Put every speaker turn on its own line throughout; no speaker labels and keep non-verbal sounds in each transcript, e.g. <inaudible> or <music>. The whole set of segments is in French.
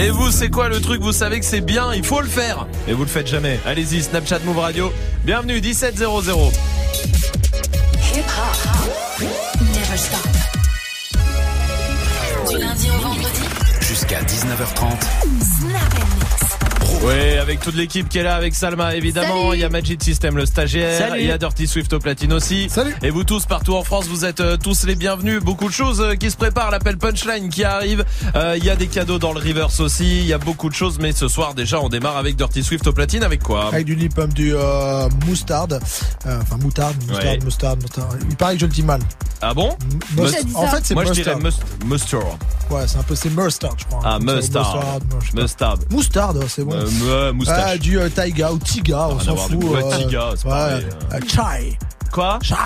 Et vous, c'est quoi le truc? Vous savez que c'est bien, il faut le faire. Et vous le faites jamais. Allez-y, Snapchat Move Radio. Bienvenue, 1700.
Hip hop. Never stop. Du lundi au vendredi.
Jusqu'à 19h30.
Oui, avec toute l'équipe qui est là, avec Salma évidemment,
Salut.
il y a Magic System le stagiaire,
Salut.
il y a Dirty Swift au platine aussi.
Salut.
Et vous tous partout en France, vous êtes euh, tous les bienvenus. Beaucoup de choses euh, qui se préparent, l'appel punchline qui arrive. Euh, Il y a des cadeaux dans le reverse aussi, il y a beaucoup de choses. Mais ce soir déjà, on démarre avec Dirty Swift au platine avec quoi?
Avec du lip pump, du euh. Euh, enfin, moutarde, moustarde,
Ouais.
moustarde. Il paraît que je le dis mal.
Ah bon? Must-
en fait, c'est
Moi je dirais
mustard.
must- mustard.
Ouais, c'est un peu, c'est mustard, je crois.
Ah mustard.
Mustard.
Mustard.
C'est bon.
Euh, euh, moustache.
Ah, du euh, taiga ou tiga, on
à
s'en fout.
ouais, tiga, c'est
ouais,
pareil,
euh, chai,
Quoi?
Chai,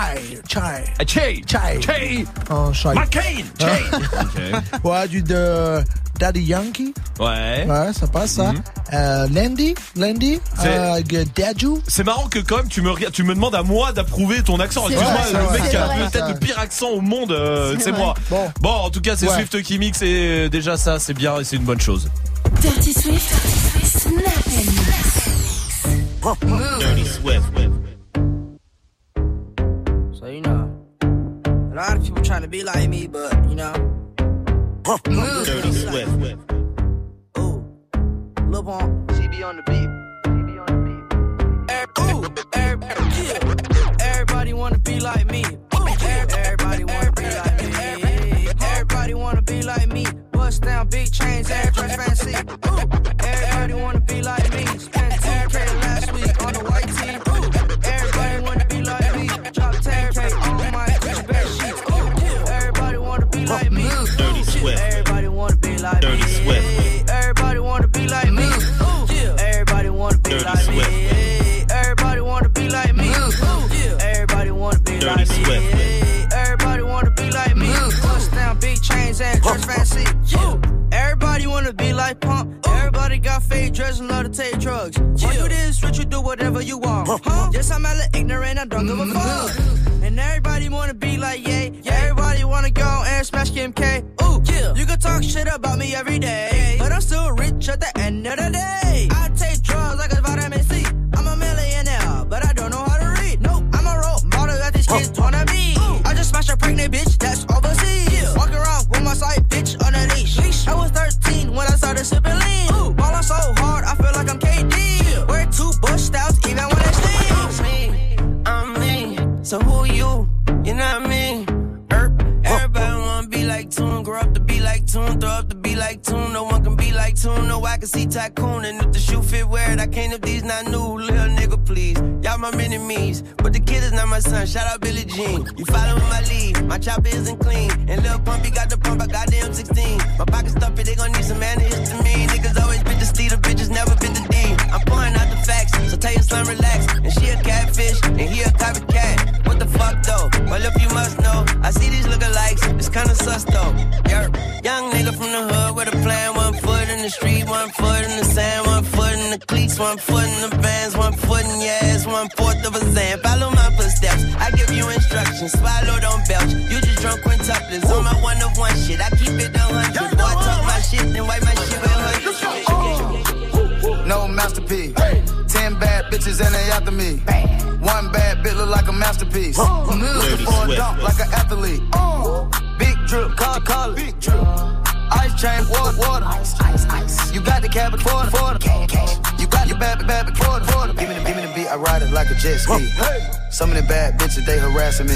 chai,
Ah, Chey
chai.
Chey
Un chai.
McCain Chey <laughs> Ok.
Ouais, du de Daddy Yankee.
Ouais.
Ouais, ça passe, ça.
Mhm.
Euh, Landy, Landy, euh, Daju.
C'est marrant que quand même tu me tu me demandes à moi d'approuver ton accent. Excuse-moi, le mec qui a peut-être le pire accent au monde, euh,
C'est
moi.
Bon.
Bon, en tout cas, c'est
Ouais.
Swift qui mixe et déjà ça, c'est bien et c'est une bonne chose.
Dirty Swift. Snap and mix.
Dirty Swift. So you know, a lot of people trying to be like me, but you know,
Dirty Swift.
ooh, Lil Pump, CB on the beat. CB on the beat. Every- ooh, every- yeah. Everybody wanna be like me. Ooh, everybody wanna be like me. Everybody wanna be like me. Bust down big chains, air fancy. Got fake dreads and love to take drugs. You do this, what you do, whatever you want. Huh? Yes, I'm hella ignorant, I don't give a mm-hmm. fuck. And everybody wanna be like Ye. Everybody wanna go and smash Kim K. Ooh, you can talk shit about me every day, but I'm still rich at the end of the day. I take drugs like a vitamin C. I'm a millionaire, but I don't know how to read. Nope, I'm a role model that these kids wanna be. I just smashed a pregnant bitch that's overseas. Walk around with my side bitch on a leash. I was 13 when I started sipping lean.
Can see Tycoon, and if the shoe fit, wear it. I can't if these not new, little nigga, please. Y'all my enemies, but the kid is not my son. Shout out Billie Jean. You following my lead, my chopper isn't clean, and Lil Pumpy got the pump. I got the M16. My pocket stuffy, they gon' need some antihistamine. Niggas always been the steed, the bitches never been the D. I'm pouring out the facts, so tell your son relax. And she a catfish, and he a copycat. What the fuck though? Well, if you must know, I see these lookalikes, it's kinda sus though. Yerp. One foot in the sand, one foot in the cleats, one foot in the vans, one foot in your ass, one fourth of a zan. Follow my footsteps, I give you instructions, swallow, don't belch. You just drunk when quintuplets on my one of one shit. I keep it a hundred. Boy, talk my shit, then wipe my shit with hundred.
No masterpiece. Ten bad bitches and they after me. One bad bitch look like a masterpiece. Looking for a
Swift.
dunk like an athlete. Big drip, call, call it. Big drip. Chain, water, water. Ice, ice, ice. You got the cabin for for You got your bad, bad, for for Give me the, give me the beat, I ride it like a jet ski. Some of the bad bitches, they harassing me.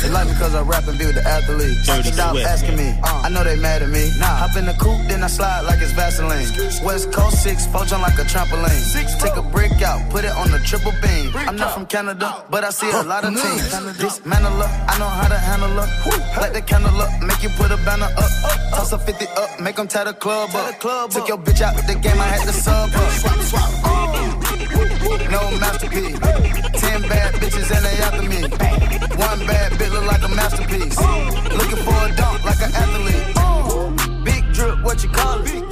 They like me cause I rap and be with the athletes. Stop asking me. I know they mad at me. Hop in the coupe, then I slide like it's Vaseline. West Coast 6, poach on like a trampoline. Take a brick out, put it on the triple beam. I'm not from Canada, but I see a lot of teams. Dismantle up, I know how to handle up. Light the candle up, make you put a banner up. Toss a 50 up, make them tie the club up. Took your bitch out the game, I had to sub up. Uh. No masterpiece. Ten bad bitches and they after me. One bad bitch look like a masterpiece. Looking for a dunk like an athlete. Big drip, what you call it?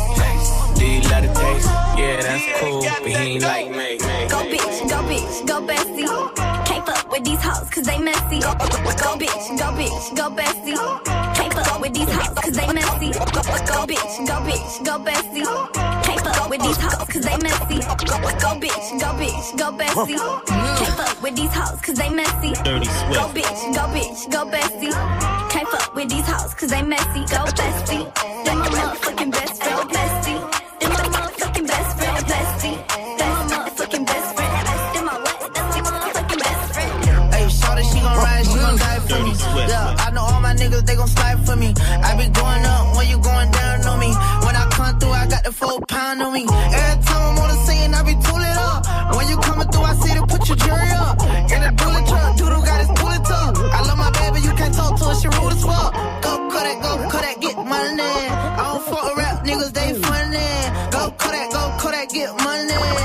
Taste, taste. Do you love the taste? Yeah, that's cool, but he ain't like me.
Go bitch, go bitch, go bestie. Can't fuck with these hoes cause they messy. Go, go bitch, go bitch, go bestie. Can't fuck with these hoes cause they messy. Go, go bitch, go bitch, go bestie. Can't fuck with these hoes cause they messy. Go, go bitch, go bitch, go bestie. Can't fuck with these hoes cause they messy.
Dirty
Go
Swift.
bitch, go bitch, go bestie. Can't fuck with these hoes cause they messy. Go bestie. My
niggas, they gon' slide for me. I be going up when you going down on me. When I come through, I got the full pound on me. Every time I'm on the scene, I be tooling up. When you coming through, I see to put your jury up. In the dually truck, Doodle got his bullet up. I love my baby, you can't talk to her, she rude as fuck. Go Kodak, go Kodak, get money. I don't fuck with rap niggas, they funny. Go Kodak, go Kodak, get money.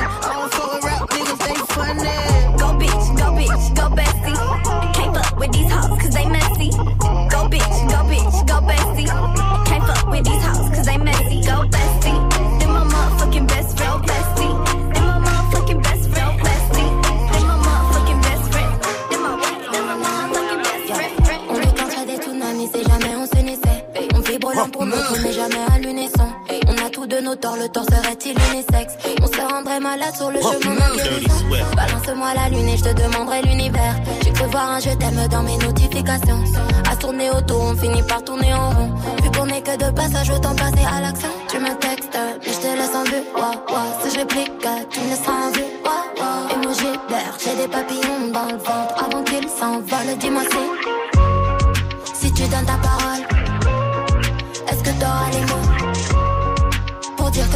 Le tort serait-il unisexe On se rendrait malade sur le chemin
Dirty
guérison.
Swift.
Balance-moi la lune et je te demanderai l'univers. J'ai cru voir un je t'aime dans mes notifications. À tourner autour, on finit par tourner en rond. Vu qu'on est que de passage, autant passer à l'action. Tu me textes, mais je te laisse en vue. Ouah, ouah. Si je réplique, tu me laisseras en vue. Ouah, ouah. Et moi j'hiberne, j'ai des papillons dans le ventre. Avant qu'ils s'envolent, dis-moi si. Si tu donnes ta parole, est-ce que t'auras les mots?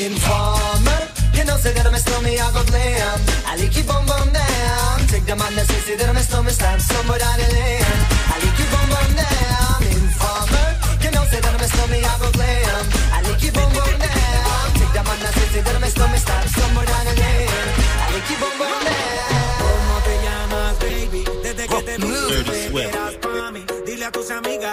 Informer, you know say that I'm a snowman, I go glam. I like you bum bum down. Take the man that says say that I'm a snowman, stamp somewhere down the lane. I like you bum bum down. Informer, you know say that I'm a snowman, I go glam. I like you bum bum down. Take the man that says say that I'm a snowman, stamp somewhere down the lane. I like you bum bum down.
¿Cómo te llamas, baby? Desde que te vi,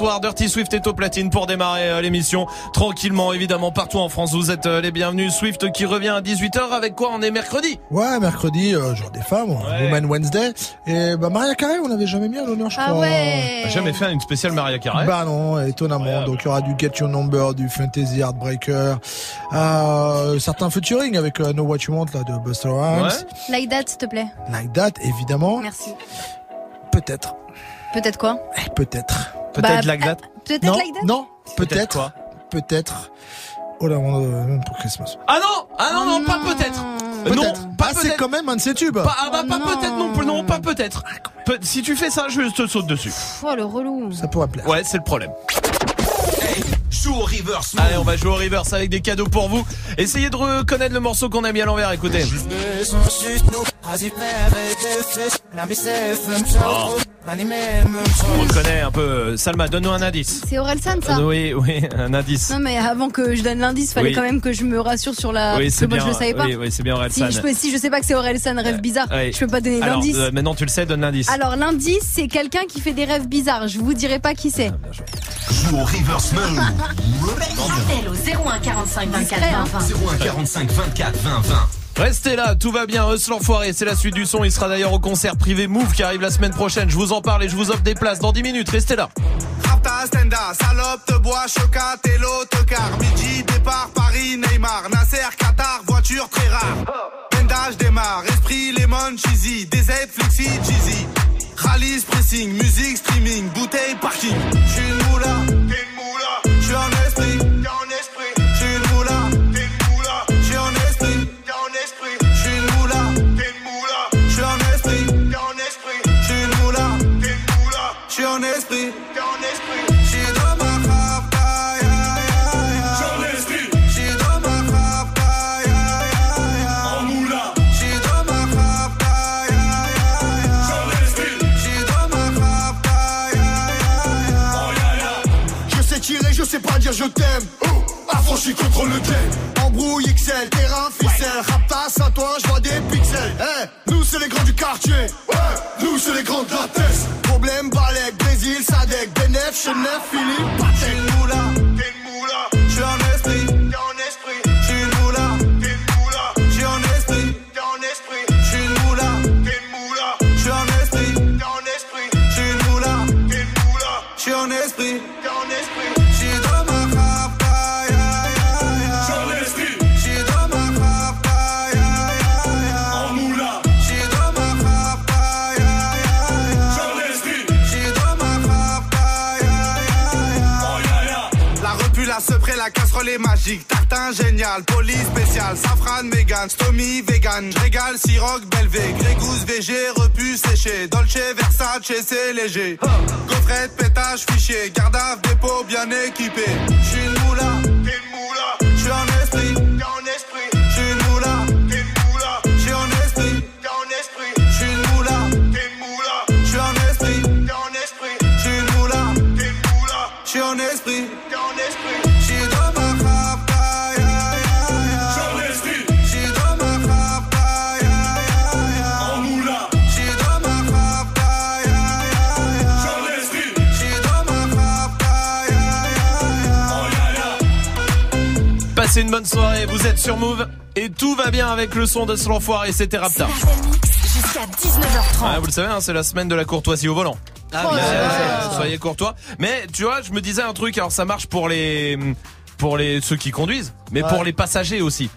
soirs. Dirty Swift est au platine pour démarrer euh, l'émission tranquillement évidemment partout en France. Vous êtes euh, les bienvenus. Swift qui revient à 18h avec quoi On est mercredi?
Ouais, mercredi, euh, jour des femmes, Woman Wednesday. Et bah Maria Carey, on l'avait jamais mis à l'honneur, je
Ah
crois.
ouais.
On a jamais fait une spéciale Maria Carey.
Bah non, étonnamment. Donc il y aura du Get Your Number, du Fantasy Heartbreaker, euh, certains featuring avec euh, Know What You Want là de Buster Rhymes,
Like that, s'il te plaît.
Like That évidemment.
Merci.
Peut-être,
Peut-être quoi?
Eh, peut-être.
Peut-être
Bah,
like that.
Peut-être
Non,
like that
non,
Peut-être
peut-être,
quoi
peut-être. Oh là, on, euh, pour Christmas.
Ah non Ah non,
Oh
non, pas
non.
peut-être. Euh, Non,
Peut-être.
pas
ah, c'est
peut-être.
quand même un de ces tubes.
Pas, ah bah
Oh
pas
non.
peut-être non plus, non, pas peut-être. Peut- si tu fais ça, je te saute dessus.
Oh, le relou.
Ça pourrait plaire.
Ouais, c'est le problème.
Joue au reverse.
Allez, on va jouer au reverse avec des cadeaux pour vous. Essayez de reconnaître le morceau qu'on a mis à l'envers, écoutez. On reconnaît un peu. euh, Salma, donne-nous un indice.
C'est Orelsan, ça
Euh, Oui, oui, <laughs> un indice.
Non, mais avant que je donne l'indice, fallait
Oui.
quand même que je me rassure sur la.
oui,
parce
c'est
que moi,
bien.
je le savais pas.
Oui, oui, c'est bien
Si
Orelsan.
je, peux, si je sais pas que c'est Orelsan, rêve bizarre,
Ouais.
je peux pas donner
Alors,
l'indice.
euh, maintenant tu le sais, donne l'indice.
Alors, l'indice, c'est quelqu'un qui fait des rêves bizarres. Je vous dirai pas qui c'est.
Joue au reverse mode.
Appel au 01 45 24
Discret, hein.
20 20.
01 45 24 20 20.
Restez là, tout va bien. Hustle l'enfoiré, c'est la suite du son. Il sera d'ailleurs au concert privé Move qui arrive la semaine prochaine. Je vous en parle et je vous offre des places dans 10 minutes. Restez là.
Rapta, Stenda, salope, te bois, chocat et l'autocar. Midi, départ, Paris, Neymar, Nasser, Qatar, voiture très rare. Pendage démarre, esprit, lemon, cheesy, DZ, flexi, cheesy. Rallye, pressing, musique, streaming, bouteille, parking. J'suis une moula, t'es une moula. Esprit. J'suis dans ma rap, aïe, aïe, aïe, aïe.
J'en esprit.
J'suis dans ma rap, aïe, aïe, aïe, aïe.
En moula.
J'suis dans ma rap, aïe, aïe, aïe, aïe.
J'en esprit.
J'suis dans ma rap, aïe, aïe, aïe, aïe.
Je sais tirer, je sais pas dire je t'aime. Oh, affranchi contre le game. Embrouille XL, terrain, ficelle. Raptas à toi, je vois des pixels. Eh, nous c'est les grands du quartier. Ouais, nous c'est les grands de la tête. Problème, Balek, Brésil, Sadek, Benef, Chenef, Philippe,
T'es
Patek.
Casserole magique. Tartin génial, police spécial, safran, mégan, stomy, vegan. J'régale, siroc, belvé, grégousse, VG, repu, séché. Dolce, Versace, c'est léger. Gaufrette, pétage, fichier, garde dépôt bien équipé. J'suis une moula, t'es une moula. J'suis en esprit.
Passez une bonne soirée, vous êtes sur Move et tout va bien avec le son de ce l'enfoiré, c'était.
Jusqu'à 19h30.
Ouais, vous le savez, hein, c'est la semaine de la courtoisie au volant.
Oh là là.
ouais, Soyez courtois. Mais tu vois, je me disais un truc, alors ça marche pour les pour les ceux qui conduisent, mais
Ouais.
pour les passagers aussi.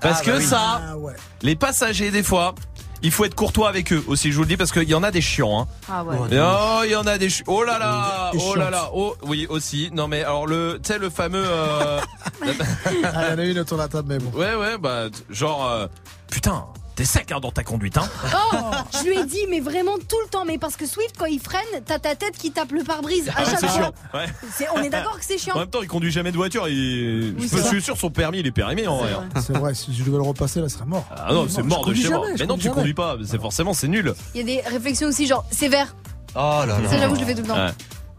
Parce
Ah,
que
bah oui.
ça,
Ah ouais.
les passagers des fois, il faut être courtois avec eux aussi, je vous le dis parce qu'il y en a des chiants hein.
Ah ouais.
Et Oh, il y en a des chi- Oh là là, oh là là. Oh oui, aussi. Non mais alors le tu sais le fameux euh, <laughs>
Ah, il y en a une autour de la table, mais bon.
Ouais ouais, bah genre euh, putain, t'es sec hein, dans ta conduite hein.
Oh, je lui ai dit, mais vraiment tout le temps. Mais parce que Swift, quand il freine, t'as ta tête qui tape le pare-brise à
Ah,
chaque
c'est
fois.
chiant. Ouais.
C'est- On est d'accord que c'est
En
chiant.
même temps, il conduit jamais de voiture. Il...
Oui,
je
c'est
suis sûr, son permis, il est périmé en vrai. hein.
C'est vrai, si je devais le repasser, là, ce serait mort.
Ah non, c'est mort de chez
je
Mais non, tu
jamais.
conduis pas. C'est forcément, c'est nul.
Il y a des réflexions aussi, genre sévère.
Oh là
Ça, j'avoue, je le fais tout le temps.
Ouais.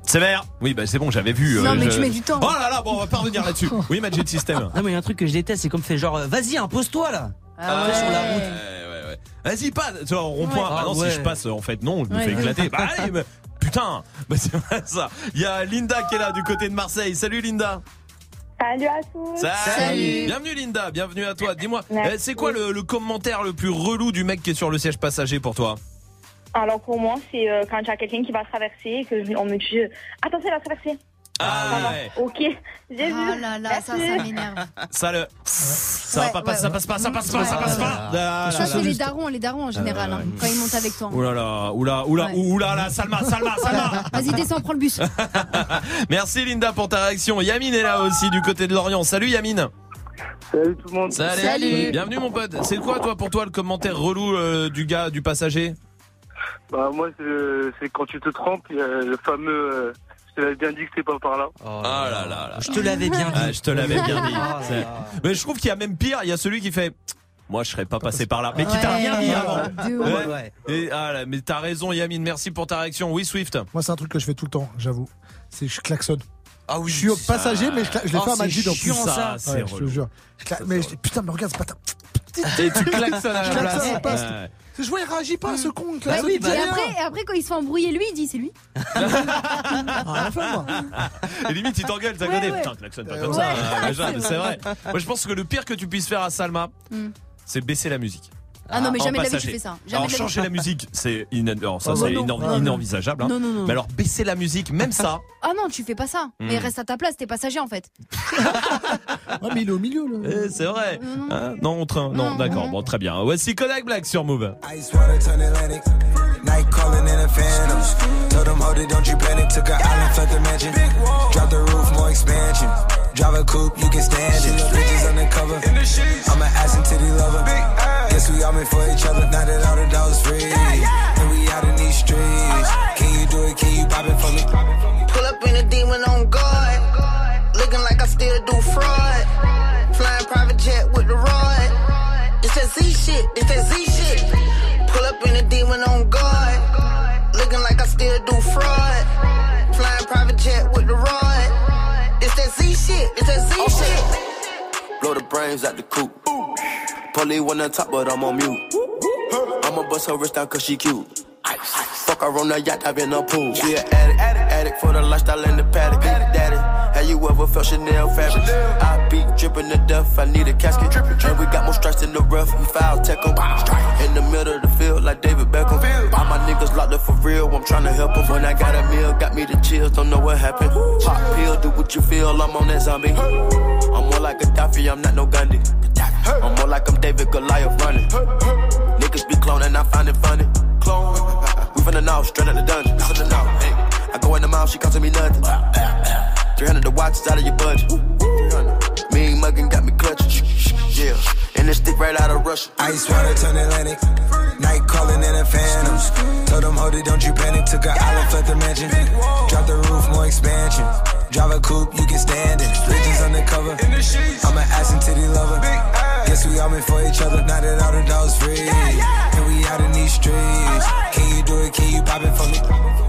Sévère. Oui, bah c'est bon, j'avais vu.
Non,
euh,
mais
je-
tu mets du temps.
Oh là là, bon, on va pas revenir là-dessus. <laughs> Oui, Magic System.
Non mais il y a un truc que je déteste, c'est comme fait genre vas-y impose-toi là.
Ah
ouais. sur la route.
Ouais, ouais, ouais. Vas-y, pas. Tu vois, en rond-point.
Ouais.
Ah non,
ouais.
si je passe, en fait, non, je me
Ouais,
fais éclater. Bah <laughs> allez, mais- putain. Bah c'est vrai ça. Il y a Linda qui est là du côté de Marseille. Salut Linda.
Salut à tous.
Salut.
Bienvenue Linda, bienvenue à toi. Dis-moi, euh, c'est quoi le, le commentaire le plus relou du mec qui est sur le siège passager pour toi?
Alors pour moi, c'est euh, quand il y a quelqu'un qui va traverser et que je- on me dit euh, attention, il va traverser.
Ah
va.
ouais.
Ok, j'ai vu.
Ah là là, ça, ça m'énerve.
Ça le ça va
Ouais,
pas passer, ça
ouais.
passe pas, ça passe pas,
Ouais,
ça
ouais,
passe
ouais.
pas. Ah,
c'est les darons, les darons en général, hein, quand ils montent avec toi.
Ouh là oula, oula,
Ouais.
oula là, Salma, Salma, <laughs> Salma.
Vas-y, descends, prends le bus. <laughs>
Merci Linda pour ta réaction. Yamine est là aussi du côté de Lorient. Salut Yamine.
Salut tout le monde.
Salut.
Salut.
Bienvenue mon pote. C'est quoi toi pour toi le commentaire relou euh, du gars, du passager?
Bah, moi, c'est quand tu te trompes, il y a le fameux. euh, te l'avais bien dit que c'est pas par là.
Oh
Ah là là là.
Je te l'avais bien dit.
Ah, je te l'avais bien dit. <laughs>
Ah.
Mais je trouve qu'il y a même pire. Il y a celui qui fait. Moi, je serais pas passé par là. Mais qui t'a rien dit avant.
de ouf.
Ouais.
Ouais.
Et, ah là, mais t'as raison, Yamine. Merci pour ta réaction. Oui, Swift.
Moi, c'est un truc que je fais tout le temps, j'avoue. C'est je klaxonne.
Ah oui.
Je suis au passager, mais je, l'ai
Oh,
fait à
c'est
Majid en plus.
ça.
Ouais, je te jure. Je cla- mais je putain, mais regarde, c'est pas ta.
Et tu klaxonnes à la place.
À. Je vois, il réagit pas, ce con. klaxonne,
oui,
il dit
et,
rien.
après, et après, quand il se fait embrouiller, lui, il dit c'est lui. <laughs>
Ah, moi.
Et limite, il t'engueule, t'as
Ouais.
Putain, klaxonne pas
Euh,
comme
ouais.
ça. hein,
Ouais,
déjà,
c'est
mais c'est vrai. <laughs> Moi, je pense que le pire que tu puisses faire à Salma,
Hmm.
c'est baisser la musique.
Ah non, mais jamais de la vie, tu
passager.
fais ça. Jamais
Alors, changer la musique, c'est ina- alors, ça,
Ah,
c'est
non, non, non.
inenvisageable. hein.
Non, non, non.
Mais alors, baisser la musique, même ça.
Ah non, tu fais pas ça. Mais
Hmm.
reste à ta place, t'es passager en fait.
Ouais, <laughs> mais il est au milieu, là.
Eh, c'est vrai.
Non.
Hein non, au train. Non, d'accord. Bon, très bien. Voici Kodak Black sur Move.
Ice water turn Atlantic. Night calling in a phantom. Told them, hold it, don't you panic. Took an yeah. island, fled the mansion. Drop the roof, more expansion. Drive a coupe, you can stand it. Bitches undercover. In the. I'm an ass and titty lover. Big ass. Guess we all made for each other. Now that all the dogs free. Yeah, yeah. And we out in these streets. Right. Can you do it? Can you pop it for me?
Pull up in a demon on guard. Looking like I still do fraud. Flying private jet with the rod. It's that Z shit. It's that Z shit. Shit, it's that Z shit.
Blow the brains out the coop. Polly one on top, but I'm on mute. I'ma bust her wrist down cause she cute. Fuck her on the yacht, I've been a pool. She an addict, addict for the lifestyle and the paddock. Daddy, have you ever felt Chanel fabric? I be dripping the death, I need a casket. And we got more strikes in the rough, we foul tech 'em. In the middle of the field, like David Beckham. All my niggas locked up for real, I'm tryna help 'em. When I got a meal, got me the chills, don't know what happened. Pop pill, do what you feel, I'm on that zombie. I'm more like a Gaddafi, I'm not no Gandhi. I'm more like I'm David Goliath running. Niggas be cloning, I find it funny. Clone. We the north, straight out the dungeon. In the mouth, she costing me nothing. 300 the watch is out of your budget. Mean muggin' got me clutching. Yeah, and this stick right out of Russia.
Ice water turn Atlantic. Night calling in a phantom. Told them, hold it, don't you panic. Took a island, left the mansion. Drop the roof, more expansion. Drive a coupe, you can stand it. Bridges undercover. I'm an ass and titty lover. Guess we all meant for each other. Now that all the dogs free. And we out in these streets. Can you do it? Can you pop it for me?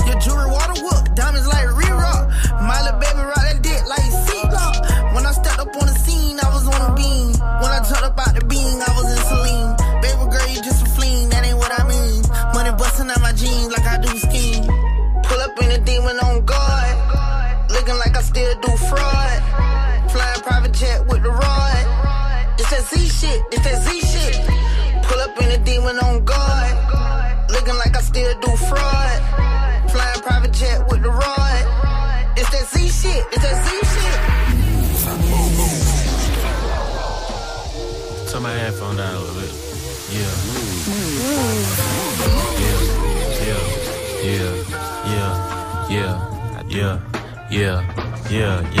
Jeans like I do skiing. Pull up in a demon on guard. Looking like I still do fraud. Flying private jet with the rod. It's that Z shit, it's that Z shit. Pull up in a demon on guard. Looking like I still do fraud. Flying private jet with the rod. It's that Z shit, it's that Z shit.
Turn my headphone down a little bit. Yeah. Yeah.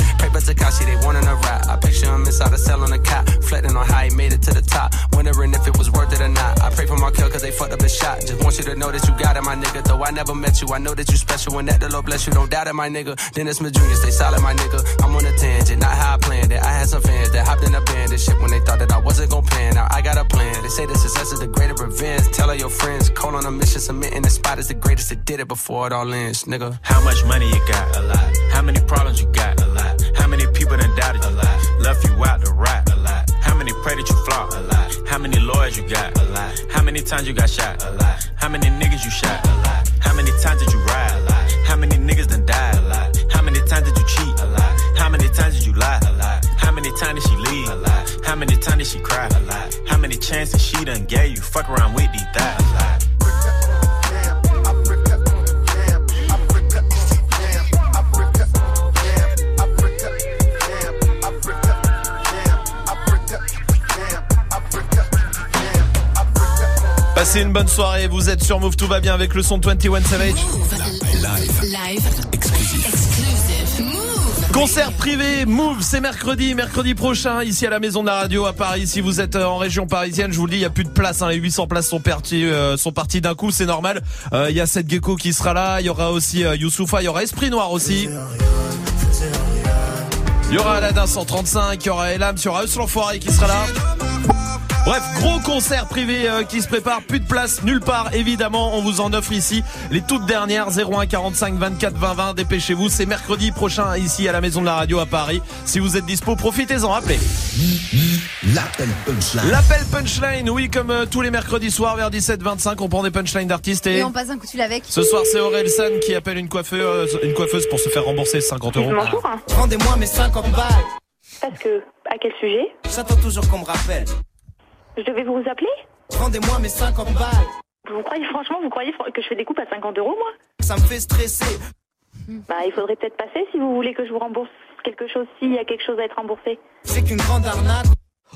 I never met you, I know that you special and that the Lord bless you. Don't doubt it, my nigga. Dennis Jr., stay solid, my nigga. I'm on a tangent, not how I planned it. I had some fans that hopped in a band and shit when they thought that I wasn't gon' plan. Now I got a plan. They say the success is the greater revenge. Tell all your friends, call on a mission, submitting the spot is the greatest that did it before it all ends, nigga.
How much money you got? A lot. How many problems you got? A lot. How many people done doubted you? A lot. Left you out to rot? A lot. How many pray that you flop? A lot. How many lawyers you got? A lot. How many times you got shot? A lot. How many niggas you shot? A lot. A. How many times did she cry? A lot. How many chances she done gave you? Fuck around with these thighs? A.
Passez une bonne soirée, vous êtes sur Move, tout va bien avec le son de 21 Savage. Concert privé, Move, c'est mercredi, mercredi prochain, ici à la Maison de la Radio à Paris. Si vous êtes euh, en région parisienne, je vous le dis, il y a plus de place. Hein, les 800 places sont parties, euh, sont parties d'un coup, c'est normal. Euh, Il y a Seth Gecko qui sera là, il y aura aussi euh, Youssoufa, il y aura Esprit Noir aussi. Il y aura Aladdin 135, il y aura Elam, il y aura Eus l'Enfoiré qui sera là. Bref, gros concert privé euh, qui se prépare, plus de place nulle part évidemment, on vous en offre ici les toutes dernières 01 45 24 20 20, dépêchez-vous, c'est mercredi prochain ici à la Maison de la Radio à Paris. Si vous êtes dispo, profitez-en, appelez.
L'appel punchline.
L'appel punchline, oui, comme euh, tous les mercredis soirs vers 17-25, on prend des punchlines d'artistes et...
Et on passe un coup de fil avec.
Ce soir, c'est Aurel San qui appelle une coiffeuse, une coiffeuse pour se faire rembourser 50 euros.
Bonjour.
Rendez-moi mes 50 balles.
Parce que, à quel sujet?
J'attends toujours qu'on me rappelle.
Je devais vous appeler
Rendez-moi mes 50 balles.
Vous croyez, franchement, vous croyez que je fais des coupes à 50 euros, moi
Ça me fait stresser.
Bah, il faudrait peut-être passer si vous voulez que je vous rembourse quelque chose, s'il y a quelque chose à être remboursé.
C'est qu'une grande arnaque.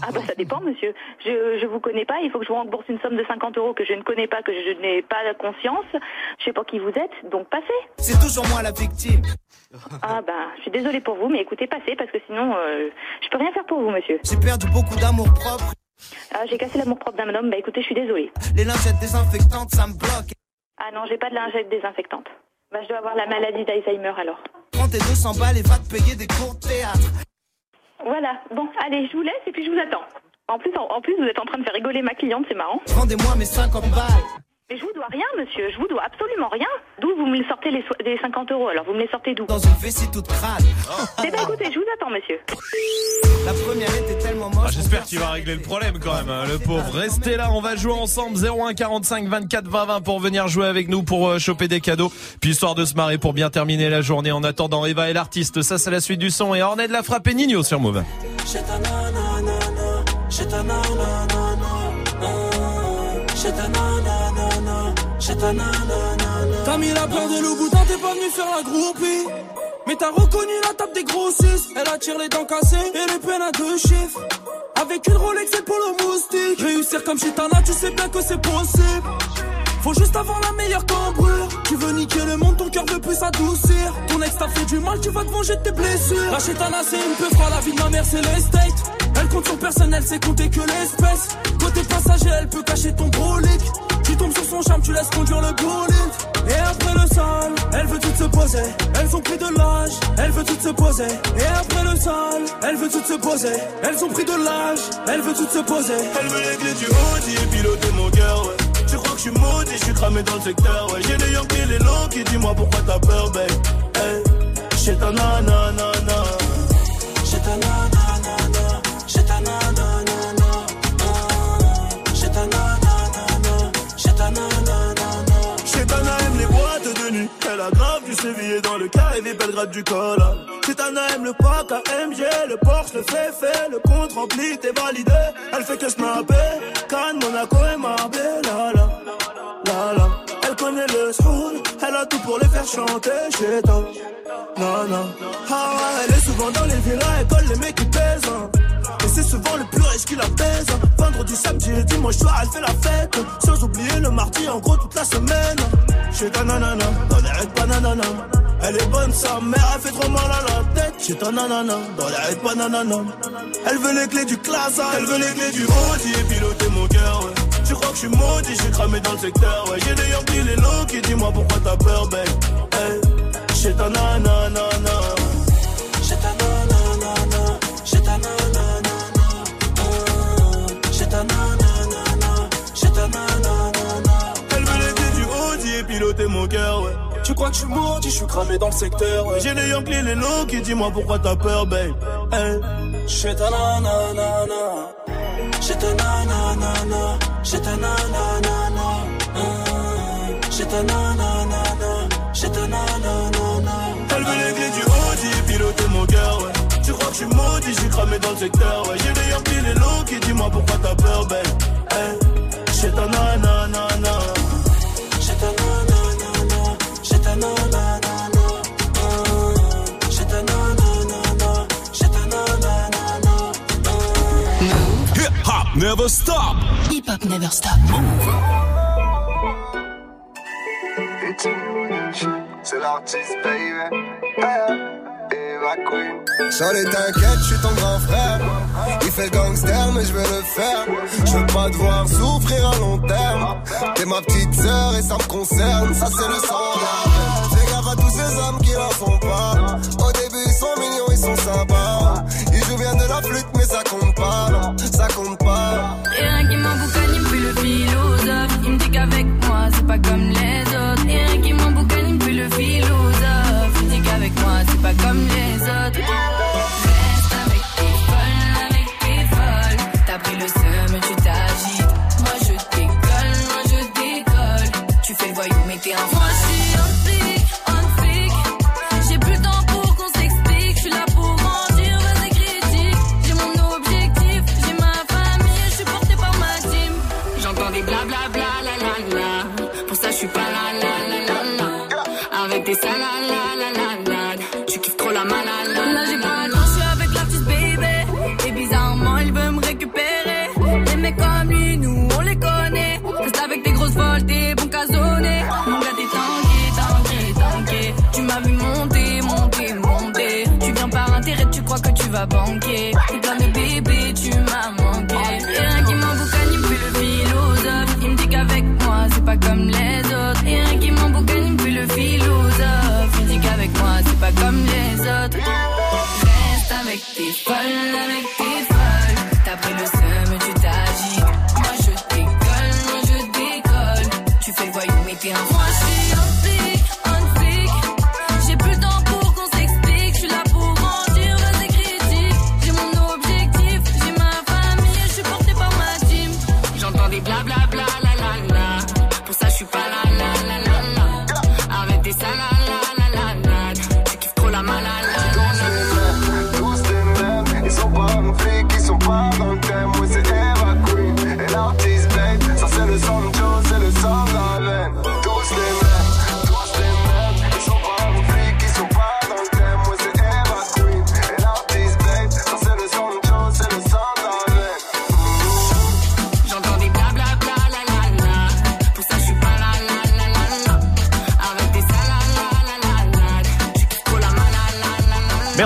Ah bah ça dépend monsieur. Je je vous connais pas, il faut que je vous rembourse une somme de 50 euros que je ne connais pas, que je n'ai pas conscience. Je sais pas qui vous êtes, donc passez.
C'est toujours moi la victime.
Ah bah je suis désolée pour vous, mais écoutez, passez parce que sinon euh, je peux rien faire pour vous monsieur.
J'ai perdu beaucoup d'amour propre.
Ah j'ai cassé l'amour propre d'un homme, bah écoutez, je suis désolée.
Les lingettes désinfectantes, ça me bloque.
Ah non, j'ai pas de lingette désinfectante. Bah je dois avoir la maladie d'Alzheimer alors.
Prends tes 200 balles et va te payer des cours de théâtre.
Voilà, bon, allez, je vous laisse et puis je vous attends. En plus, en, en plus, vous êtes en train de faire rigoler ma cliente, c'est marrant.
Rendez-moi mes 50 balles.
Mais je vous dois rien, monsieur, je vous dois absolument rien. D'où vous me sortez les, so- les 50 euros Alors, vous me les sortez d'où?
Dans une vessie toute crade. <laughs>
Eh ben écoutez, je vous attends, monsieur.
La première était tellement
Ah,
moche.
J'espère qu'il va régler le problème quand même, hein, le pauvre. Restez là, on va jouer ensemble 01 45 24 20 20 pour venir jouer avec nous pour euh, choper des cadeaux. Puis histoire de se marrer pour bien terminer la journée. En attendant, Eva et l'artiste, ça c'est la suite du son. Et Ornette l'a frappé Nino sur Move.
T'as mis la peur de loup boutin, t'es pas venu faire la groupie. Mais t'as reconnu la table des grossistes. Elle attire les dents cassées et les peines à deux chiffres. Avec une Rolex et pour le moustique. Réussir comme Chitana, tu sais bien que c'est possible. Faut juste avoir la meilleure cambrure. Tu veux niquer le monde, ton cœur veut plus s'adoucir. Ton ex t'a fait du mal, tu vas te venger de tes blessures. La Chitana, c'est une peu froid, la vie de ma mère, c'est l'estate. Elle compte sur personne, elle sait compter que l'espèce. Côté passager, elle peut cacher ton brolic. Tu tombes sur son charme, tu laisses conduire le bullet. Et après le sol, elle veut toutes se poser. Elles ont pris de l'âge, elle veut toutes se poser. Et après le sol, elle veut toutes se poser. Elles ont pris de l'âge, elle veut toutes se poser.
Elle veut les clés du Audi et piloter mon cœur, ouais. Tu crois que je suis maudit, je suis cramé dans le secteur, ouais. J'ai des Yankees, les longs qui dis-moi pourquoi t'as peur, babe? Hey, j'ai ta nanana.
J'ai ta nanana.
Sévillé dans le carré des Belgrade du col. Chetana aime le pack AMG, le Porsche, le fait fait, le compte rempli, t'es validé. Elle fait que snapper. Cannes, Monaco et Marbella. La, la, la. Elle connaît le soul, elle a tout pour les faire chanter. Chetana. Non, non. Ah elle est souvent dans les villas, elle colle les mecs qui pèsent. hein. Souvent le plus riche qui la baise. Vendredi, samedi et dimanche soir, elle fait la fête. Sans oublier le mardi, en gros, toute la semaine. Chez ta nanana, dans les raids bananana. Elle est bonne, sa mère, elle fait trop mal à la tête. Chez ta nanana, dans les raids bananana. Elle veut les clés du classe, elle veut les clés du Audi et piloter mon cœur. Tu crois que je suis maudit, suis cramé dans le secteur, ouais. J'ai des Yankees, les low qui dis-moi pourquoi t'as peur, babe. Hey, chez ta nanana.
J'ai ta nanana. J'ai ta nanana.
Mon cœur, ouais.
Tu crois que je suis maudit, je suis cramé dans le secteur, ouais.
J'ai des Yankees, les low qui dis-moi pourquoi t'as peur, babe. Hey.
J'ai ta nanana. J'ai ta nanana. J'ai ta nanana. J'ai ta nanana. J'ai ta nanana.
Elle veut les clés du Audi et piloter mon cœur, ouais. Tu crois que je suis maudit, je suis cramé dans le secteur, ouais. J'ai des Yankees, les low qui dis-moi pourquoi t'as peur, babe. Hey. J'ai ta nanana.
Never stop.
Hip hop never stop.
C'est l'artiste, baby. Queen. Charlie, t'inquiète, je suis ton grand frère. Il fait gangster, mais je vais le faire. Je veux pas te voir souffrir à long terme. T'es ma petite sœur et ça me concerne. Ça, c'est le sang. Fais gaffe à tous ces hommes qui la font pas. Au début, ils sont mignons, ils sont sympas. Ils jouent bien de la flûte, mais ça compte pas. Non, ça compte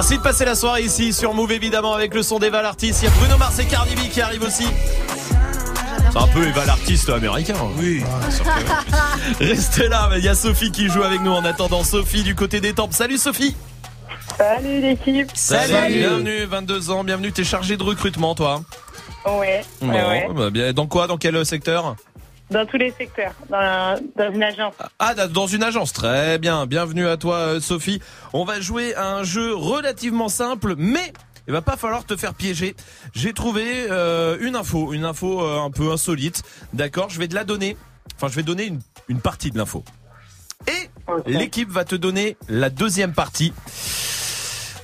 Merci de passer la soirée ici sur Move évidemment avec le son d'Eva l'artiste. Il y a Bruno Mars et Cardi B qui arrivent aussi. C'est un peu Eva l'artiste américain. Oui. <laughs> Restez là, il y a Sophie qui joue avec nous en attendant. Sophie du côté des tempes. Salut Sophie.
Salut l'équipe.
Bienvenue, 22 ans, bienvenue. T'es chargé de recrutement toi.
Ouais.
Bon,
ouais, ouais.
bah, bien. Dans quoi Dans quel secteur?
Dans tous les secteurs, dans, dans une agence.
Ah, dans une agence. Très bien. Bienvenue à toi, euh, Sophie. On va jouer à un jeu relativement simple, mais il va pas falloir te faire piéger. J'ai trouvé euh, une info, une info euh, un peu insolite. D'accord, je vais te la donner. Enfin, je vais donner une, une partie de l'info. Et l'équipe va te donner la deuxième partie.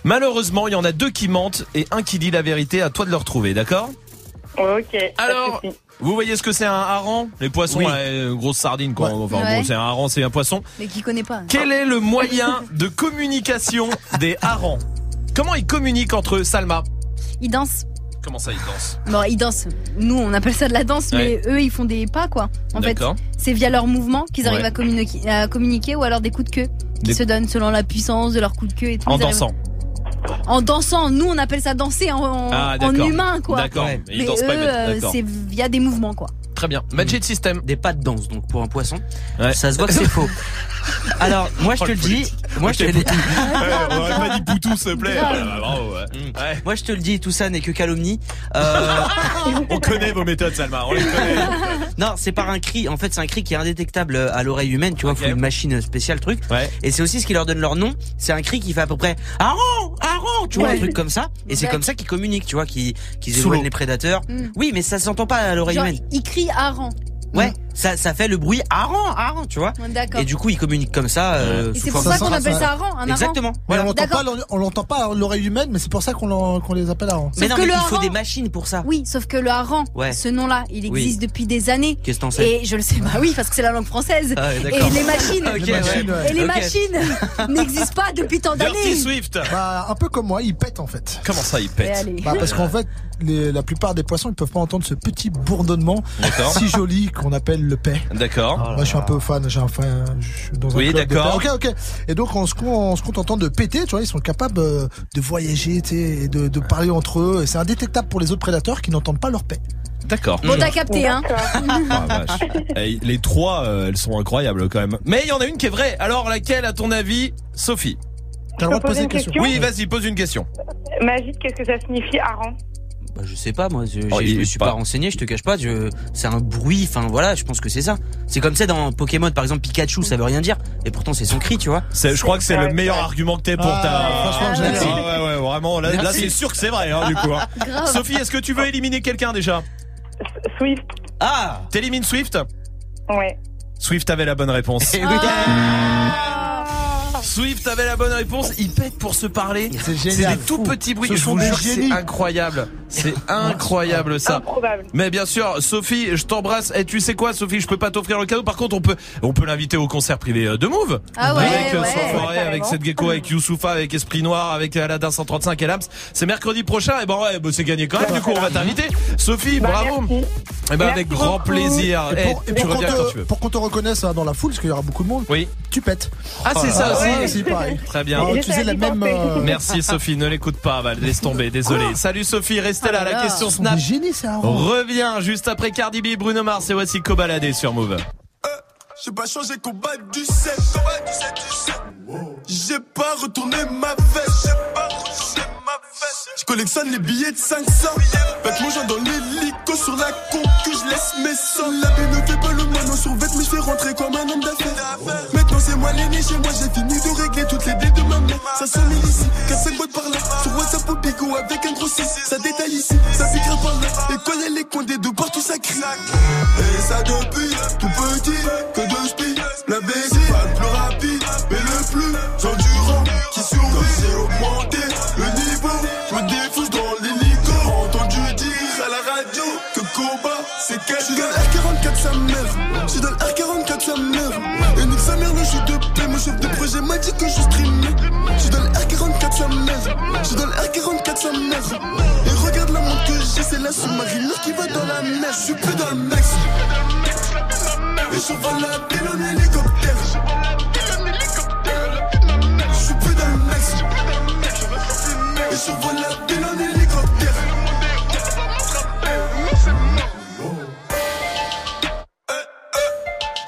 Malheureusement, il y en a deux qui mentent et un qui dit la vérité. À toi de le retrouver, d'accord?
Ok.
Alors. Vous voyez ce que c'est un hareng? Les poissons,
Oui.
grosse sardine quoi. Enfin,
Ouais.
bon, c'est un hareng, c'est un poisson.
Mais qui connaît pas.
Quel est le moyen de communication des harengs? Comment ils communiquent entre eux, Salma?
Ils dansent.
Comment ça, ils dansent?
Bon, ils dansent. Nous, on appelle ça de la danse,
Ouais.
mais eux, ils font des pas, quoi. En fait,
D'accord.
c'est via leurs mouvements qu'ils arrivent à, communiquer, à communiquer ou alors des coups de queue qui
Des-
se donnent selon la puissance de leurs coups de queue et tout.
En
arrivent-
dansant.
En dansant. Nous, on appelle ça danser en, en-
Ah,
en humain, quoi.
D'accord. Mais ils
Mais
dansent
eux, euh, c'est via des mouvements, quoi.
Très bien. Magic System.
Des pas de danse, donc pour un poisson. Ça se voit que c'est faux. <laughs> Alors, moi je
Oh,
te
le
le dis, moi je te le.
Ouais, on aurait pas dit Poutou, s'il te plaît. Ah, bravo, ouais. Ouais.
Moi je te le dis, tout ça n'est que calomnie. Euh, <laughs>
On connaît vos méthodes, Salma. On les connaît. <laughs>
non, c'est par un cri. En fait, c'est un cri qui est indétectable à l'oreille humaine. Tu vois, faut une machine spéciale, truc. Et c'est aussi ce qui leur donne leur nom. C'est un cri qui fait à peu près Aron, Aron, tu vois,
Ouais.
un truc comme ça. Et c'est
Ouais.
comme ça qu'ils communiquent, tu vois, qu'ils
Sous
éloignent les prédateurs.
Mm.
Oui, mais ça s'entend pas à l'oreille humaine.
ils crient rang.
Ouais, ça, ça fait le bruit Aron, Aron, tu vois.
D'accord.
Et du coup, ils communiquent comme ça. euh,
Et c'est pour ça qu'on appelle ça un rang, un hareng.
Exactement. Voilà.
on l'entend pas, l'or- on l'entend pas à l'oreille humaine, mais c'est pour ça qu'on les appelle hareng.
Mais non,
que
mais
le
il faut des machines pour ça.
Oui, sauf que le hareng,
Ouais.
ce nom-là, il
Oui.
existe depuis des années.
Qu'est-ce que t'en sais
Et je le sais, bah oui, parce que c'est la langue française.
Ah ouais,
et <laughs> les machines,
ouais.
et les machines <laughs> n'existent pas depuis tant
Dirty
d'années.
Swift.
Bah, un peu comme moi, ils pètent en fait.
Comment ça, ils pètent.
Bah, parce qu'en fait, les- la plupart des poissons, ils peuvent pas entendre ce petit bourdonnement si joli qu'on appelle le paix.
D'accord.
Moi, je suis un peu fan, j'ai un fan, je suis dans un
Oui,
club de
d'accord.
paix. Ok, ok. Et donc, on se, con- on se contente de péter, tu vois, ils sont capables euh, de voyager, tu sais, et de, de parler entre eux. Et c'est indétectable pour les autres prédateurs qui n'entendent pas leur paix.
D'accord.
Bon, t'as capté, hein.
Ah, vache. <laughs> Eh, les trois, euh, elles sont incroyables quand même. Mais il y en a une qui est vraie. Alors laquelle, à ton avis, Sophie?
T'as le droit de poser une question.
question
Oui, vas-y, pose une question.
Magique, qu'est-ce que ça signifie hareng
Bah, je sais pas, moi, je,
Oh,
j'ai- je me suis
pas-
pas renseigné, je te cache pas, je, c'est un bruit, enfin voilà, je pense que c'est ça. C'est comme ça dans Pokémon, par exemple, Pikachu, ça veut rien dire, et pourtant c'est son cri, tu vois.
C'est- Je crois que c'est le meilleur argument que t'aies pour
Ah,
ta.
franchement, génial.
Ah, ouais, ouais, vraiment. Là, c'est sûr que c'est vrai, hein, du coup. hein. <laughs> Sophie, est-ce que tu veux éliminer quelqu'un déjà?
Swift.
Ah
T'élimines Swift?
Ouais.
Swift avait la bonne réponse.
Eh oui.
Swift avait la bonne réponse. Il pète pour se parler.
C'est
C'est
génial.
des tout petits bruits.
Ce
Je vous jure, c'est incroyable. C'est <laughs> incroyable ça.
Improbable.
Mais bien sûr, Sophie, je t'embrasse. Et tu sais quoi, Sophie, je peux pas t'offrir le cadeau. Par contre, on peut, on peut l'inviter au concert privé euh, de Move.
Ah ouais,
avec euh,
ouais.
Ouais,
avec cette gecko, avec Youssoufa, avec Esprit Noir, avec Aladdin 135 et Lams. C'est mercredi prochain. Et bon, ouais, bah, c'est gagné quand même. Du coup, on va t'inviter. Sophie,
Bah,
bravo.
merci.
Et ben,
Merci
avec grand
beaucoup.
plaisir.
Et
Eh,
pour, et
tu
pour qu'on
reviens quand tu
te,
veux.
pour qu'on te reconnaisse hein, dans la foule, parce qu'il y aura beaucoup de monde,
Oui.
tu pètes.
Ah, c'est ça
Ah,
aussi.
Ouais, c'est pareil.
Très bien.
On va
Et
utiliser
j'essaie
la même. euh,
Merci Sophie, ne l'écoute pas, Val, laisse tomber, désolé. Salut Sophie, restez là,
là
la question Snap
c'est un
revient juste après Cardi B, Bruno Mars et voici Cobaladé sur Move.
J'ai pas changé combat du 7. J'ai pas retourné ma veste. Je collectionne les billets de 500. Pète mon joint dans l'hélico sur la concu, je laisse mes sangs. La vie ne fait pas le mono sur vêtements, je fais rentrer comme un homme d'affaires. Maintenant c'est moi l'aîné chez moi, j'ai fini de régler toutes les dettes de ma mère. Ça sonne ici, 4-5 boîtes par là. Sur WhatsApp au bigot avec un gros 6. Ça détaille ici, ça piquera par là. Et quand elle est condée de partout, ça crie. Et ça depuis tout petit, que de speed. La baisse, pas le plus rapide, mais le plus endurant qui survit. J'ai augmenté c'est quelqu'un. J'suis dans le R44 sa mère, j'suis dans le R44 sa mère. Et nique sa mère, le jeu de paix. Mon chef de projet m'a dit que je streamais. J'suis dans le R44 sa mère, j'suis dans le R44 sa mère. Et regarde la montre que j'ai, c'est la sous-marine qui va dans la mer. J'suis plus dans le Mexique. Et je vole la ville en hélicoptère. Je suis plus dans le Mexique. never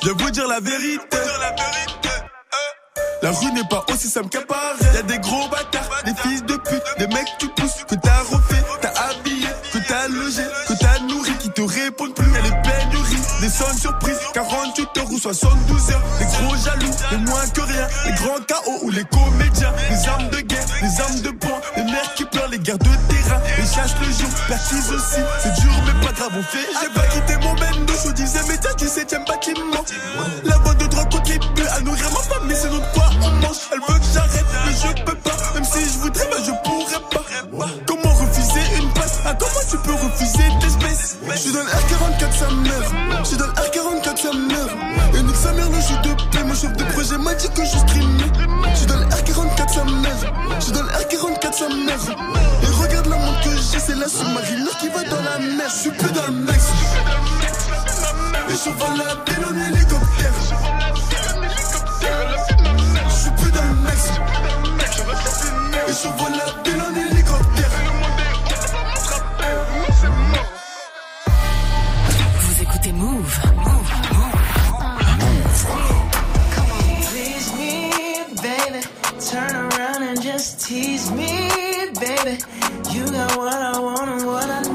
Je vais vous dire la vérité. Euh. La rue n'est pas aussi simple qu'à Paris. Y'a des gros bâtards, des fils de pute, des mecs que tu pousses, que t'as refait, t'as habillé, que t'as logé, que t'as nourri, qui te répondent plus. Y'a des pénuries, des sons surprises, 48 heures ou 72 heures. Les gros jaloux, les moins que rien, les grands chaos ou les comédiens, les armes de guerre, les armes de poing, les mères qui pleurent, les guerres de terrain, les chasses le jour, perquise aussi. C'est dur mais pas grave, on fait. J'ai pas quitté 17ème bâtiment. La voix de droit contribue à nourrir ma famille, c'est notre quoi on mange. Elle veut que j'arrête, mais je peux pas. Même si je voudrais, bah je pourrais pas. Comment refuser une place? Ah, comment tu peux refuser d'espèces Je suis dans le R44, sa mère. Je suis dans le R44, sa mère. Et nique sa mère, le jeu de paix. Mon chef de projet m'a dit que je streamais. Je suis dans le R44, sa mère. Je suis dans le R44, sa mère. Et regarde la montre que j'ai, c'est la sous-marine qui va dans la mer. Je suis plus dans le mec. Et je vole la pile en hélicoptère. Je suis mec. Je.
Vous écoutez Move.
Turn around and just tease me, baby. You got what I want and what I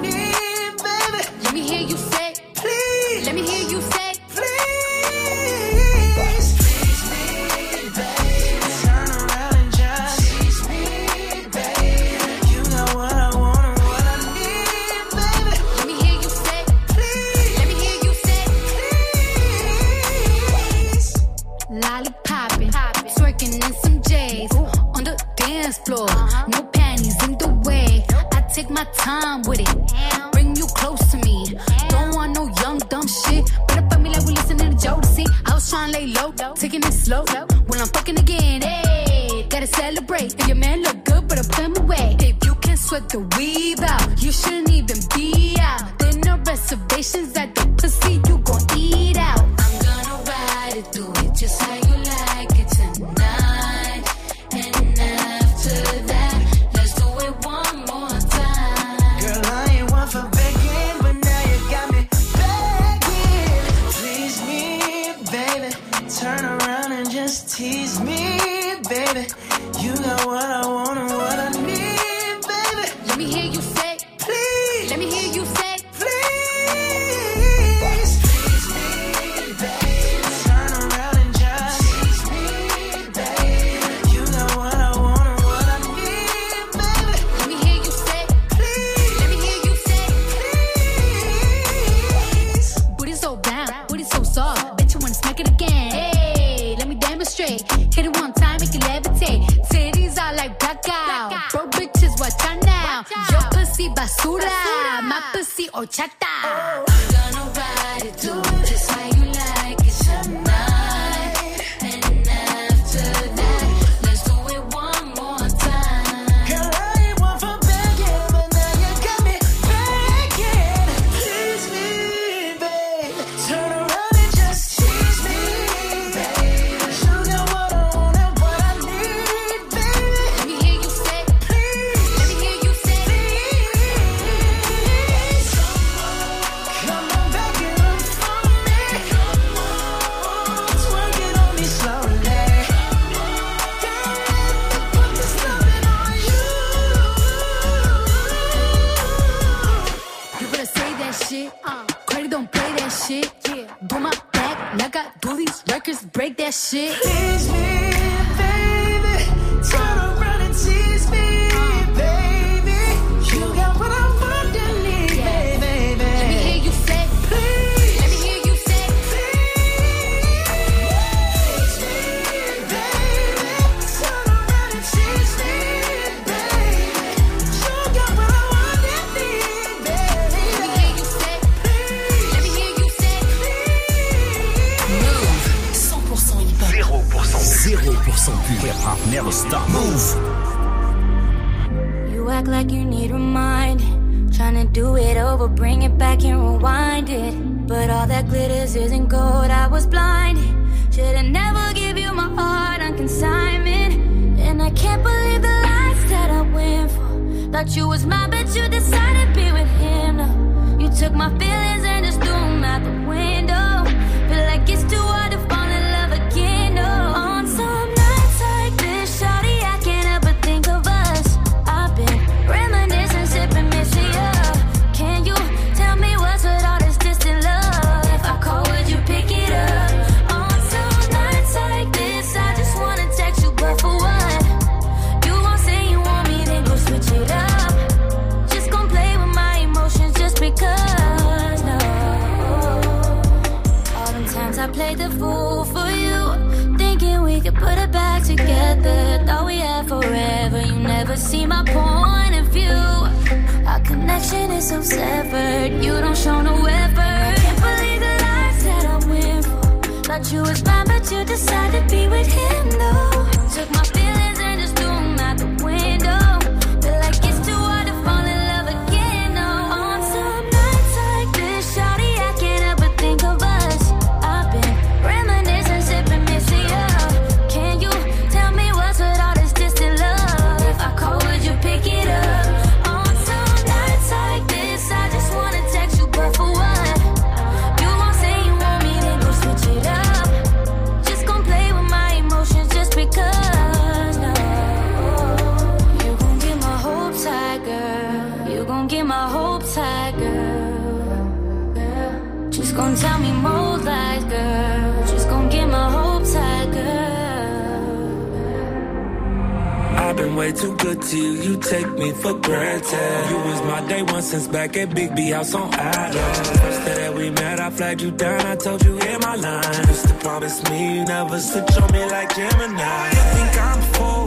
back
at Big B House on Island. First day that we met, I flagged you down, I told you in my line. Used to promise me you never switch on me like Gemini. You think I'm a fool,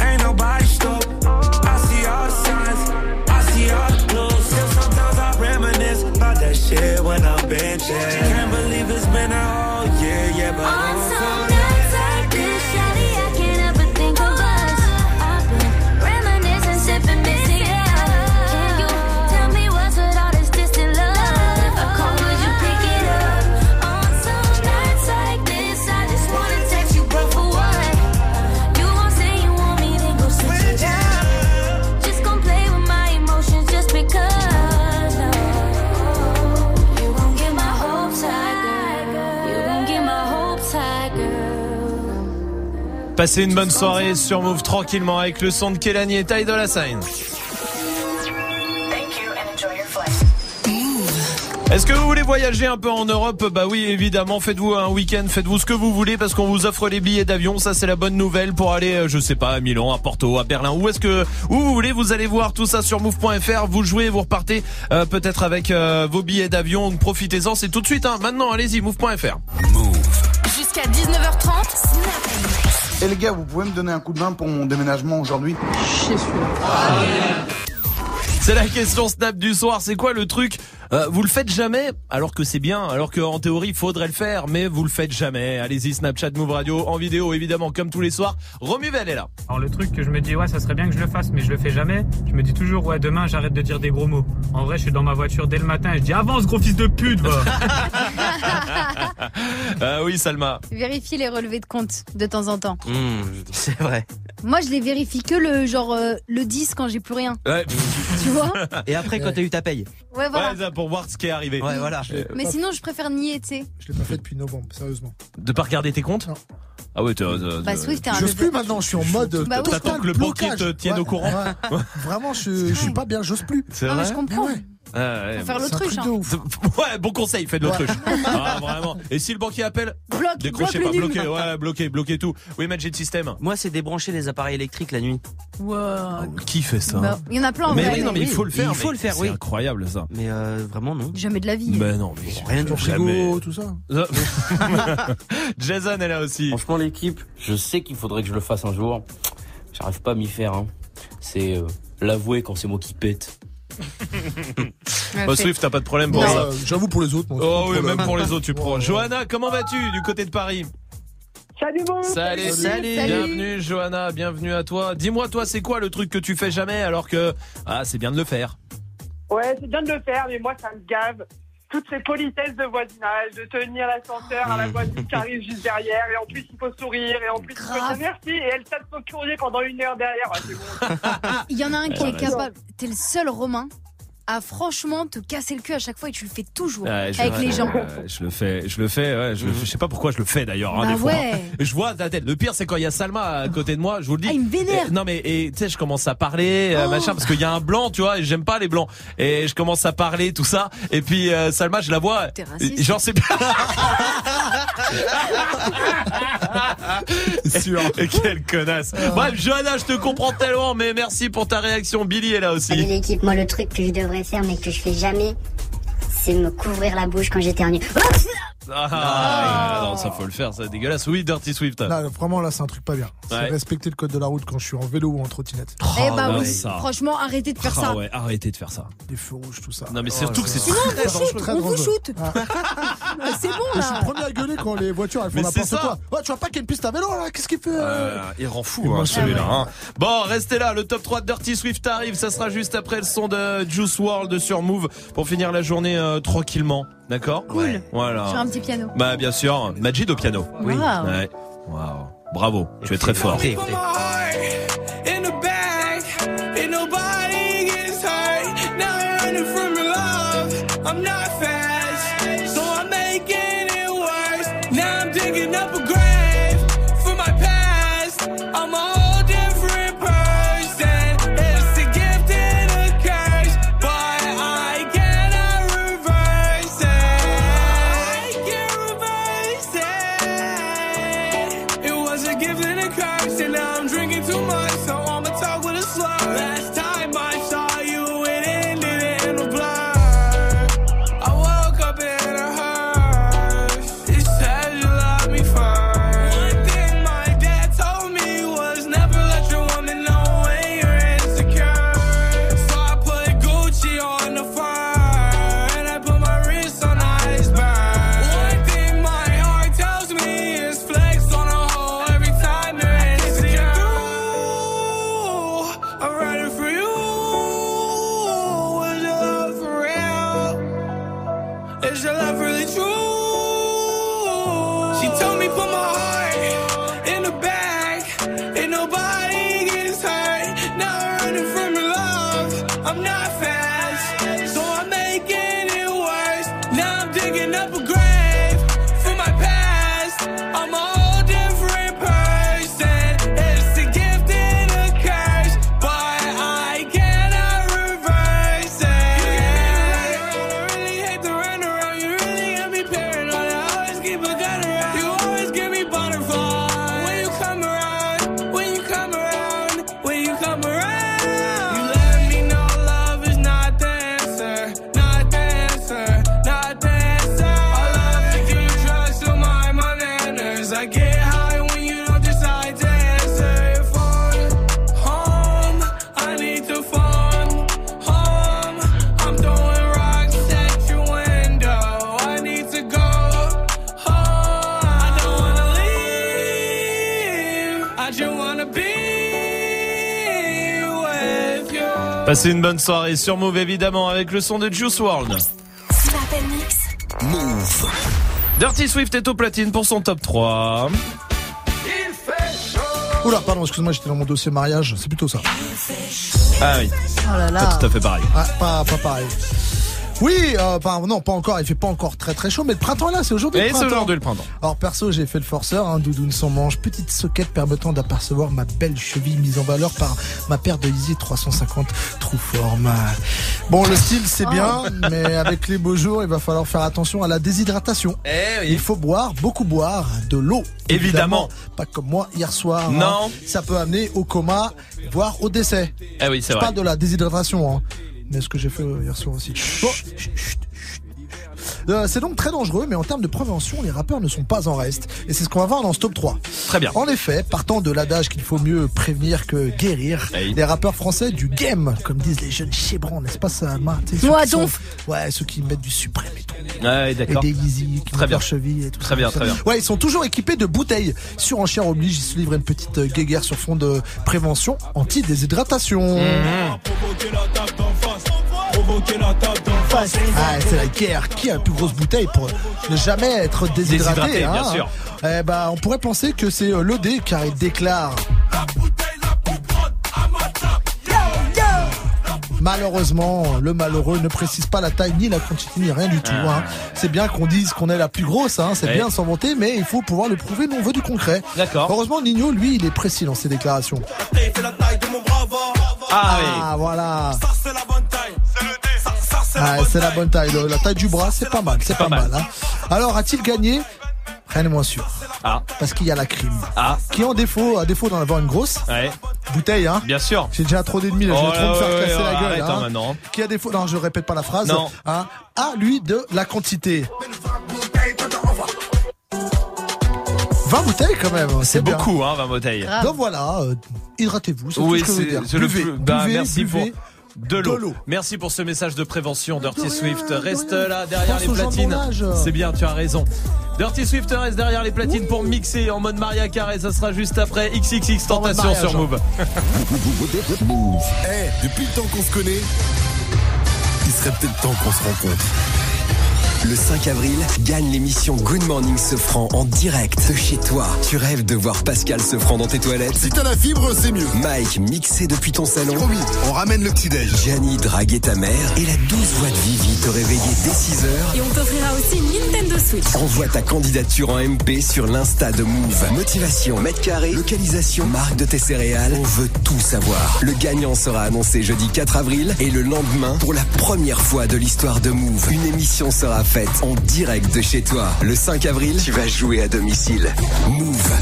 ain't nobody stoked. I see all the signs, I see all the clues. Still sometimes I reminisce about that shit when I'm benching. Can't believe it's been a whole year, yeah, but
On
Passez une bonne soirée sur Move tranquillement avec le son de Kelani et Ty Dolla Sign. Est-ce que vous voulez voyager un peu en Europe? Bah oui, évidemment, faites-vous un week-end, faites-vous ce que vous voulez parce qu'on vous offre les billets d'avion. Ça, c'est la bonne nouvelle pour aller, euh, je sais pas, à Milan, à Porto, à Berlin. Où est-ce que où vous voulez Vous allez voir tout ça sur move.fr. Vous jouez, vous repartez euh, peut-être avec euh, vos billets d'avion. Donc, Profitez-en, c'est tout de suite. Hein. Maintenant, allez-y, move.fr.
Jusqu'à 19h30,
Et les gars, vous pouvez me donner un coup de main pour mon déménagement aujourd'hui?
C'est la question Snap du soir. C'est quoi le truc? Euh, Vous le faites jamais, alors que c'est bien, alors qu'en théorie il faudrait le faire, mais vous le faites jamais. Allez-y, Snapchat Move Radio en vidéo, évidemment, comme tous les soirs. Romuvel est là.
Alors le truc que je me dis ouais ça serait bien que je le fasse mais je le fais jamais, je me dis toujours ouais demain j'arrête de dire des gros mots. En vrai je suis dans ma voiture dès le matin et je dis avance gros fils de pute va. <laughs> <laughs>
Ah oui, Salma.
Vérifier les relevés de compte de temps en temps.
c'est vrai.
Moi, je les vérifie que le genre euh, le 10 quand j'ai plus rien.
Ouais.
Tu vois <laughs>
Et après, quand t'as eu ta paye.
Ouais, voilà.
Ouais, ça, pour voir ce qui est arrivé.
Ouais, voilà.
Mais sinon, je préfère nier, tu sais.
Je l'ai pas fait depuis novembre, sérieusement.
De pas regarder tes comptes Ah ouais, t'es.
Bah, Swift, t'es un
J'ose plus maintenant, je suis en mode.
Bah oui, je
T'attends que le banquier te tienne au courant.
Ouais. <laughs> Vraiment, je, je suis pas bien, j'ose plus.
C'est
Non, mais
vrai
je comprends.
Ah ouais,
Faut faire l'autruche.
C'est
hein. <laughs>
Ouais, bon conseil, faites de l'autruche. <laughs> Ah, vraiment. Et si le banquier appelle
Bloque,
Décrochez
bloque
pas,
le nul.
bloquez, ouais, bloquez, bloquez tout. Oui, Magic System.
Moi, c'est débrancher les appareils électriques la nuit.
Wow.
Qui fait ça
Bah, Il y en a plein en
Mais
vrai.
oui, non, mais il faut le faire.
Il faut
mais
le faire,
c'est
oui.
incroyable ça.
Mais euh, vraiment, non.
Jamais de la vie.
Ben non, mais
Rien du
frigo,
Jamais.
tout ça. <laughs>
Jason est là aussi.
Franchement, l'équipe, je sais qu'il faudrait que je le fasse un jour. J'arrive pas à m'y faire. hein. C'est euh, l'avouer quand c'est moi qui pète. <laughs>
Bah. Swift, t'as pas de problème pour
Non,
ça.
euh, J'avoue pour les autres. moi,
Oh oui, même pour les autres, tu prends. Johanna, comment vas-tu du côté de Paris?
Salut bon
Salut,
Salut.
bienvenue Johanna, bienvenue à toi. Dis-moi toi, c'est quoi le truc que tu fais jamais alors que ah, c'est bien de le faire?
Ouais, c'est bien de le faire, mais moi, ça me gave. Toutes ces politesses de voisinage, de tenir l'ascenseur à la voisine qui arrive juste derrière, et en plus, il faut sourire, et en plus, il faut dire merci, et elle tape son courrier pendant une heure derrière. Ah, bon.
Il y en a un qui
Ouais,
est
ouais.
capable. T'es le seul Romain à franchement te casser le cul à chaque fois et tu le fais toujours
Ouais, je-
avec les gens.
ouais, je le fais, je le fais, ouais, je, le fais. je sais pas pourquoi je le fais d'ailleurs. hein,
Bah
des fois.
ouais. <laughs>
Je vois ta tête. Le pire, c'est quand il y a Salma à côté de moi. Je vous le dis.
Ah, il me vénère.
Et- non mais et tu sais, je commence à parler, euh,
Oh.
machin, parce qu'il y a un blanc, tu vois, et j'aime pas les blancs. Et je commence à parler, tout ça. Et puis euh, Salma, je la vois. Genre c'est. <laughs>
Sûr. <laughs>
Et Quelle connasse. Bref, Johanna, je te comprends tellement, mais merci pour ta réaction. Billy est là aussi.
Salut l'équipe, moi le truc que je devrais faire mais que je fais jamais, c'est me couvrir la bouche quand j'éternue.
Ah, ah, non, ça faut le faire, c'est dégueulasse. Oui, Dirty Swift.
Là, vraiment, là, c'est un truc pas bien. C'est
Ouais.
respecter le code de la route quand je suis en vélo ou en trottinette.
Eh bah
ouais,
oui,
ça.
franchement, arrêtez de faire
Ah
ça.
ouais, arrêtez de faire ça.
Des feux rouges, tout ça.
Non, mais
Oh,
surtout que c'est
Sinon, on vous shoot, on vous shoot.
Ah.
C'est bon
Je suis
là.
le premier à gueuler quand les voitures elles font
Mais
n'importe
c'est ça.
quoi. Ouais, tu vois pas qu'il y a une piste à vélo là? Qu'est-ce qu'il fait euh?
Euh, il rend fou hein, celui-là.
Ah ouais.
hein. Bon, restez là, le top 3 de Dirty Swift arrive, ça sera juste après le son de Juice World sur Move pour finir la journée euh, tranquillement, d'accord
Cool.
Voilà.
Sur un petit piano.
Bah bien sûr, Majid au piano.
Oui. Wow.
Ouais. Waouh. Bravo, tu es très fort. Passez une bonne soirée sur Move évidemment avec le son de Juice World.
Move.
Dirty Swift est au platine pour son top 3.
Oula, pardon, excuse-moi, j'étais dans mon dossier mariage, c'est plutôt ça.
Ah oui.
Oh là là.
C'est tout à fait pareil.
Ah, pas, pas pareil. Oui, euh, pas- non, pas encore, il fait pas encore très très chaud, mais le printemps est là, c'est aujourd'hui le
Et c'est aujourd'hui le printemps.
Alors perso, j'ai fait le forceur, hein, doudoune sans manche, petite soquette permettant d'apercevoir ma belle cheville mise en valeur par ma paire de Yeezy 350 True Form. Bon, le style c'est bien, <laughs> mais avec les beaux jours, il va falloir faire attention à la déshydratation. Il faut boire, beaucoup boire de l'eau.
Eh Évidemment.
Pas comme moi hier soir. hein.
Non.
Ça peut amener au coma, voire au décès.
Eh oui, c'est vrai.
parle de la déshydratation, hein. Mais ce que j'ai fait euh, hier soir aussi. Bon, chut, chut, chut. Euh, c'est donc très dangereux, mais en termes de prévention, les rappeurs ne sont pas en reste. Et c'est ce qu'on va voir dans ce top 3.
Très bien.
En effet, partant de l'adage qu'il faut mieux prévenir que guérir, les rappeurs français du game, comme disent les jeunes chebrans, n'est-ce pas ça, ceux
Moi,
sont-
donf.
Ouais, ceux qui mettent du suprême et tout.
Ouais,
Et
d'accord.
des Yeezy, qui
Très
mettent
bien.
leurs chevilles et tout
Très
ça,
bien,
tout ça.
très bien.
Ouais, ils sont toujours équipés de bouteilles. Surenchère oblige, ils se livrent une petite euh, guéguerre sur fond de prévention anti-déshydratation.
Mhm.
Provoquer d'en face.
Ah, c'est la guerre. Qui a la plus grosse bouteille pour ne jamais être déshydraté
Déshydraté,
hein
bien sûr.
Eh ben, on pourrait penser que c'est euh, l'ED car il déclare. Malheureusement, le malheureux ne précise pas la taille ni la quantité ni rien du tout.
Ah.
hein. C'est bien qu'on dise qu'on est la plus grosse, hein, c'est
Ouais.
bien de s'en vanter, mais il faut pouvoir le prouver. Nous on veut du concret.
D'accord.
Heureusement, Nino, lui, il est précis dans ses déclarations.
Ah
Ah, voilà c'est la, ah, bonne taille. La taille du bras, c'est pas mal. C'est pas, mal. Hein. Alors, a-t-il gagné? Rien n'est moins sûr.
Ah.
Parce qu'il y a la crime.
Ah.
Qui en défaut, à défaut d'en avoir une grosse. Bouteille, hein.
Bien sûr.
J'ai déjà trop d'ennemis, là. Je vais trop me faire casser la gueule. Hein,
hein. Maintenant.
Qui a défaut, non, je répète pas la phrase.
Non.
Lui de la quantité. 20 bouteilles quand même.
C'est beaucoup, hein, 20 bouteilles.
Donc voilà, euh, hydratez-vous.
Oui, c'est ce le plus. Bah, merci
buvez,
pour de l'eau. Merci pour ce message de prévention, Dirty Swift. Reste là, derrière les platines. C'est bien, tu as raison. Dirty Swift reste derrière les platines pour mixer en mode Maria Carré. Ça sera juste après XXX Tentation sur Move. <laughs>
Eh, depuis le temps qu'on se connaît, il serait peut-être temps qu'on se rencontre.
Le 5 avril, gagne l'émission Good Morning Sofran en direct de chez toi. Tu rêves de voir Pascal Sefran dans tes toilettes?
Si t'as la fibre, c'est mieux.
Mike, mixé depuis ton salon.
Promis, on ramène le petit-déj.
Gianni, draguer ta mère. Et la douce voix de Vivi te réveiller dès 6h.
Et on t'offrira aussi une Nintendo Switch.
Envoie ta candidature en MP sur l'Insta de Move. Motivation, mètre carré, localisation, marque de tes céréales. On veut tout savoir. Le gagnant sera annoncé jeudi 4 avril et le lendemain, pour la première fois de l'histoire de Move, une émission sera faite en direct de chez toi. Le 5 avril, tu vas jouer à domicile. Move.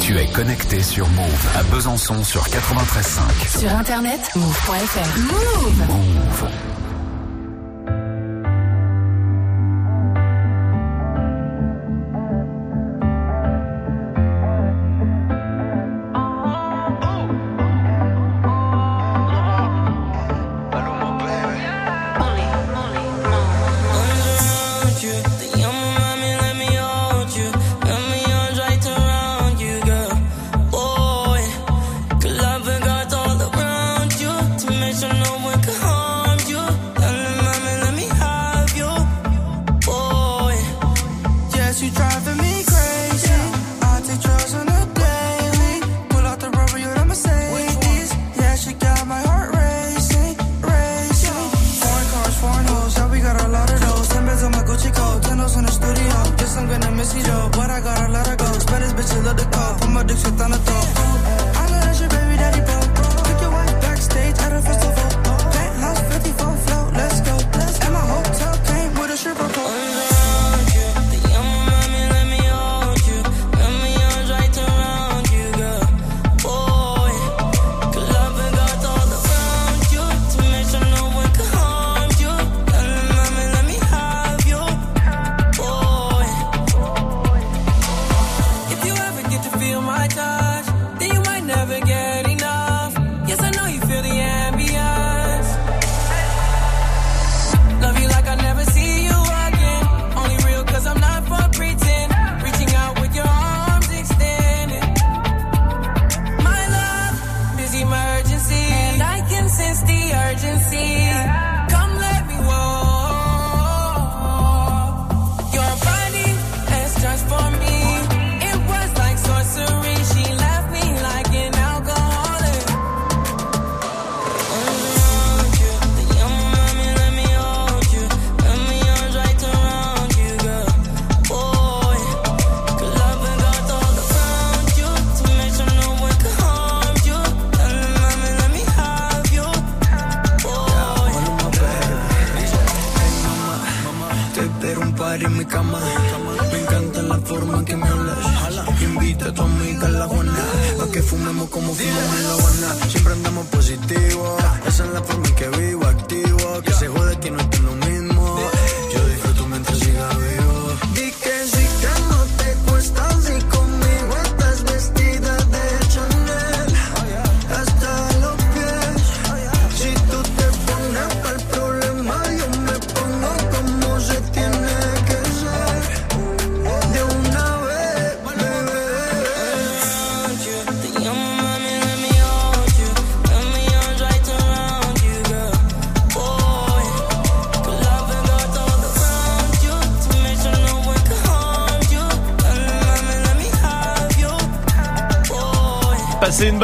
Tu es connecté sur Move à Besançon sur 93.5.
Sur internet, move.fr. Move.
move.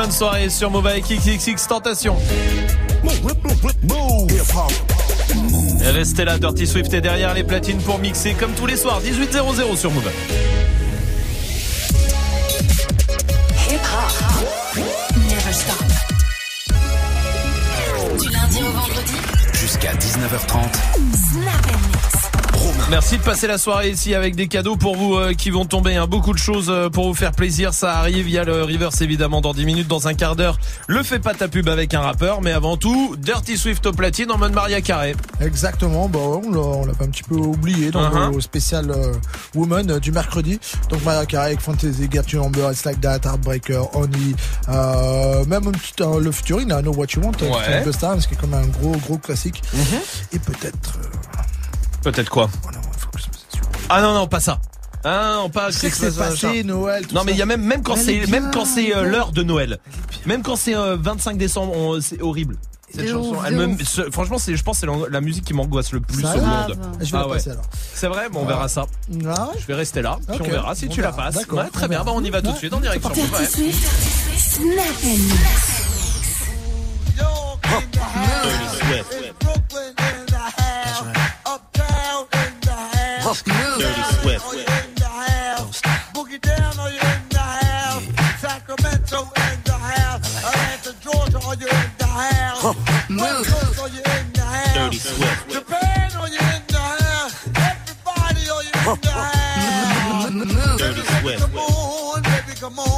Bonne soirée sur Move avec XXX Tentation. Restez là, Dirty Swift est derrière les platines pour mixer comme tous les soirs, 18.00 sur Move.
Du lundi au vendredi.
Jusqu'à 19h30.
Snap
de passer la soirée ici avec des cadeaux pour vous euh, qui vont tomber. hein. Beaucoup de choses euh, pour vous faire plaisir. Ça arrive. Il y a le Reverse évidemment dans 10 minutes, dans un quart d'heure. Le fais pas ta pub avec un rappeur. Mais avant tout, Dirty Swift au platine en mode Maria Carré.
Exactement, bon, on l'a un petit peu oublié dans
Uh-huh.
le spécial euh, Woman du mercredi. Donc Mariah Carey avec Fantasy, Get You Number, It's Like That, Heartbreaker, Honey, même un petit le featuring, I Know What You Want,
Ouais.
featuring Busta Rhymes, qui est comme un gros gros classique. Et peut-être
Peut-être quoi Ah non non pas ça. Ah
Je sais que c'est passé. Noël, tout
Non mais il y a même même quand c'est
est
même quand c'est euh, l'heure de Noël. Même quand c'est euh, 25 décembre, on- c'est horrible. Cette chanson, elle me, ce- franchement, c'est, je pense, que c'est la, la musique qui m'angoisse le plus
Ça
au
va
monde.
Je vais la
Ah ouais.
passer alors.
C'est vrai, bon, on
Ouais.
verra ça.
Ah ouais
Je vais rester là, puis
Ok,
on verra si
on
tu la
verra.
passes.
D'accord,
Ouais, très
on
bien,
verra.
bah, on y va tout de suite en direct sur Move. Ouais.
Snap and
Dirty Swift. Boogie down, are you in the house? Sacramento in the house. Atlanta, Georgia, are you in the house? West Coast, are you in the house?
Dirty Swift.
Japan, are you in the house? Everybody, are you in the house?
Dirty Swift.
Come on, baby, come on,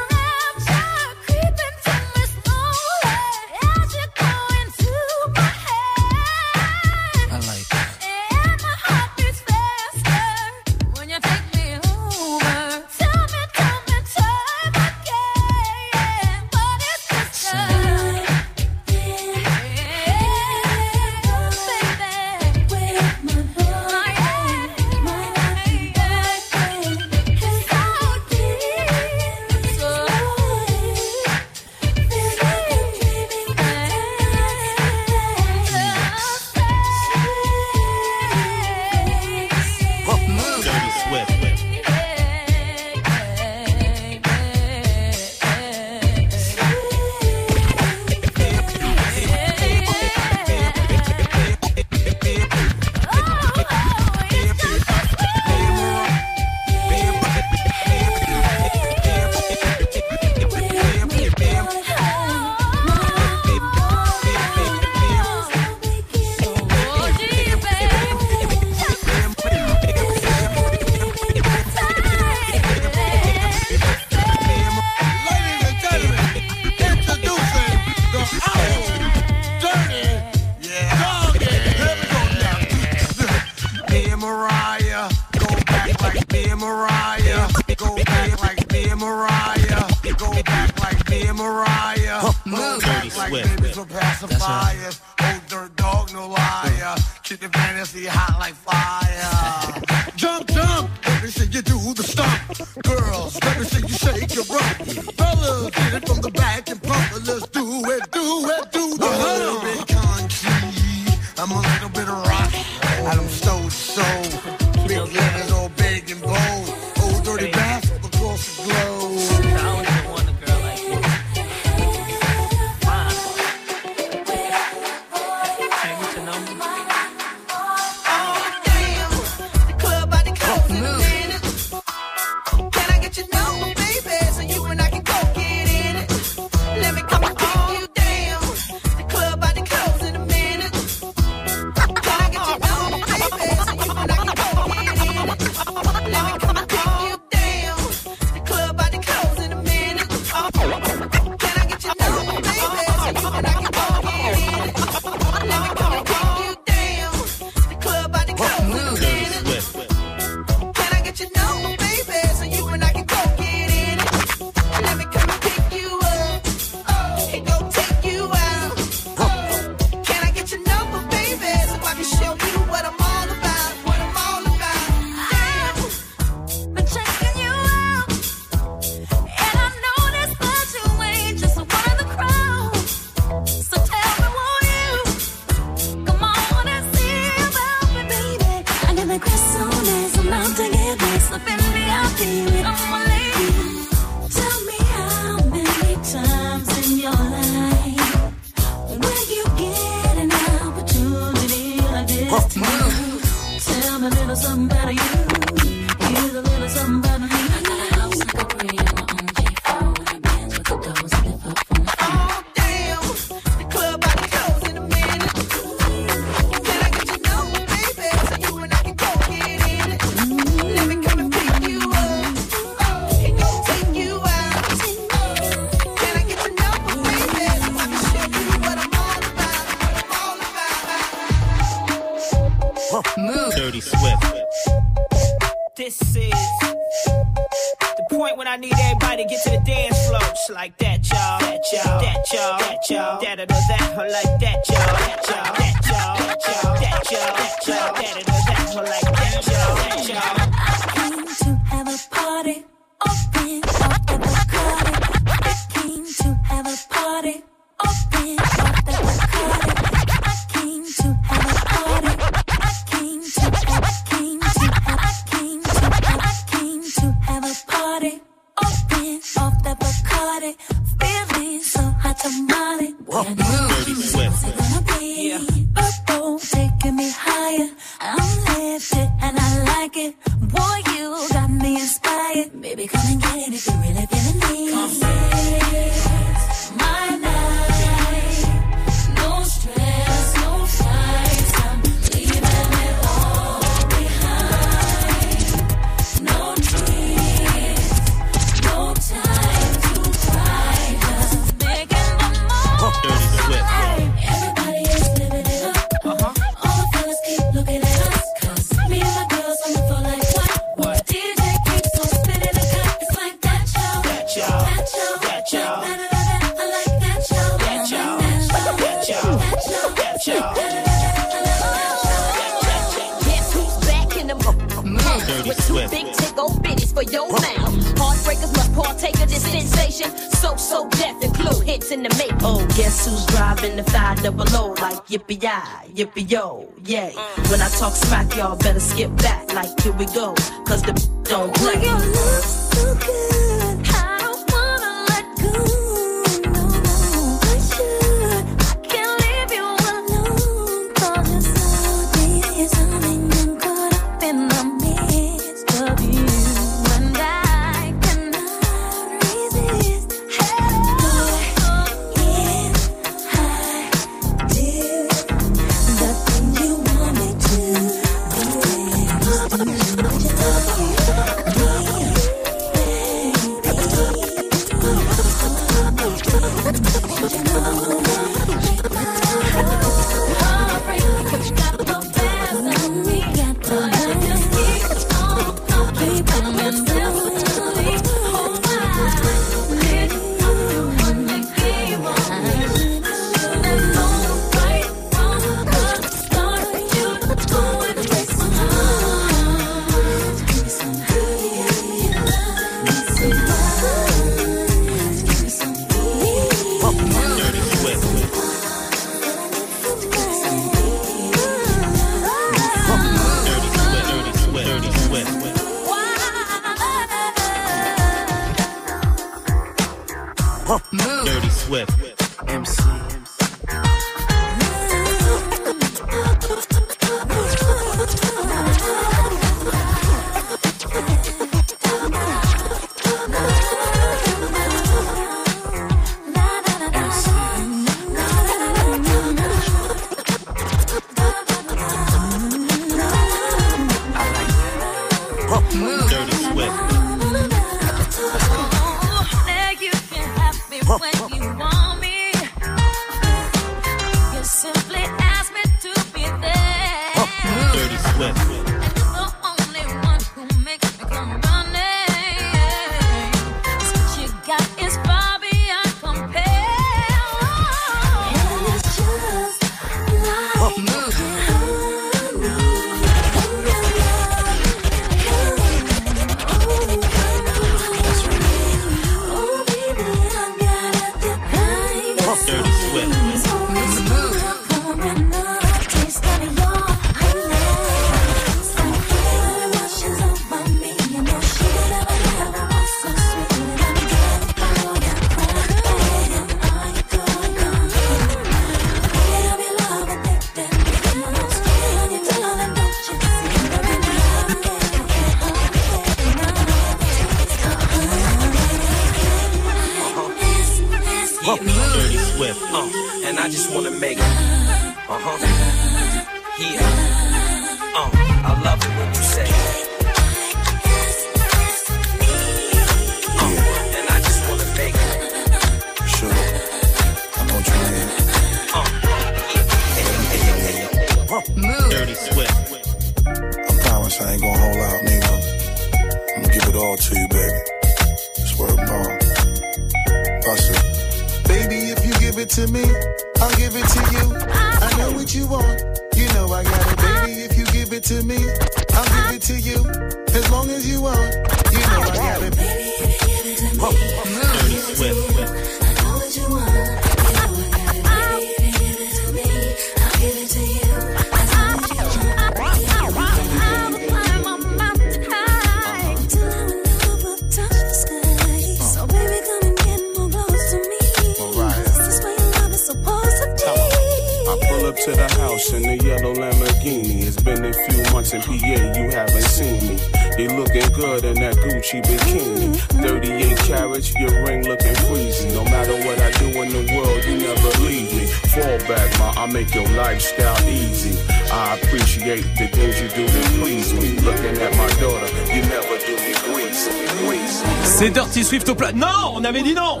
Non, on avait dit non.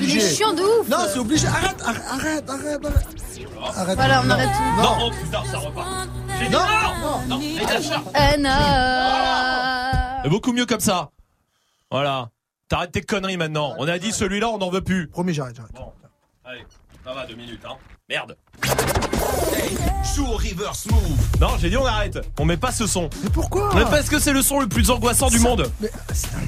Il est chiant de ouf.
Non, c'est obligé. Arrête, arrête, arrête, arrête. arrête. Arrête.
Voilà, on arrête tout.
Non, oh putain, ça repart. J'ai dit
Non,
non, non.
Eh, non.
C'est beaucoup mieux comme ça. Voilà. T'arrêtes tes conneries maintenant. On a dit celui-là, on n'en veut plus.
Promis, j'arrête, j'arrête.
Bon, allez, ça va, deux minutes, hein. Merde.
Joue au reverse move.
Non, j'ai dit on arrête. On met pas ce son.
Mais pourquoi?
Mais parce que c'est le son le plus angoissant du monde.
Mais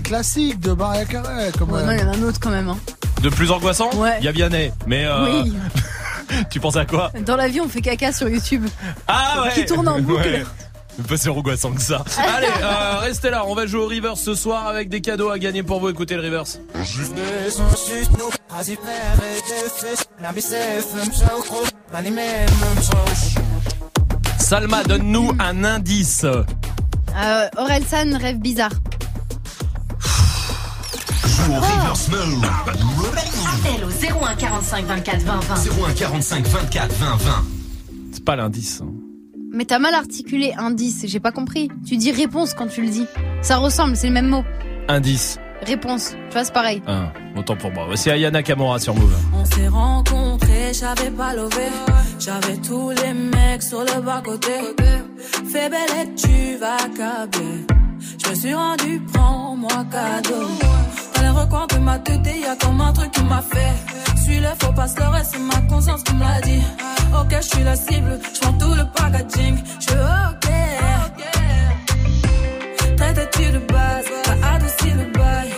classique de Maria Carey, comme
Ouais, non, il y en a un autre quand même. Hein.
De plus angoissant
Ouais.
Il y a Vianney. Mais euh,
Oui. <laughs>
tu penses à quoi?
Dans la vie, on fait caca sur YouTube.
Ah ouais
Qui tourne en boucle.
Ouais. Pas si angoissant que ça. <laughs> Allez, euh, restez là, on va jouer au reverse ce soir avec des cadeaux à gagner pour vous. Écoutez le reverse. Salma, donne-nous un indice.
Euh, Orelsan, rêve bizarre.
Joue au reverse move.
Appel au 01 45 24 20 20.
01 45 24 20 20.
C'est pas l'indice.
Mais t'as mal articulé indice, j'ai pas compris. Tu dis réponse quand tu le dis. Ça ressemble, c'est le même mot.
Indice.
Réponse, tu vois, c'est pareil.
Ah, autant pour moi. Voici Ayana Kamora sur Move.
On s'est rencontrés, j'avais pas levé. J'avais tous les mecs sur le bas-côté. Fais belle et tu vas câbler. Je me suis rendu, prends-moi cadeau. Recoins de ma tête, y a comme un truc qui m'a fait. Suis le faux pas le reste, c'est ma conscience qui me l'a dit. Ok, je suis la cible, je prends tout le packaging. Je ok. Traite-tu de base, t'as adouci le bail.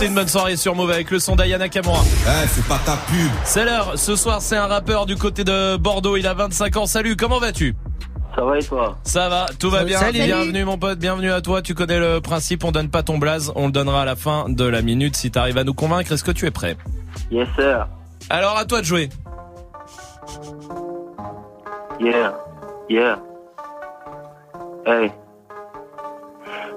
Passez une bonne soirée sur Move avec le son d'Ayana Kamura.
Eh, c'est pas ta pub.
C'est l'heure. Ce soir, c'est un rappeur du côté de Bordeaux. Il a 25 ans. Salut, comment vas-tu?
Ça va et toi?
Ça va, tout va bien.
Salut.
Bienvenue mon pote, bienvenue à toi. Tu connais le principe, on donne pas ton blaze, on le donnera à la fin de la minute. Si t'arrives à nous convaincre, est-ce que tu es prêt?
Yes sir.
Alors à toi de jouer.
Yeah. Yeah. Hey.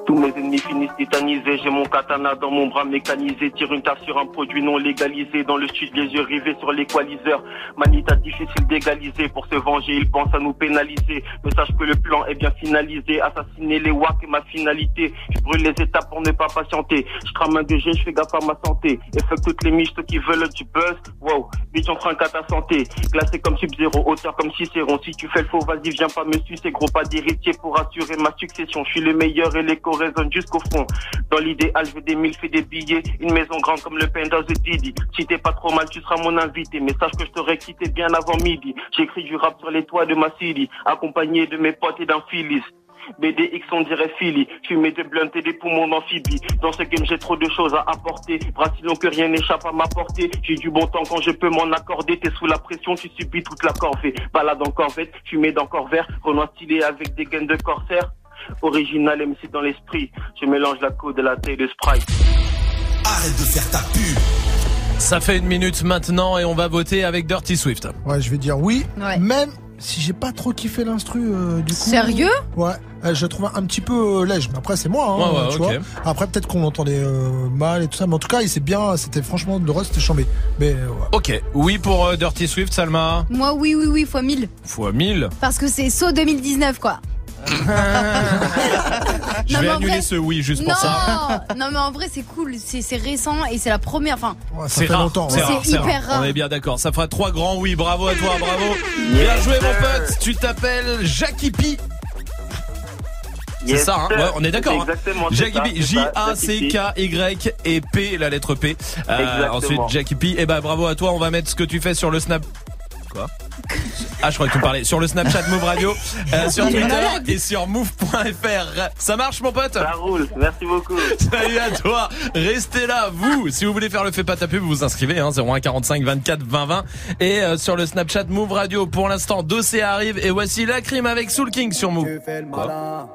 Tous mes ennemis finissent tétanisés, j'ai mon katana dans mon bras mécanisé, tire une taf sur un produit non légalisé, dans le sud les yeux rivés sur l'équaliseur, manita difficile d'égaliser, pour se venger ils pensent à nous pénaliser, mais sache que le plan est bien finalisé, assassiner les wack est ma finalité, je brûle les étapes pour ne pas patienter, je crame un DG, je fais gaffe à ma santé, et fuck toutes les miches qui veulent du buzz, wow, bitch on trinque à ta santé, glacé comme Sub-Zero, hauteur comme Cicéron, si tu fais le faux vas-y viens pas me sucer, gros pas d'héritier pour assurer ma succession, je suis le meilleur et l'écho résonne jusqu'au fond, dans l'idéal je veux des mille, fais des billets, une maison grande comme le penthouse de Didi, si t'es pas trop mal tu seras mon invité, mais sache que je t'aurais quitté bien avant midi, j'écris du rap sur les toits de ma city, accompagné de mes potes et d'un Phyllis. BDX on dirait Philly, fumé de blunt et des poumons d'amphibie. Dans ce game j'ai trop de choses à apporter, brasilon que rien n'échappe à ma portée. J'ai du bon temps quand je peux m'en accorder, t'es sous la pression, tu subis toute la corvée. Balade en corvette, fumé d'encore vert, Renoir stylé avec des gaines de corsaire. Original MC dans l'esprit, je mélange la code de la taille de Sprite.
Arrête de faire ta pub.
Ça fait une minute maintenant et on va voter avec Dirty Swift.
Ouais, je vais dire oui.
Ouais.
Même si j'ai pas trop kiffé l'instru euh, du coup.
Sérieux?
Ouais, euh, je trouve un petit peu euh, lège, mais après c'est moi, hein,
Ouais, ouais,
tu vois. Après peut-être qu'on l'entendait euh, mal et tout ça, mais en tout cas il s'est bien, c'était franchement le reste c'était chambé. Mais ouais.
Ok, oui pour euh, Dirty Swift, Salma.
Moi, oui, oui, oui, fois 1000.
Fois 1000.
Parce que c'est saut 2019, quoi. <laughs>
Je vais annuler
vrai-
ce oui juste pour
non,
ça. <laughs>
non, mais en vrai, c'est cool. C'est c'est récent et c'est la première. Enfin,
C'est rare, c'est
C'est hyper rare.
On est bien d'accord. Ça fera trois grands oui. Bravo à toi, bravo. Bien joué, mon pote. Tu t'appelles Jackie P. C'est
Yes,
ça, hein ouais, on est d'accord. Hein Jackie P, J-A-C-K-Y et P, la lettre P. Euh, ensuite, Jackie P. Et bah, bravo à toi. On va mettre ce que tu fais sur le Snap. Quoi Ah, je crois que tu me parlais. Sur le Snapchat Move Radio, euh, <laughs> sur Twitter et sur move.fr. Ça marche, mon pote
Ça roule, merci beaucoup. <laughs>
Salut à toi. Restez là, vous. Si vous voulez faire le fait pas ta pub, vous vous inscrivez, hein, 01 45 24 20 20. Et euh, sur le Snapchat Move Radio, pour l'instant, Dossé arrive. Et voici la crime avec Soul King sur Move.
Tu fais le malin,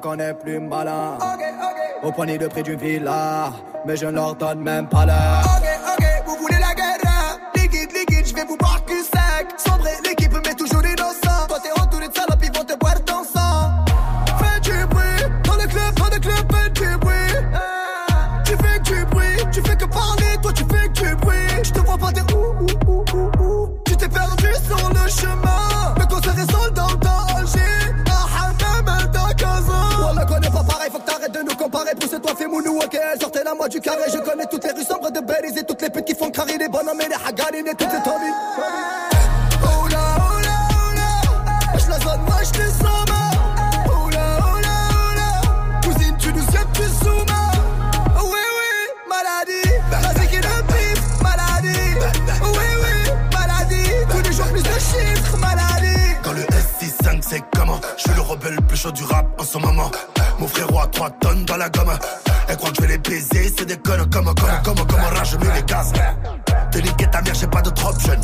qu'on est plus malin. Au poignet de près d'une villa, mais je ne leur donne même pas l'heure.
Ok, je vais vous boire cul sec Sombré, l'équipe de
nous comparer. Pousse-toi, fais mounou, ok, sortez la moi du carré. Je connais toutes les rues sombres de Belize et toutes les putes qui font crarer les bonhommes et les hagarines et toutes les tomies.
Oh là, oh là, Je la zone, moi je sens mal Oh là, là Cousine, tu nous sais, tu soumets Oui, oui, maladie. Vas-y qui le maladie. Oui, oui, maladie. Tous les jours plus de chiffres, maladie.
Quand le S65 c'est comment? Je suis le rebelle le plus chaud du rap en ce moment Mon frérot a 3 tonnes dans la gomme. Elle croit que je vais les baiser C'est des connes comme comme comme comme rage mieux les gaz Te niquer ta mère j'ai pas d'autre option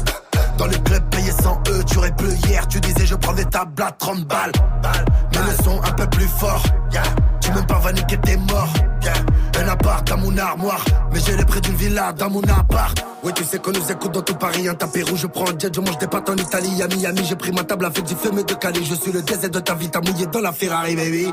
Dans le club payé 100 E tu aurais plus hier. Tu disais je prends des tables à 30 balles. Mais le son un peu plus fort. Tu même pas va niquer t'es mort. Un appart dans mon armoire. Mais j'ai les prix d'une villa dans mon appart. Oui tu sais qu'on nous écoute dans tout Paris Un tapis rouge je prends un jet Je mange des pâtes en Italie À Miami. J'ai pris ma table avec du fumé de Cali. Je suis le désert de ta vie T'as mouillé dans la Ferrari baby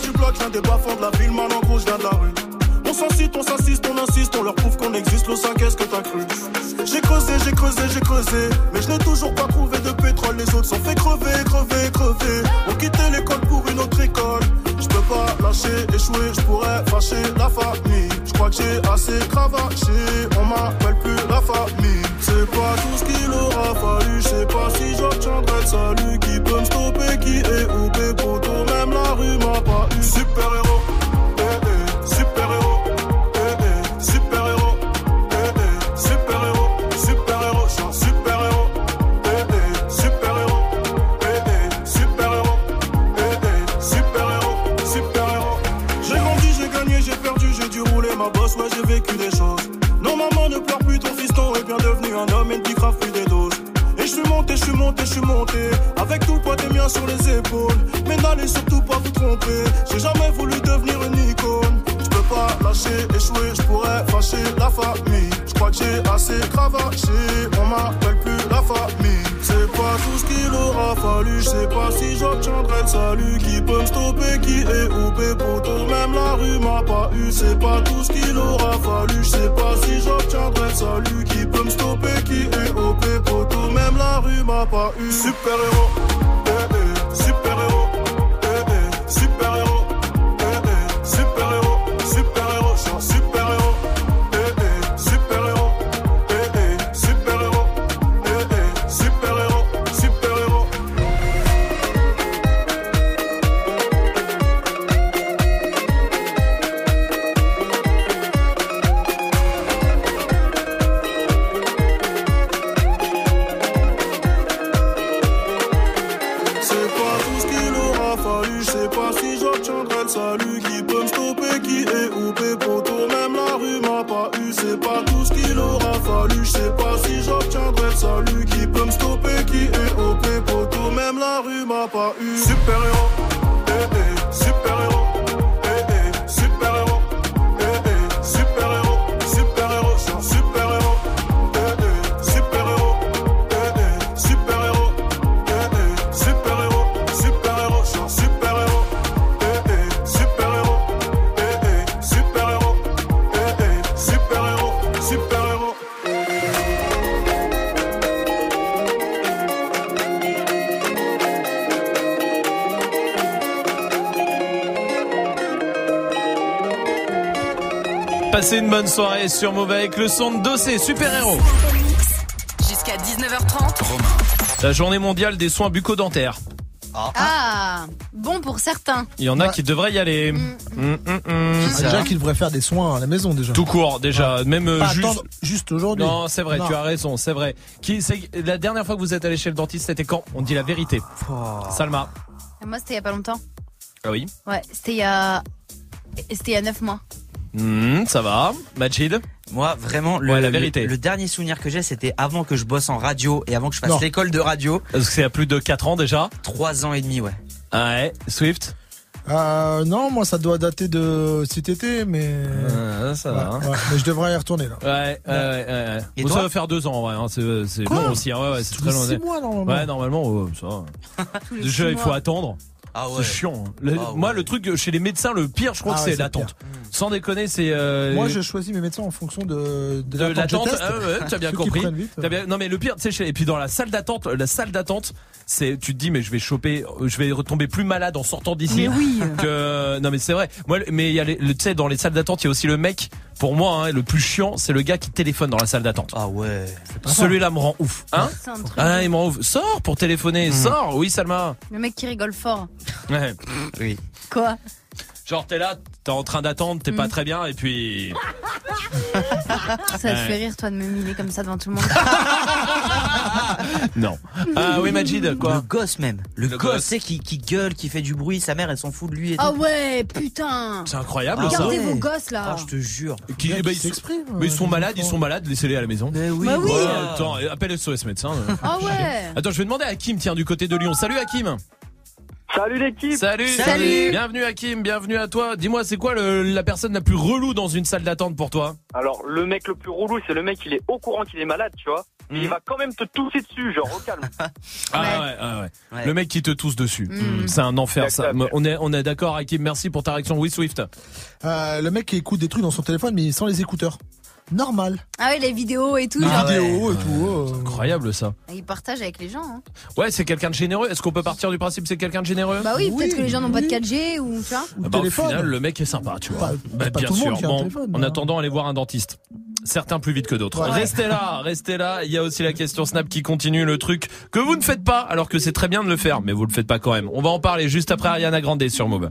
je
viens des bas-fonds de la ville, man, en gros, je viens de la rue. On s'incite, on s'assiste, on insiste, on leur prouve qu'on existe, le 5 qu'est-ce que t'as cru? J'ai creusé, j'ai creusé, j'ai creusé, mais je n'ai toujours pas trouvé de pétrole, les autres sont fait crever, crever, crever. On quittait l'école pour une autre école. Je peux pas lâcher, échouer, je pourrais fâcher la famille. Je crois que j'ai assez cravaché, on m'appelle plus la famille. C'est pas tout ce qu'il aura fallu, je sais pas si j'obtiendrai le salut. Qui peut me stopper, qui est OP, poto, eu. Super héros, eh eh, super héros, eh eh, super héros, eh eh, super héros, super héros, super héros, super héros, super héros, super héros, super héros. J'ai grandi, j'ai gagné, j'ai perdu, j'ai dû rouler ma bosse, ouais j'ai vécu des choses. Non maman ne pleure plus, ton fiston est bien devenu un homme et ne plus des doses. Et je suis monté, je suis monté, je suis monté Avec tout le poids des miens sur les épaules N'allez surtout pas vous tromper. J'ai jamais voulu devenir une icône. Je peux pas lâcher, échouer, je pourrais fâcher la famille. Je crois que j'ai assez cravaché On m'appelle plus la famille. C'est pas tout ce qu'il aura fallu Je sais pas si j'obtiendrai le salut. Qui peut me stopper, qui est OP poto Même la rue m'a pas eu. C'est pas tout ce qu'il aura fallu Je sais pas si j'obtiendrai le salut. Qui peut me stopper, qui est OP poto Même la rue m'a pas eu. Super héros,
bonne soirée sur Move avec le son de Dossé, super héros.
Jusqu'à 19h30.
La journée mondiale des soins bucco-dentaires.
Ah, bon pour certains.
Il y en a qui devraient y aller. Mm, mm, mm.
Ah, déjà qu'il devrait faire des soins à la maison déjà.
Tout court, déjà. Même euh,
Pas
juste.
juste aujourd'hui.
Non, c'est vrai,
Non.
tu as raison, c'est vrai. Qui, la dernière fois que vous êtes allé chez le dentiste, c'était quand? On dit la vérité. Salma.
Moi, c'était il y a pas longtemps.
Ah oui.
Ouais, c'était il y a. C'était il y a 9 mois.
Hmm, ça va. Majid
Moi, vraiment, le,
Ouais, la vérité.
Le, dernier souvenir que j'ai, c'était avant que je bosse en radio et avant que je fasse l'école de radio.
Parce que c'est à plus de 4 ans déjà.
3 ans et demi, ouais.
Ah ouais. Swift
Euh, non, moi ça doit dater de cet été, mais.
Ah, ça va.
Ouais, ouais, mais je devrais y retourner là.
Ouais, ouais, ouais, ouais.
Et
Bon,
toi
ça va faire deux ans, ouais. hein, c'est long aussi. hein, Ouais, ouais, c'est très
les
long.
six mois, normalement.
Ouais, normalement, ouais, ça. Déjà, <laughs> il faut attendre.
Ah
C'est chiant. hein. Le-
Ah
Moi, le truc chez les médecins, le pire, je crois
Ah
que
ouais,
c'est l'attente. Sans déconner, c'est. euh,
Moi, je choisis mes médecins en fonction de, de,
de
l'attente.
Ah ouais, tu as bien compris.
vite,
T'as bien- Non mais le pire, tu sais, chez- et puis dans la salle d'attente, la salle d'attente, c'est, tu te dis mais je vais choper, je vais retomber plus malade en sortant d'ici.
Mais oui.
Que non mais c'est vrai. Moi, mais il y a les, le- tu sais, dans les salles d'attente, il y a aussi le mec. Pour moi, hein, le plus chiant, c'est le gars qui téléphone dans la salle d'attente.
Ah ouais.
Celui-là me rend ouf. Hein. Ah, il me rend ouf. Sors pour téléphoner. Sors. Oui, Salma.
Le mec qui rigole fort.
Ouais.
Oui.
Quoi?
Genre t'es là, t'es en train d'attendre, t'es pas
Mm.
très bien et puis. <laughs>
Ça te
Ouais.
fait rire, toi, de me mimer comme ça devant tout le monde.
Non. Ah oui, Majid,
Le
quoi
gosse même. Le,
Le
gosse,
gosse.
tu sais, qui, qui gueule, qui fait du bruit, sa mère elle s'en fout de lui et
Ah
tout.
ouais, putain.
C'est incroyable ça.
Regardez vos gosses là.
Ah, je te jure.
Qui,
Le
bah, ils, sont,
s'exprime,
mais ils
euh,
sont malades, ils sont malades, laissez-les à la maison.
Mais oui.
Bah oui.
Ouais, attends, appelle SOS médecin.
Ah ouais.
Attends, je vais demander à Hakim, tiens, du côté de Lyon. Salut Hakim
Salut l'équipe
Salut,
Salut.
Salut Bienvenue Hakim, bienvenue à toi. Dis-moi, c'est quoi la personne la plus relou dans une salle d'attente pour toi?
Alors, le mec le plus relou, c'est le mec, il est au courant qu'il est malade, tu vois. Mmh.
Et
il mhm. va quand même te tousser dessus, genre au calme. <laughs>
ah ouais. Ah ouais,
ouais.
Le mec qui te tousse dessus, mhm.
mm.
c'est un enfer ça. On est, on est d'accord Hakim, merci pour ta réaction. Oui Swift
euh, Le mec qui écoute des trucs dans son téléphone mais sans les écouteurs normal.
Ah oui, les vidéos et tout.
Les vidéos et tout. Oh.
C'est incroyable ça.
Il partage avec les gens. Hein.
Ouais, c'est quelqu'un de généreux. Est-ce qu'on peut partir du principe c'est quelqu'un de généreux
Bah oui, peut-être que les gens n'ont pas de 4G ou tu
ah bah, au final, le mec est sympa, tu vois. Bah, bien sûr. En
hein.
attendant, allez voir un dentiste. Certains plus vite que d'autres. Restez là, restez là. Il y a aussi la question Snap qui continue le truc que vous ne faites pas alors que c'est très bien de le faire, mais vous le faites pas quand même. On va en parler juste après Ariana Grande sur Move.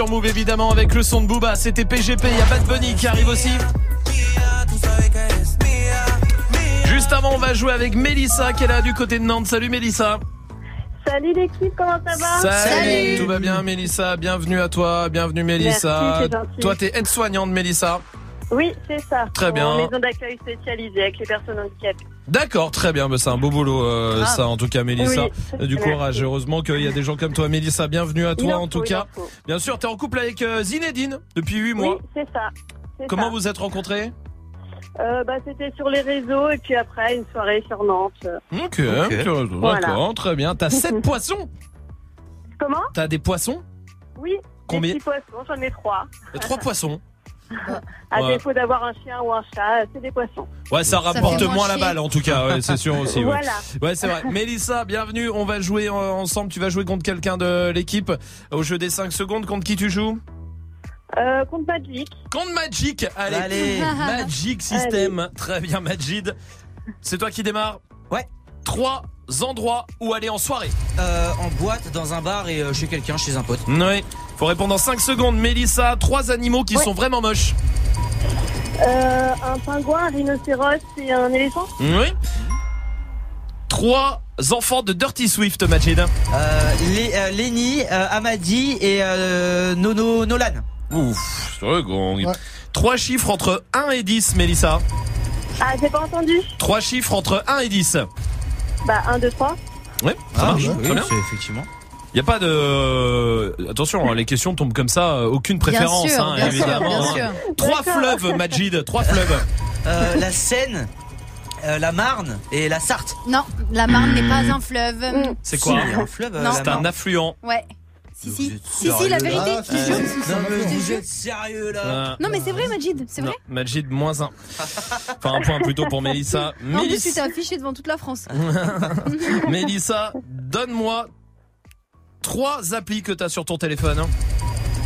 Sur
Move évidemment avec le son de Booba. C'était PGP, il y a Bad Bunny qui arrive aussi. Juste avant, on va jouer avec Mélissa qui est là du côté de Nantes. Salut Mélissa.
Salut l'équipe, comment ça va
Salut. Tout va bien Mélissa, bienvenue à toi, bienvenue Mélissa.
Merci,
toi t'es aide-soignante Mélissa.
Oui, c'est ça.
Très bien.
En maison d'accueil spécialisée avec les personnes handicapées.
D'accord, très bien, bah, c'est un beau boulot euh,
Ah.
ça en tout cas Mélissa.
Oui,
du
merci.
courage, heureusement qu'il y a des gens comme toi Mélissa, bienvenue à toi
en
en tout cas. Bien sûr, t'es en couple avec euh, Zinedine depuis 8 mois.
Oui, c'est ça.
Comment
ça.
vous êtes rencontrés?
Euh, bah, C'était sur les réseaux et puis après une soirée sur Nantes.
Ok,
Ok.
d'accord,
Voilà.
très bien. T'as 7 <laughs> poissons?
Comment?
T'as des poissons?
Oui.
Combien?
Des petits poissons, j'en ai trois.
Euh, Trois poissons.
À
Ouais.
défaut d'avoir un chien ou un chat, c'est des poissons.
Ouais, ça rapporte moins
moins
la balle en tout cas, ouais, c'est sûr aussi. Ouais,
Voilà.
ouais c'est vrai. Mélissa, bienvenue. On va jouer euh, ensemble. Tu vas jouer contre quelqu'un de l'équipe au jeu des 5 secondes. Contre qui tu joues?
Euh, contre Magic.
Contre Magic. Allez,
Allez. <laughs>
Magic System. Très bien, Majid. C'est toi qui démarre?
Ouais.
Trois endroits où aller en soirée.
Euh, en boîte, dans un bar et euh, chez quelqu'un, chez un pote.
Oui. Faut répondre en 5 secondes. Mélissa, trois animaux qui sont vraiment moches.
Euh, un pingouin, un rhinocéros et un éléphant
Oui. Trois enfants de Dirty Swift, Majid.
Euh, Lé- euh, Lenny, euh, Amadi et euh, Nono Nolan.
Ouf, second. Trois chiffres entre 1 et 10, Mélissa.
Ah, j'ai pas entendu
Trois chiffres entre 1 et 10.
Bah, 1, 2, 3.
Ouais, ça
Ah,
marche.
oui, effectivement.
Il n'y a pas de... Attention, hein, les questions tombent comme ça, euh, aucune préférence,
sûr,
hein,
bien sûr,
évidemment.
bien
hein.
sûr.
Trois
D'accord.
fleuves, Majid, trois fleuves.
Euh, la Seine, euh, la Marne et la Sarthe.
Non, la Marne n'est pas un fleuve.
C'est quoi
un fleuve, euh,
Non.
C'est un affluent.
Ouais. Si, si. Si, si, la
là
vérité, je te
Euh,
jure.
non, mais vous êtes sérieux là
Euh,
Non, mais c'est vrai, Majid, c'est
non,
vrai.
Majid, moins un. Enfin, un point plutôt pour <laughs> Mélissa.
En plus, tu t'es affiché devant toute la France. <laughs> <laughs>
Mélissa donne-moi trois applis que tu as sur ton téléphone.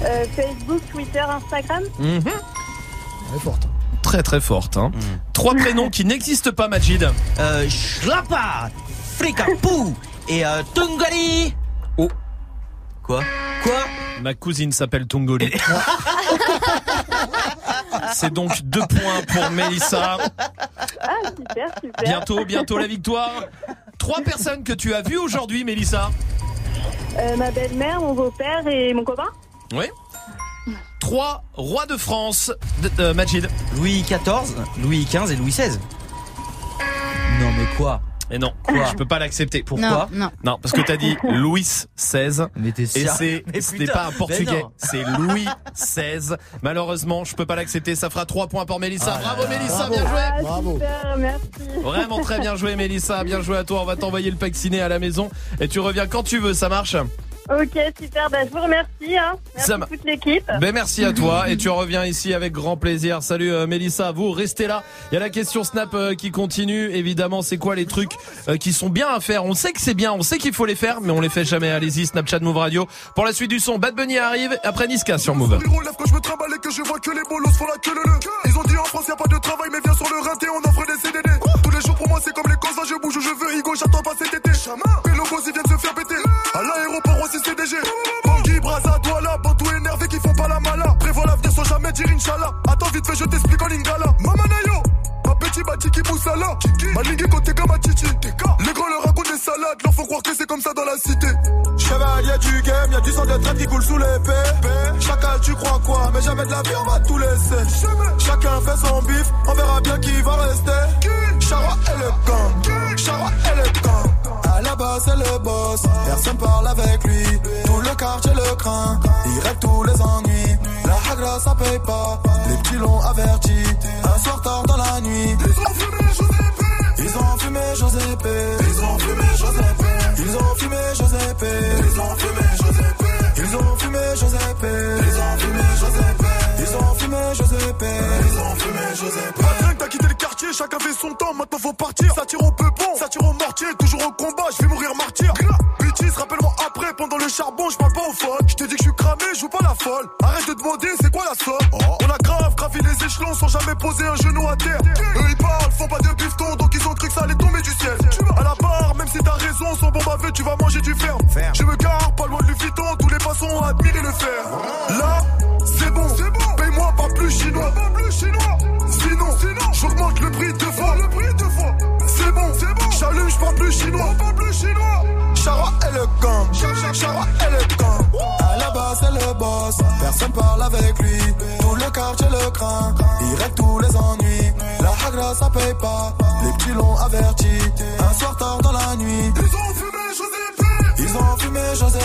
Euh, Facebook, Twitter, Instagram.
Mhm.
Elle est forte.
Très très forte. Hein. Trois prénoms qui n'existent pas, Majid.
Euh, Schlappa, Frikapou et euh, Tungali.
Oh.
Quoi? Quoi?
Ma cousine s'appelle Tongoli. <laughs> C'est donc deux points pour Mélissa.
Ah, super, super.
Bientôt, bientôt la victoire. Trois personnes que tu as vues aujourd'hui, Mélissa.
Euh, ma belle-mère, mon beau-père et mon copain.
Oui. Trois rois de France, de- euh, Majid.
Louis XIV, Louis XV et Louis XVI. Non mais quoi?
Et non,
Quoi
je peux pas l'accepter.
Pourquoi
Non, non.
Non, parce que t'as dit <laughs> Louis XVI.
Mais t'es
Et c'est, pas un portugais, c'est Louis XVI. Malheureusement, je peux pas l'accepter. Ça fera trois points pour Mélissa.
Ah
Bravo Mélissa,
Bravo.
bien joué.
Ah,
Bravo.
super, merci.
Vraiment très bien joué Mélissa, bien joué à toi. On va t'envoyer le pack ciné à la maison et tu reviens quand tu veux, ça marche
Ok, super. Bah, je vous remercie. Hein. Merci
Ça m'a-
toute l'équipe.
Ben merci à toi <laughs> et tu reviens ici avec grand plaisir. Salut euh, Mélissa, vous restez là. Il y a la question Snap euh, qui continue. Évidemment, c'est quoi les trucs euh, qui sont bien à faire? On sait que c'est bien, on sait qu'il faut les faire, mais on les fait jamais. Allez-y, Snapchat Move Radio. Pour la suite du son, Bad Bunny arrive après Niska sur Move.
Bureau lève quand je me trimballe et que je vois que les bolos font la queue le le. Ils ont dit en France y a pas de travail mais viens sur le rinté on offre des CDD. Tous les jours pour moi c'est comme les causes, je bouge où je veux, Igo j'attends pas cet été. Pélo Boss ils viennent se faire péter. À l'aéroport aussi CDG. Bangui, Braza, Douala, Bantou énervé qui font pas la mala. Prévois l'avenir sans jamais dire Inch'Allah. Attends vite fait je t'explique en lingala. Mamanayo. Ma petit bati qui pousse à l'or. Ma ligue côté comme à Titi. Les grands leur racontent des salades, leur faut croire que c'est comme ça dans la cité. Chevalier du game, y'a du sang de traite qui coule sous l'épée. Chacun tu crois quoi, mais jamais de la vie on va tout laisser. Chacun fait son bif, on verra bien qui va rester. Chara et le gang, Chara et le gang c'est le boss. Personne parle avec lui. Tout le quartier le craint. Il règle tous les ennuis. La hagra, ça paye pas. Les petits l'ont averti. Un soir tard dans la nuit. Ils ont fumé Josépé. Ils ont fumé Josépé. Ils ont fumé Josépé. Ils ont fumé Josépé. Ils ont fumé Josépé.
Ils ont fumé Josépé. Ils ont fumé Josépé. Ils ont fumé Josépé. Ils ont fumé Josépé
chacun fait son temps, maintenant faut partir. Ça tire au peupon, ça tire au mortier, toujours au combat, je vais mourir martyr. Bêtise, rappelle-moi après, pendant le charbon, je parle pas au folle. Je te dis que je suis cramé, je joue pas la folle. Arrête de demander, c'est quoi la somme? Oh. On a grave gravi les échelons sans jamais poser un genou à terre. Eux ils parlent, font pas de bifton, donc ils ont cru que ça allait tomber du ciel. Yeah. À la barre, même si t'as raison, sans bon baveux, tu vas manger du fer. Je me gare, pas loin de du Vuitton, tous les passants ont admiré le fer. Là, c'est bon. C'est bon plus chinois. Pas chinois. Sinon, sinon j'augmente le prix deux fois. Le prix deux fois. C'est bon, c'est bon. J'allume, je parle plus chinois. Pas plus chinois.
Chara est le gang. Chara est le gang. À la base, c'est le boss. Personne parle avec lui. Tout le quartier le craint. Il règle tous les ennuis. La hagra, ça paye pas. Les petits l'ont averti. Un soir tard dans la nuit.
Ils ont fumé José
Ils ont fumé
José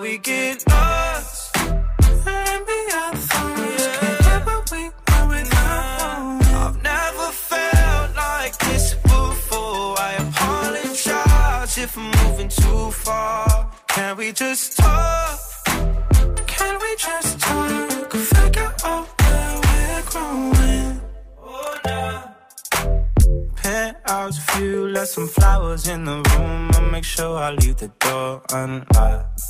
we get lost.
And be our thoughts. Can't get what we want without. I've never felt like this before. I apologize if I'm moving too far. Can we just talk? Can we just talk? Figure out where we're growing. Oh, nah. Penthouse view, left some flowers in the room. I'll make sure I leave the door unlocked.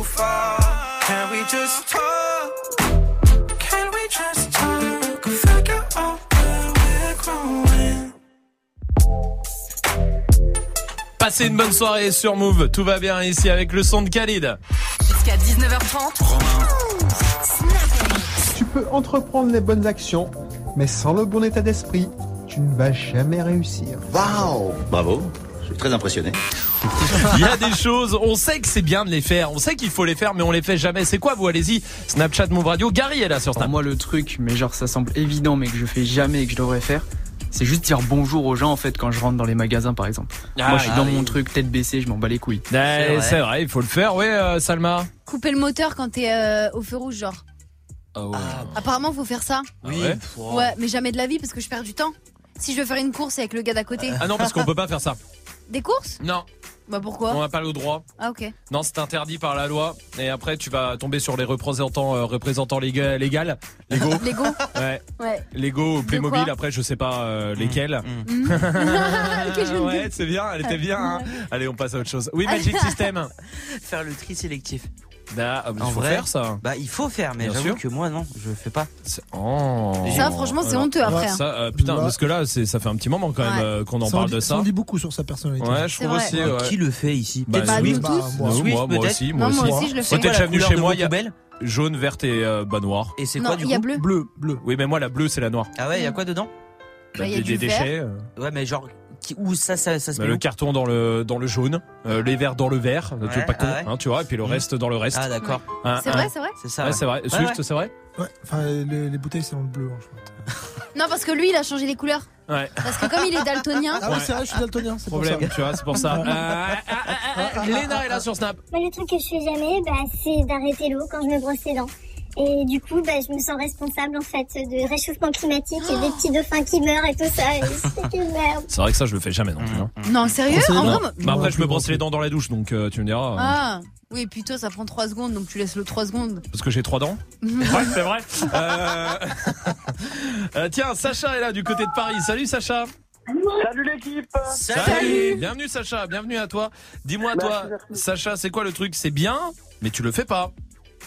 too far? Can we just talk? Can we just talk? Figure out where we're growing.
Passez une bonne soirée sur Move. Tout va bien ici avec le son de Khalid.
Jusqu'à 19h30.
Tu peux entreprendre les bonnes actions, mais sans le bon état d'esprit, tu ne vas jamais réussir.
Waouh Bravo, suis très impressionné.
Il y a des choses, on sait que c'est bien de les faire, on sait qu'il faut les faire, mais on les fait jamais. C'est quoi vous? Allez-y, Snapchat Move Radio. Gary est là sur Snap.
moi le truc, mais genre ça semble évident, mais que je fais jamais et que je devrais faire, c'est juste dire bonjour aux gens en fait quand je rentre dans les magasins par exemple.
Ah,
moi je suis
ah
dans
oui.
mon truc tête baissée, je m'en bats les couilles.
Ouais, c'est vrai, il faut le faire, ouais, euh, Salma.
Couper le moteur quand t'es euh, au feu rouge, genre.
Ah ouais.
Apparemment, faut faire ça.
Oui. ouais
Ouais, mais jamais de la vie parce que je perds du temps. Si je veux faire une course avec le gars d'à côté.
Ah non, parce qu'on peut pas faire ça.
Des courses?
Non,
Bah pourquoi?
On n'a pas le droit.
Ah ok.
Non, c'est interdit par la loi. Et après, tu vas tomber sur les représentants, euh, représentants léga- légal, légaux. <laughs>
Lego
Ouais.
Ouais.
Lego ou Playmobil, après je sais pas euh, lesquels.
Mm. <laughs> Ok, je <laughs>
ouais, c'est bien, elle était bien. hein. Allez, on passe à autre chose. Oui, Magic System.
Faire le tri sélectif.
Bah, ah, bah, il faut
vrai,
faire ça.
Bah, il faut faire, mais
Bien
j'avoue
sûr.
que moi, non, je fais pas.
Oh.
Ça, franchement, c'est honteux après, hein.
Ça, euh, putain,
Ouais.
parce que là, c'est, ça fait un petit moment quand même
Ouais.
euh, qu'on en
Ça en
parle
dit-
de
Ça
ça.
en dit beaucoup sur sa personnalité.
Ouais, je trouve aussi. Ouais.
Qui le fait ici
Bah,
Bah,
Swift.
Bah, moi.
Swift,
moi, aussi, moi
Non, moi
aussi.
aussi, je le fais.
t'es déjà venu chez moi, il y a jaune, verte et euh, bah noir.
Et c'est quoi du
il y a
coup?
bleu.
Bleu, bleu.
Oui, mais moi, la bleue, c'est la noire.
Ah ouais, il y a quoi dedans?
Bah, il y a
des, déchets. euh,
Ouais, mais genre, qui- où ça, ça, ça se
bah,
met
le carton dans le dans le jaune, euh, les verts dans le vert, tu
Ouais,
veux pas con,
ah ouais.
hein, tu vois, et puis le
Mm.
reste dans le reste.
Ah d'accord,
Hein,
C'est
hein.
vrai, c'est vrai
c'est ça.
C'est vrai.
Ouais,
Swift,
ouais.
c'est vrai.
Ouais, enfin, les, les bouteilles, c'est dans le bleu. hein, je crois. <laughs>
Non, parce que lui, il a changé les couleurs.
Ouais.
Parce que comme il est daltonien.
Ah ouais, c'est vrai, je suis daltonien, c'est pour
Problème,
ça.
tu vois, c'est pour ça. <laughs> Euh, ah, ah, ah, Léna est là sur Snap.
Le truc que je fais jamais, bah, c'est d'arrêter l'eau quand je me brosse les dents. Et du coup, bah, je me sens responsable en fait de réchauffement climatique et des petits dauphins qui meurent et tout ça. C'est <laughs> quelle merde.
C'est vrai que ça, je le fais jamais non plus. hein.
Non, sérieux En vrai moi-
Bah après, je me brosse les dents dans la douche, donc euh, tu me diras. euh,
Ah Oui, puis toi, ça prend 3 secondes, donc tu laisses le 3 secondes.
Parce que j'ai trois dents. <laughs> ouais, c'est vrai. Euh... <laughs> euh, tiens, Sacha est là du côté de Paris. Salut Sacha.
Salut l'équipe
Salut. Bienvenue Sacha, bienvenue à toi. Dis-moi
Merci,
toi,
merci.
Sacha, c'est quoi le truc? C'est bien, mais tu le fais pas.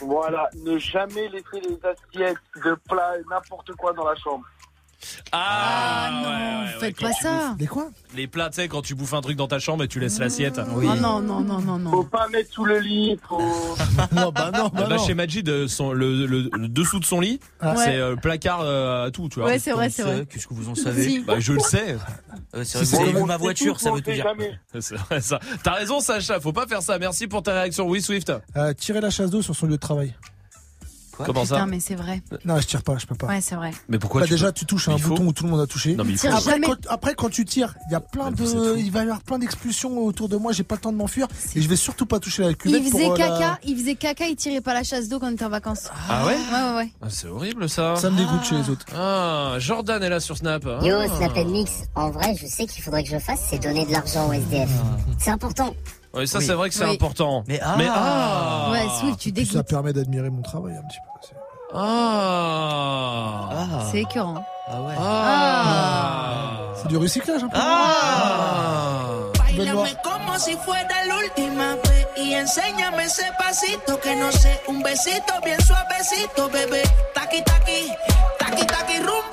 Voilà, ne jamais laisser les assiettes de plats n'importe quoi dans la chambre.
Ah,
non,
ouais, ouais, ouais,
faites
quand
pas
tu
ça.
Les quoi
bouffes- Les plats, tu sais, quand tu bouffes un truc dans ta chambre et tu laisses l'assiette.
Oh non, non, non, non,
Faut
non.
pas mettre sous le lit, faut... <laughs>
Non, bah non, bah
Là,
non.
chez Majid, euh, son- le, le- le dessous de son lit,
Ah.
c'est
Ouais.
euh, placard euh, à tout, tu vois.
Ouais, c'est vrai, c'est vrai.
Qu'est-ce que vous en savez
Si.
Bah, je le sais.
Euh, C'est
Si
vrai,
c'est
vous avez
comme-
vu ma voiture, ça veut tout dire.
jamais. <laughs>
C'est vrai, ça. T'as raison, Sacha. Faut pas faire ça. Merci pour ta réaction. Oui, Swift.
Euh, tirer la chasse d'eau sur son lieu de travail.
Comment
Putain, ça mais c'est vrai.
Non, je tire pas, je peux pas.
Ouais, c'est vrai.
Mais pourquoi
bah, Déjà, tu touches
à
un bouton où tout le monde a touché.
Non, mais il
après, quand, après, quand, tu tires, il y a plein de, il va y avoir plein d'expulsions autour de moi. J'ai pas le temps de m'enfuir et je vais surtout pas toucher la cuvette.
Il faisait
euh,
caca, il faisait caca, il tirait pas la chasse d'eau quand on était en vacances.
Ah, ouais,
ouais, ouais, ouais.
Ah, c'est horrible ça.
Ça me dégoûte chez les autres.
Ah, ah Jordan est là sur Snap. Ah.
Yo, Snap Mix. En vrai, je sais qu'il faudrait que je fasse, c'est donner de l'argent au SDF. C'est important.
Oui, ça,
oui.
c'est vrai que c'est
oui.
important.
Mais ah,
mais ah
Ouais, Swift, tu dégoûtes.
Ça permet d'admirer mon travail un petit peu. Ah,
ah.
C'est écœurant.
Ah ouais.
Ah. ah.
C'est du recyclage un peu.
Ah.
Bailame como si fuera la última vez y enséñame ese pasito que no sé, un besito bien suavecito, bebé. Taqui taqui, taqui taqui rumbo.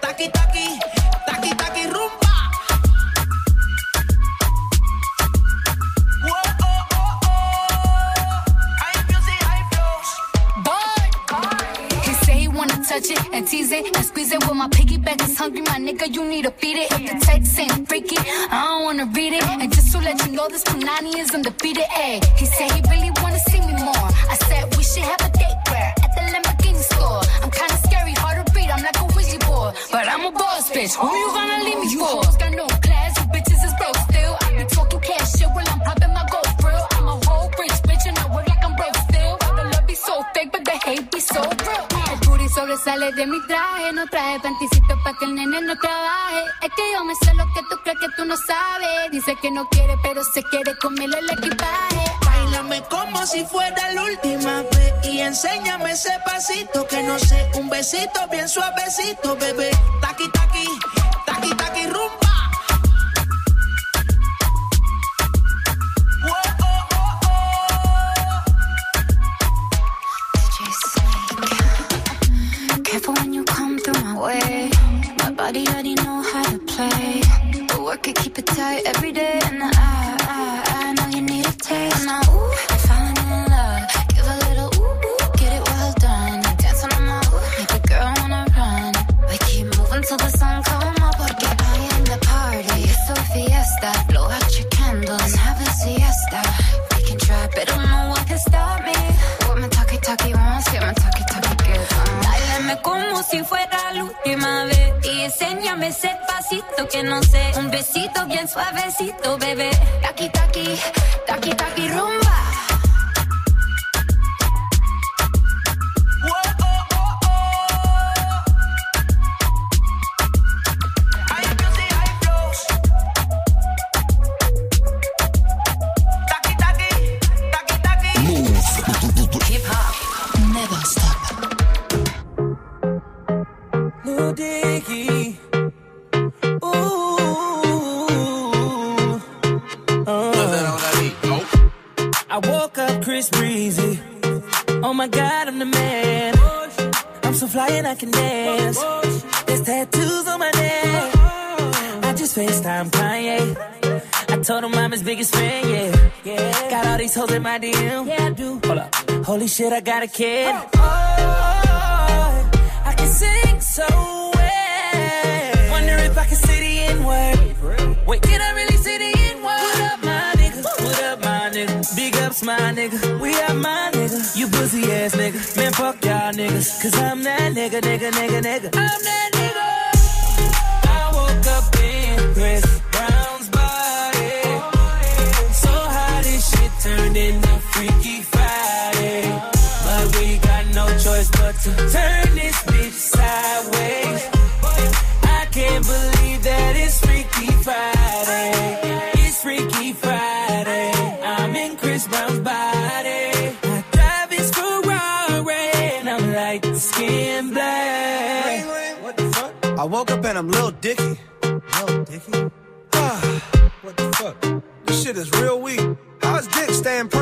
Que no quiere, pero se quiere
comerle el equipaje.
Bailame como si fuera la última vez y enséñame ese pasito que no sé, un besito bien suavecito, bebé.
Taquita shit, I got a kid. Friday. I'm in Chris body. I drive his Ferrari and I'm like skin black.
I woke up and I'm Lil Dicky.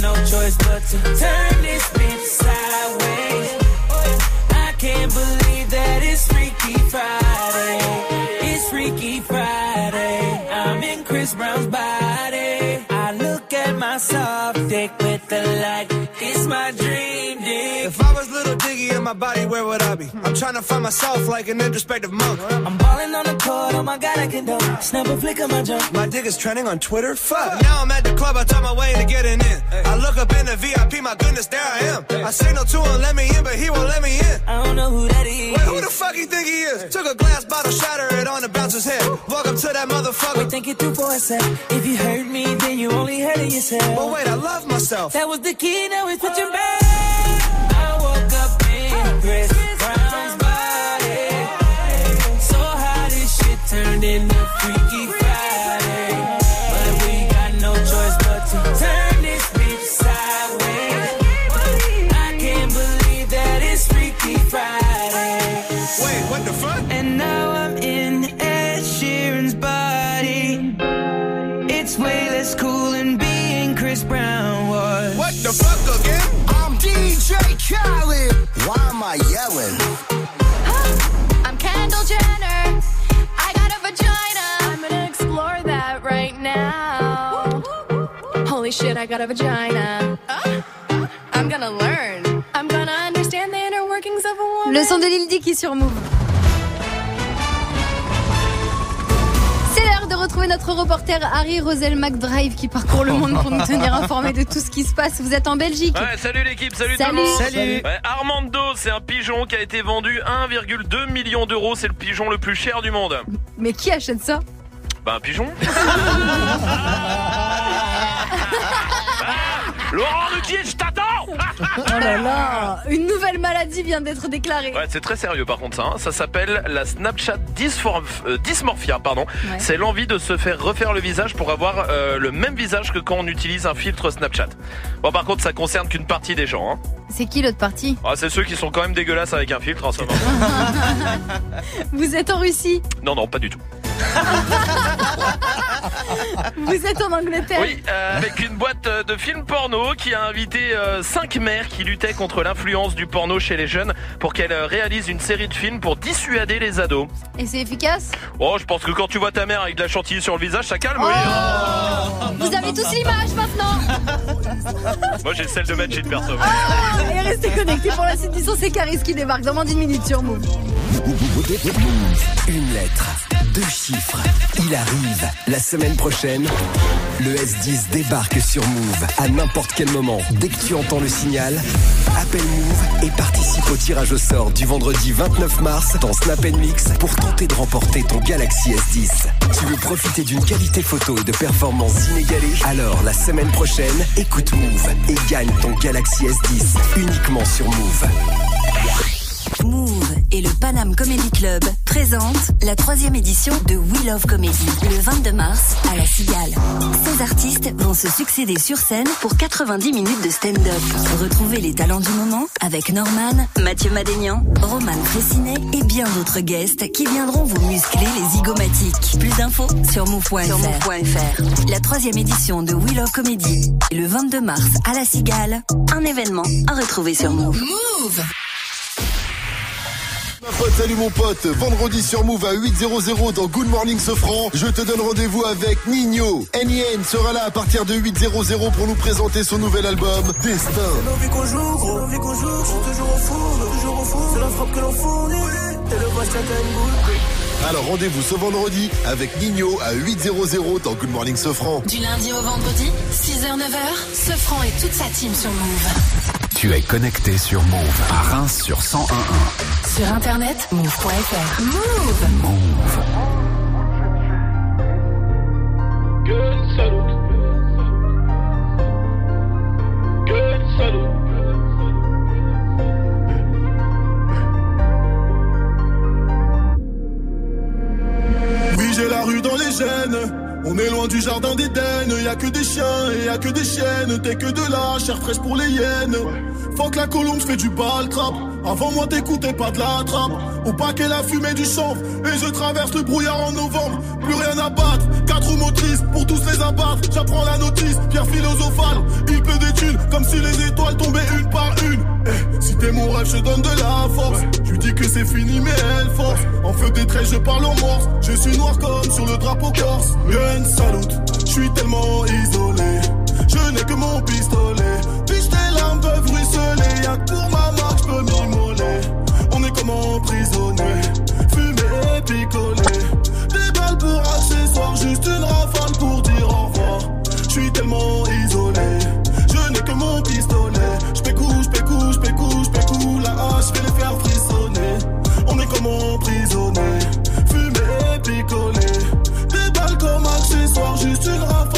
No choice but to turn this bitch sideways. I can't believe that it's Freaky Friday. It's Freaky Friday. I'm in Chris Brown's body. I look at my soft dick with the light. It's my dream
my body, where would I be? I'm trying to find myself like an introspective monk.
I'm balling on the court, oh my god, I can do. Snap a flick of my jump.
My dick is trending on Twitter. Fuck. Now I'm at the club, I talk my way to getting in. I look up in the VIP, my goodness, there I am. I signal to him, let me in, but he won't let me in.
I don't know who that is.
Wait, who the fuck you think he is? Took a glass bottle, shatter it on the bouncer's head. Walk up to that motherfucker.
Wait, think it through for a sec. If you hurt me, then you only hurting yourself.
But wait, I love myself.
That was the key, now it's switching back. Chris Brown's body. So how this shit turned into Freaky
DJ Khaled. Why am I yelling?
I'm Kendall Jenner. I got a vagina. I'm gonna explore that right now. Holy shit, I got a vagina. Uh, uh, I'm gonna learn. I'm gonna understand the inner workings of a woman.
Le son de Lil Dicky sur Move. Retrouver notre reporter Harry Rosel McDrive qui parcourt le monde pour nous tenir informés de tout ce qui se passe. Vous êtes en Belgique.
Ouais, salut l'équipe, salut,
Salut.
tout le monde.
Salut.
Ouais, Armando, c'est un pigeon qui a été vendu 1,2 million d'euros. C'est le pigeon le plus cher du monde.
Mais qui achète ça?
Bah un pigeon. <laughs> Laurent Ruquier, je t'attends <laughs>
Oh là là Une nouvelle maladie vient d'être déclarée.
Ouais, c'est très sérieux par contre ça. hein. Ça s'appelle la Snapchat euh, dysmorphia, pardon.
Ouais.
C'est l'envie de se faire refaire le visage pour avoir euh, le même visage que quand on utilise un filtre Snapchat. Bon, par contre, ça concerne qu'une partie des gens. Hein.
C'est qui l'autre partie?
Ah, c'est ceux qui sont quand même dégueulasses avec un filtre en ce moment. <laughs>
Vous êtes en Russie?
Non, non, pas du tout. <laughs>
Vous êtes en Angleterre?
Oui, euh, avec une boîte euh, de films porno qui a invité euh, cinq mères qui luttaient contre l'influence du porno chez les jeunes pour qu'elles euh, réalisent une série de films pour dissuader les ados.
Et c'est efficace?
Oh, je pense que quand tu vois ta mère avec de la chantilly sur le visage, ça calme. oui.
Vous avez tous l'image maintenant <laughs>
Moi, j'ai celle de Magic perso.
Ah, Et restez connectés pour la suite du son, c'est Caris qui débarque dans moins d'une minute sur Move.
Une lettre, deux chiffres. Il arrive. La semaine prochaine, le S10 débarque sur Move à n'importe quel moment. Dès que tu entends le signal, appelle Move et participe au tirage au sort du vendredi 29 mars dans Snap Mix pour tenter de remporter ton Galaxy S10. Tu veux profiter d'une qualité photo et de performances inégalées? Alors la semaine prochaine, écoute Move et gagne ton Galaxy S10 uniquement sur Move.
Move et le Panam Comedy Club présentent la troisième édition de We Love Comedy le 22 mars à la Cigale. Ces artistes vont se succéder sur scène pour 90 minutes de stand-up. Retrouvez les talents du moment avec Norman, Mathieu Madénian, Roman Fressinet et bien d'autres guests qui viendront vous muscler les zygomatiques. Plus d'infos sur move.fr. La troisième édition de We Love Comedy le 22 mars à la Cigale. Un événement à retrouver sur Move.
Pote, salut mon pote. Vendredi sur Move à 8.00 dans Good Morning Sofran. Je te donne rendez-vous avec Nino. NIN sera là à partir de 8.00 pour nous présenter son nouvel album, Destin.
Nos vies qu'on joue, gros, nos vies qu'on joue, toujours au four, toujours au four. C'est la frappe que l'on fournit, et le chacun.
Alors rendez-vous ce vendredi avec Nino à 8.00 dans Good Morning Sofran.
Du lundi au vendredi, 6h-9h, Sefranc et toute sa team sur Move.
Tu es connecté sur Move à Reims sur 101.1.
Sur internet, move.fr. Move
Move.
Good. Good.
Oui, j'ai la rue dans les gènes. On est loin du jardin d'Éden. Y a que des chiens et y a que des chiennes. T'es que de la chair fraîche pour les hyènes. Faut que la colombe fait du bal trap. Avant moi, t'écoutais pas de la trappe. Au paquet, la fumée du chanvre. Et je traverse le brouillard en novembre. Plus rien à battre. Quatre motrices pour tous les abattre. J'apprends la notice. Pierre philosophale. Il pleut des thunes comme si les étoiles tombaient une par une. Eh, si t'es mon rêve, je donne de la force. Tu dis que c'est fini, mais elle force. En feu des traits, je parle en morse. Je suis noir comme sur le drapeau corse. Gun salute, je suis tellement isolé. Je n'ai que mon pistolet. Puis tes larmes peuvent ruisseler. Y'a que pour ma marque, je peux m'immoler. On est comme emprisonné. Fumé et picolé. Des balles pour accessoires, juste une rafale pour dire au revoir. Je suis tellement isolé. Je n'ai que mon pistolet. J'pécou, j'pécou, j'pécou, j'pécou. La hache, je vais les faire frissonner. On est comme emprisonné. Fumé et picolé. Des balles comme accessoires, juste une rafale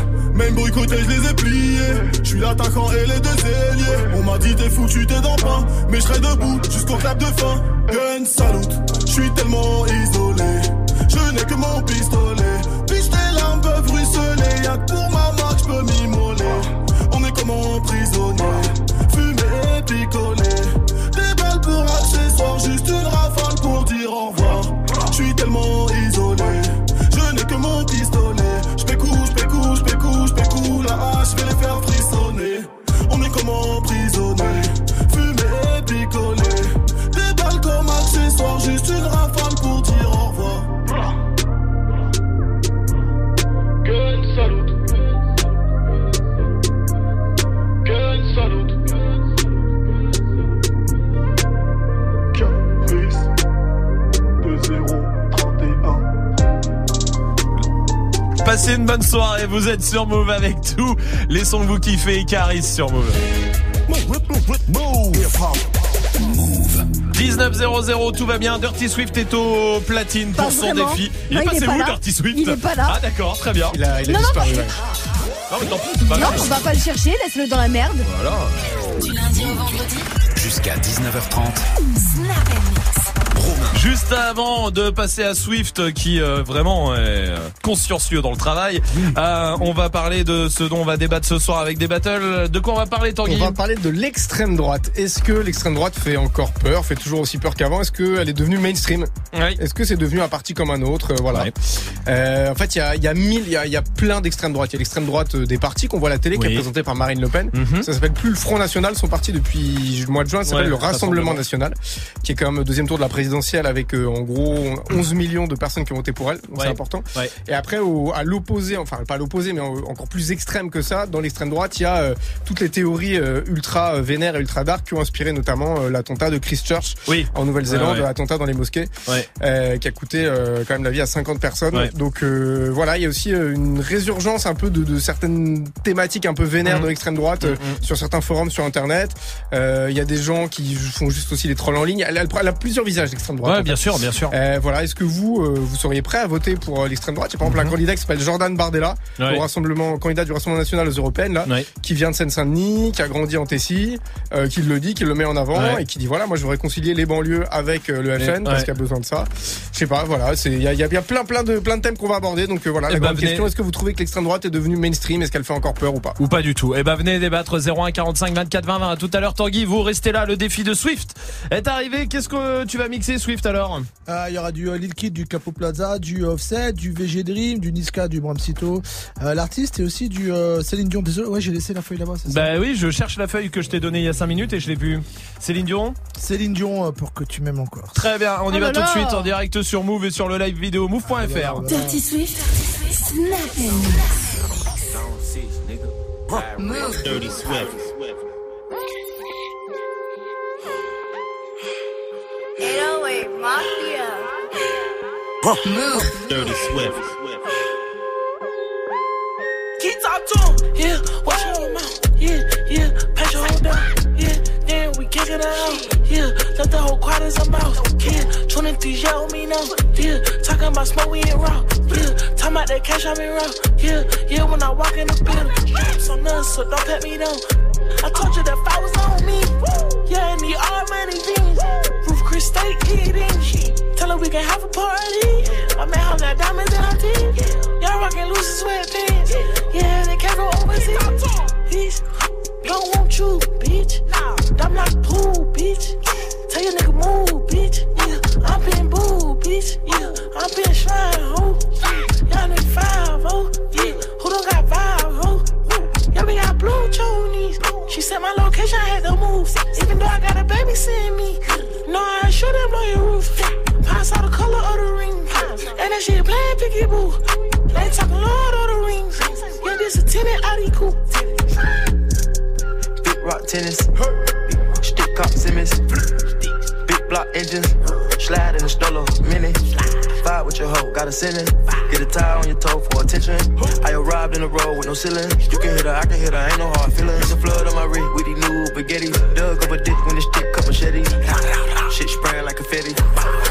Même boycotté, je les ai pliés. Je suis l'attaquant et les deux ailiers. On m'a dit t'es foutu, t'es dans pain. Mais je serai debout jusqu'au clap de fin. Gun salute, je suis tellement isolé. Je n'ai que mon pistolet. Puis tes larmes peuvent ruisseler. Y'a que pour ma marque, je peux m'immoler. On est comme emprisonné. Fumé et picolé. Des balles pour accessoires, juste
Passez une bonne soirée, vous êtes sur Move avec tous les sons que vous kiffez et Caris sur Move. 19.00, tout va bien. Dirty Swift est au platine pour
Pas
son
vraiment.
défi. Il
Non,
est
il
passé
pas
où. Dirty Swift
Il est pas là.
Ah, d'accord, très bien.
Il a, il a
Non, non,
disparu. ouais.
Non, mais tant pis, c'est pas
Non,
grave.
on va pas le chercher, laisse-le dans la merde.
Voilà.
Du lundi au vendredi,
Jusqu'à 19h30.
Snap.
Juste avant de passer à Swift, qui euh, vraiment est euh, consciencieux dans le travail, euh, on va parler de ce dont on va débattre ce soir avec des battles. De quoi on va parler, Tanguy
On va parler de l'extrême droite. Est-ce que l'extrême droite fait encore peur, fait toujours aussi peur qu'avant? Est-ce qu'elle est devenue mainstream?
Oui.
Est-ce que c'est devenu un parti comme un autre? Voilà. Euh, en fait, il y a, il y a mille, il y a, il y a plein d'extrême droite. Il y a l'extrême droite des partis qu'on voit à la télé, qui est présentée par Marine Le Pen.
Mhm.
Ça s'appelle plus le Front National. Son parti depuis le mois de juin ça s'appelle
Ouais,
le Rassemblement
Rassemblement.
National, qui est quand même deuxième tour de la présidentielle avec euh, en gros 11 millions de personnes qui ont voté pour elle. Donc
Ouais.
c'est important.
Ouais.
Et après, au, à l'opposé, enfin pas à l'opposé, mais en- encore plus extrême que ça, dans l'extrême droite, il y a euh, toutes les théories euh, ultra euh, vénères et ultra dark qui ont inspiré notamment euh, l'attentat de Christchurch
Oui.
en Nouvelle-Zélande,
Ouais,
l'attentat dans les mosquées, euh, qui a coûté quand même la vie à 50 personnes. Donc voilà, il y a aussi une résurgence un peu de, de certaines thématiques un peu vénères
Mhm.
de l'extrême droite
Mhm.
sur certains forums sur Internet. Il y a des gens qui font juste aussi les trolls en ligne. Elle, elle- elle a plusieurs visages l'extrême droite.
Ouais, bien
fait.
sûr, bien sûr.
Euh, voilà, est-ce que vous, euh, vous seriez prêt à voter pour euh, l'extrême droite? Il y a par exemple un candidat qui s'appelle Jordan Bardella,
Ouais.
au rassemblement, candidat du Rassemblement national aux européennes, là,
Ouais.
qui vient de Seine-Saint-Denis, qui a grandi en Tessie, euh, qui le dit, qui le met en avant
Ouais.
et qui dit voilà, moi je veux réconcilier les banlieues avec le FN parce qu'il y a besoin de ça. Je sais pas, voilà, c'est il y a, il y a bien plein plein de plein de thèmes qu'on va aborder. Donc voilà,
Eh
la grande
venez.
question est-ce que vous trouvez que l'extrême droite est devenue mainstream? Est-ce qu'elle fait encore peur ou pas?
Ou pas du tout. Eh ben venez débattre 01 45 24 20 20. À tout à l'heure Tanguy, vous restez là. Le défi de Swift est arrivé. Qu'est-ce que tu vas mixer Swift? L'heure
Ah, Il y aura du euh, Lil Kid, du Capo Plaza, du Offset, du VG Dream, du Niska, du Bramsito, euh, l'artiste et aussi du euh, Céline Dion. Désolé, ouais, j'ai laissé la feuille là-bas, ça
Bah oui, je cherche la feuille que je t'ai donnée il y a 5 minutes et je l'ai plus. Céline Dion
Céline Dion euh, pour que tu m'aimes encore.
Très bien, on y
Oh
va tout de suite en direct sur Move et sur le live vidéo move.fr.
Dirty Swift.
Dirty Swift.
808 Mafia.
Move.
Dirty Swift.
Keep talk to him, yeah. Watch your mouth, yeah, yeah. Patch your hold down, yeah. Then we kick it out, yeah. Let the whole quad as a mouse, yeah. 23 yell me now, yeah. Talking about smoke, we ain't raw, yeah. Talking about that cash, I'm been raw, yeah. Yeah, when I walk in the building, straps on us, so don't pat me down. I told you that if I was on me, yeah, and the all money jeans. Chris steak eating, tell her we can have a party. My man house got diamonds in her teeth, y'all rockin' loose sweatpants. Yeah, they can't go overseas. Bitch, don't want you, bitch. I'm like pool, bitch. Tell your nigga move, bitch. Yeah, I'm being boo, bitch. Yeah, I'm being shrine, ho. Y'all nigga five, ho. Yeah, who don't got five, ho? Y'all got blue chonies. She said my location, I had to move. Even though I got a baby seeing me. No, I sure them blow your roof. Pass out the color of the ring. And that shit playing picky boo. They talking Lord of the Rings. Yeah, this a tenant Audi coupe.
Big rock tennis. Stick up Simmons. Block engines. Slide in the stroller, mini. Vibe with your hoe, got a sinning. Get a tie on your toe for attention. I arrived in a road with no ceiling. You can hit her, I can hit her, ain't no hard feelings. It's A flood on my wrist with these new spaghettis. Dug up a dick when the stick cup machetes. Shit spraying like confetti.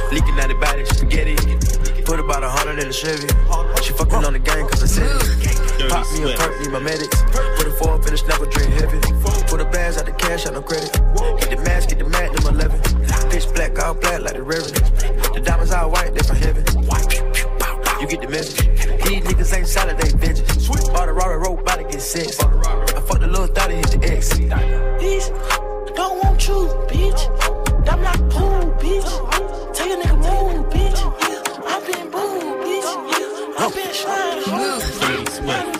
Leaking out the body, spaghetti. Put about a hundred in the Chevy. She fucking on the gang cause I said it. Pop me a perk, need my medics. Put a four finish never drink heavy. Put the bags out the cash, out no credit. Get the mask, get the magnum 11. Pitch black, all black like the reverend. The diamonds all white, they from heaven. You get the message. These niggas ain't solid, they bitches. Bought a Rari rope, bout to get sex. I fucked the little thought hit the X.
Bitch, don't want you, bitch. I'm like pool, bitch. Tell your nigga move, bitch. Yeah, I'm being boo, bitch. Yeah, I'm being shrine. Move. Who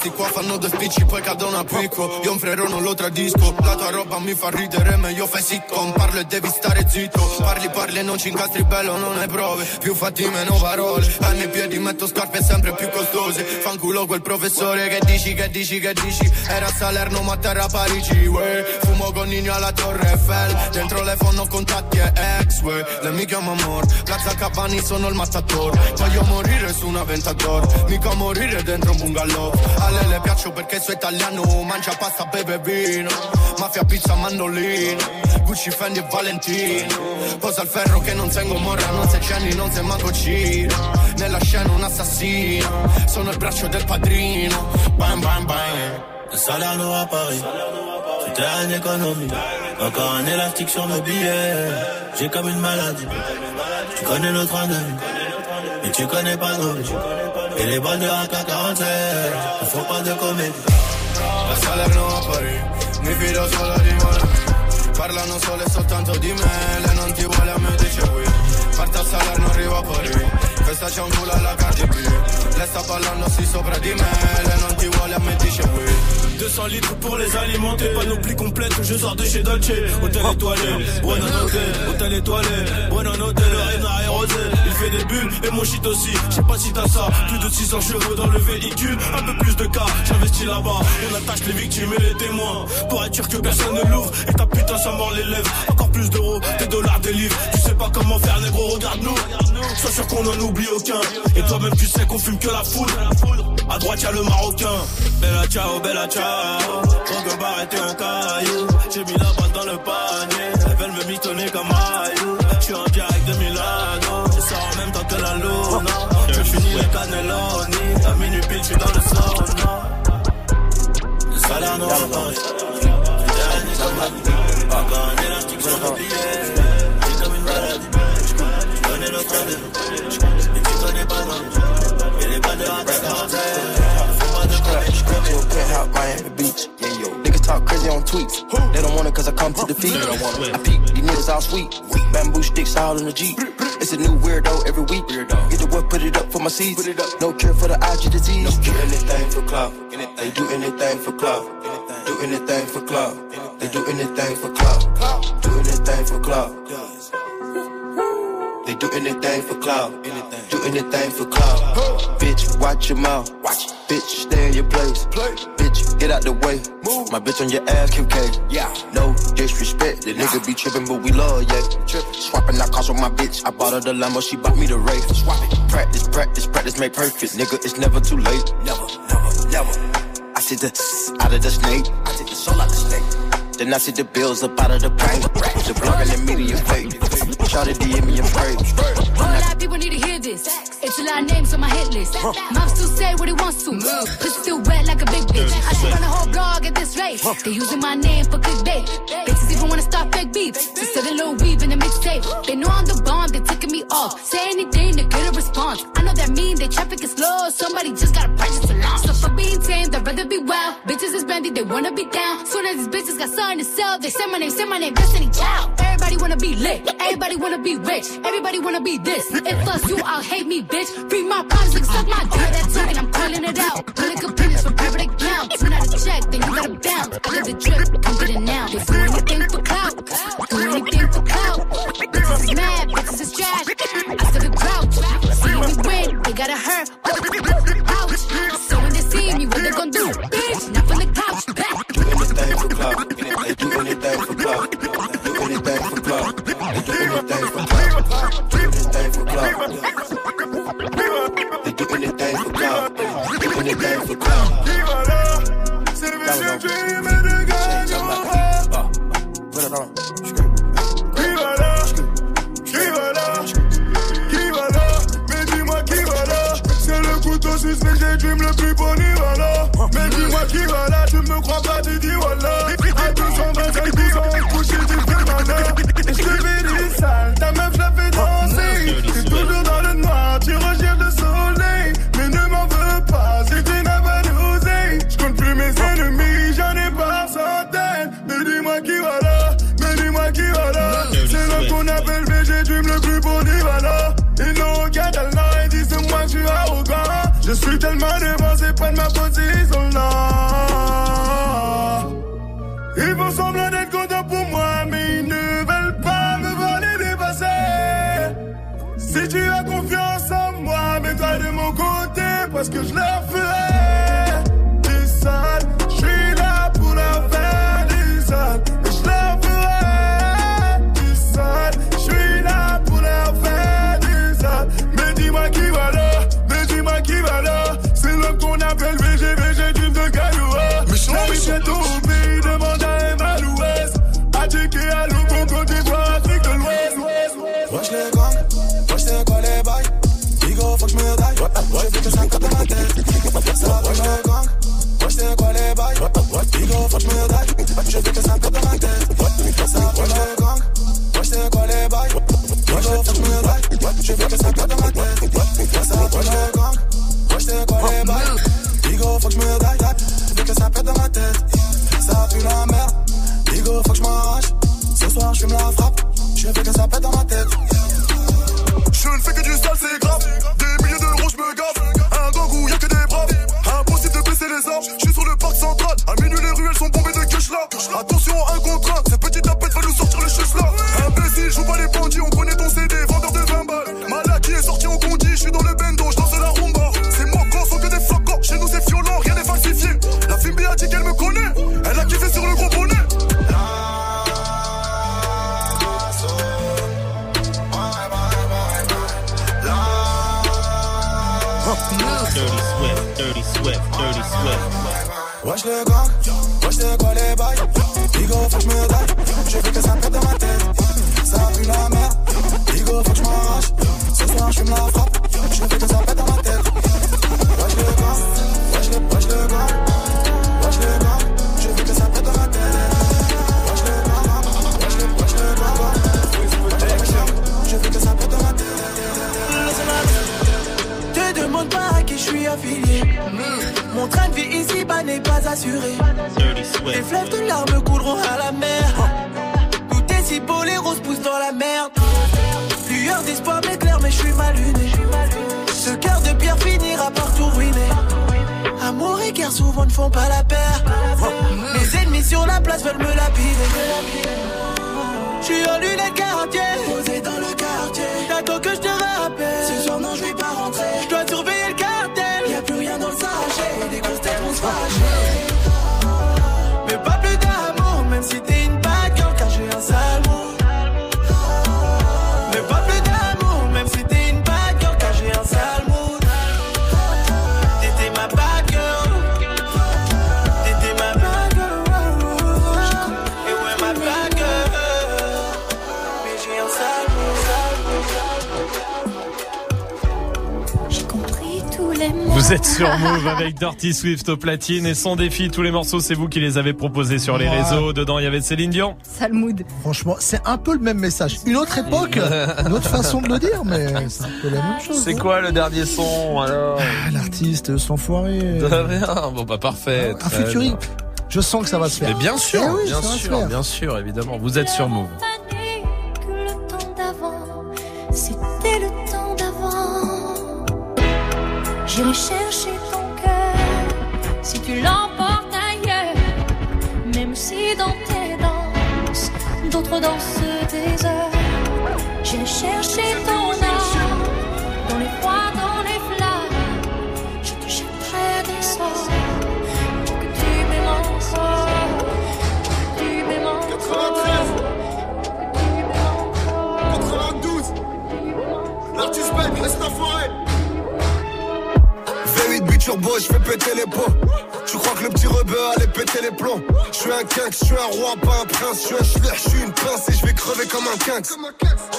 Questi qua fanno due spicci poi cadono a picco. Io un frero non lo tradisco La tua roba mi fa ridere meglio fai sitcom. Parlo e devi stare zitto. Parli parli e non ci incastri bello non hai prove. Più fatti meno parole. Ai miei piedi metto scarpe sempre più costose. Fanculo quel professore che dici che dici che dici. Era a Salerno ma a terra Parigi uè. Fumo con Nino alla Torre Eiffel. Dentro le ho contatti e ex uè. Lei mi chiama amor. Piazza Cavani sono il mattatore. Voglio morire su una ventador Mica morire dentro un bungalow A lei le piaccio perché sono italiano Mangia pasta, beve vino Mafia, pizza, mandolino Gucci, Fendi e Valentino Posa il ferro che non tengo morra Non sei Jenny, non sei manco Ciro Nella scena un assassino Sono il braccio del padrino Bam bam bam
De Salerno à Paris, est en économie. Encore un élastique sur mes billets. J'ai comme une maladie. Tu connais de vie, mais tu connais pas nos vies. Et les balles de AK-47, ne font pas de comédie.
Da Salerno a Parigi Mi fido solo di me Parlano solo e soltanto di me Lei non ti vuole a me dice qui Parte a Salerno arrivo a Parigi Questa c'è un culo alla Cardi B Lei sta ballando sì sopra di me Lei non ti vuole a me dice qui
200 litres pour les alimenter, panoplie complète, je sors de chez Dolce. Hôtel étoilé, Buena Note, hôtel étoilé, Buena Note, le Rena aérosé. Il fait des bulles et mon shit aussi. Je sais pas si t'as ça, plus de 600 chevaux dans le véhicule, un peu plus de cas, j'investis là-bas. On attache les victimes et les témoins pour être sûr que personne ne l'ouvre. Et ta putain, ça mord les lèvres. Encore plus d'euros, des dollars, des livres. Tu sais pas comment faire, négro, regarde-nous. Sois sûr qu'on en oublie aucun. Et toi-même, tu sais qu'on fume que la foule. À droite, y'a le marocain. Bella ciao, bella ciao. Au bar était en caillou. J'ai mis la balle dans le panier. Elles veulent me mitonner comme Ayou. J'suis en direct de Milano. Je sors en même temps que la luna. Je finis les cannelloni. À minuit pile, j'suis dans le sauna. Le salaire noir à Paris. Encore un élastique sur le billet. J'ai comme une maladie. J'connais le train
penthouse, Miami Beach. Niggas talk crazy
on tweets. They don't want it cause I come to defeat. I peek, these niggas all sweet. Bamboo sticks all in the Jeep. It's a new weirdo every week. Get the work, put it up for my seeds. No cure for the IG disease. Do anything for clout. They do anything for clout. Do anything for clout. They do anything for clout. Do anything for clout. They do anything for clout. Do anything for clout. Bitch, watch your mouth. Watch, bitch, stay in your place. Play. Bitch, get out the way. Move. My bitch on your ass, Kim K. Yeah. No disrespect. The nigga be tripping, but we love, yeah. Swapping out cars with my bitch. I bought her the Lambo, she bought me the Wraith. Swap it. Practice, practice, practice, make perfect. Nigga, it's never too late. Never, never, never. I see the out of the snake. I take the soul out the snake. Then I see the bills up out of the bank. The blog and the media fake. Shout it, DM me and pray.
Whole lot of people need to hear this. It's a lot of names on my hit list. Mom still say what he wants to. Pussy still wet like a big bitch. I should run a whole blog at this rate. They using my name for clickbait. Bitches even wanna start fake beef. Just said a little weave in the mixtape. They know I'm the bomb, they ticking me off. Say anything to get a response. I know that mean they traffic is slow. Somebody just gotta purchase a launch. So for being tame, I'd rather be wild. Bitches is bendy, they wanna be down. Soon as these bitches got something to sell, they say my name, say my name, Destiny Child. Everybody wanna be lit. Everybody wanna be rich. Everybody wanna be this. If us you, I'll hate me, bitch. Free my and suck my dick. That talking, I'm calling it out. Political opinions from private account. Send out a check, then you gotta bounce. I live the drip, come get it now. They do anything for clout. Do anything for clout. Bitches is mad, bitches is trash. I still the grouch. See me win, they gotta hurt. Ouch. So when they see me, what they gon' do? Bitch, not from the couch. Back.
Do anything for clout. Do anything for clout. Anything for clout. Do anything for
le plus polyvalent Mais dis-moi qui va là Tu me crois pas tu dis voilà Parce que je leur
avec Dirty Swift au platine et son défi. Tous les morceaux, c'est vous qui les avez proposés sur les
Ouais.
réseaux. Dedans, il y avait Céline Dion.
Sale mood.
Franchement, c'est un peu le même message. Une autre époque, une autre façon de le dire, mais <laughs> c'est un peu la même chose.
C'est quoi le dernier son alors?
Ah, L'artiste sans foirer. <laughs>
Bon bah parfait.
Un
Très
featuring.
bien.
Je sens que ça va se faire.
Mais bien sûr,
Eh oui,
bien sûr, bien sûr, évidemment. Vous êtes sur Move.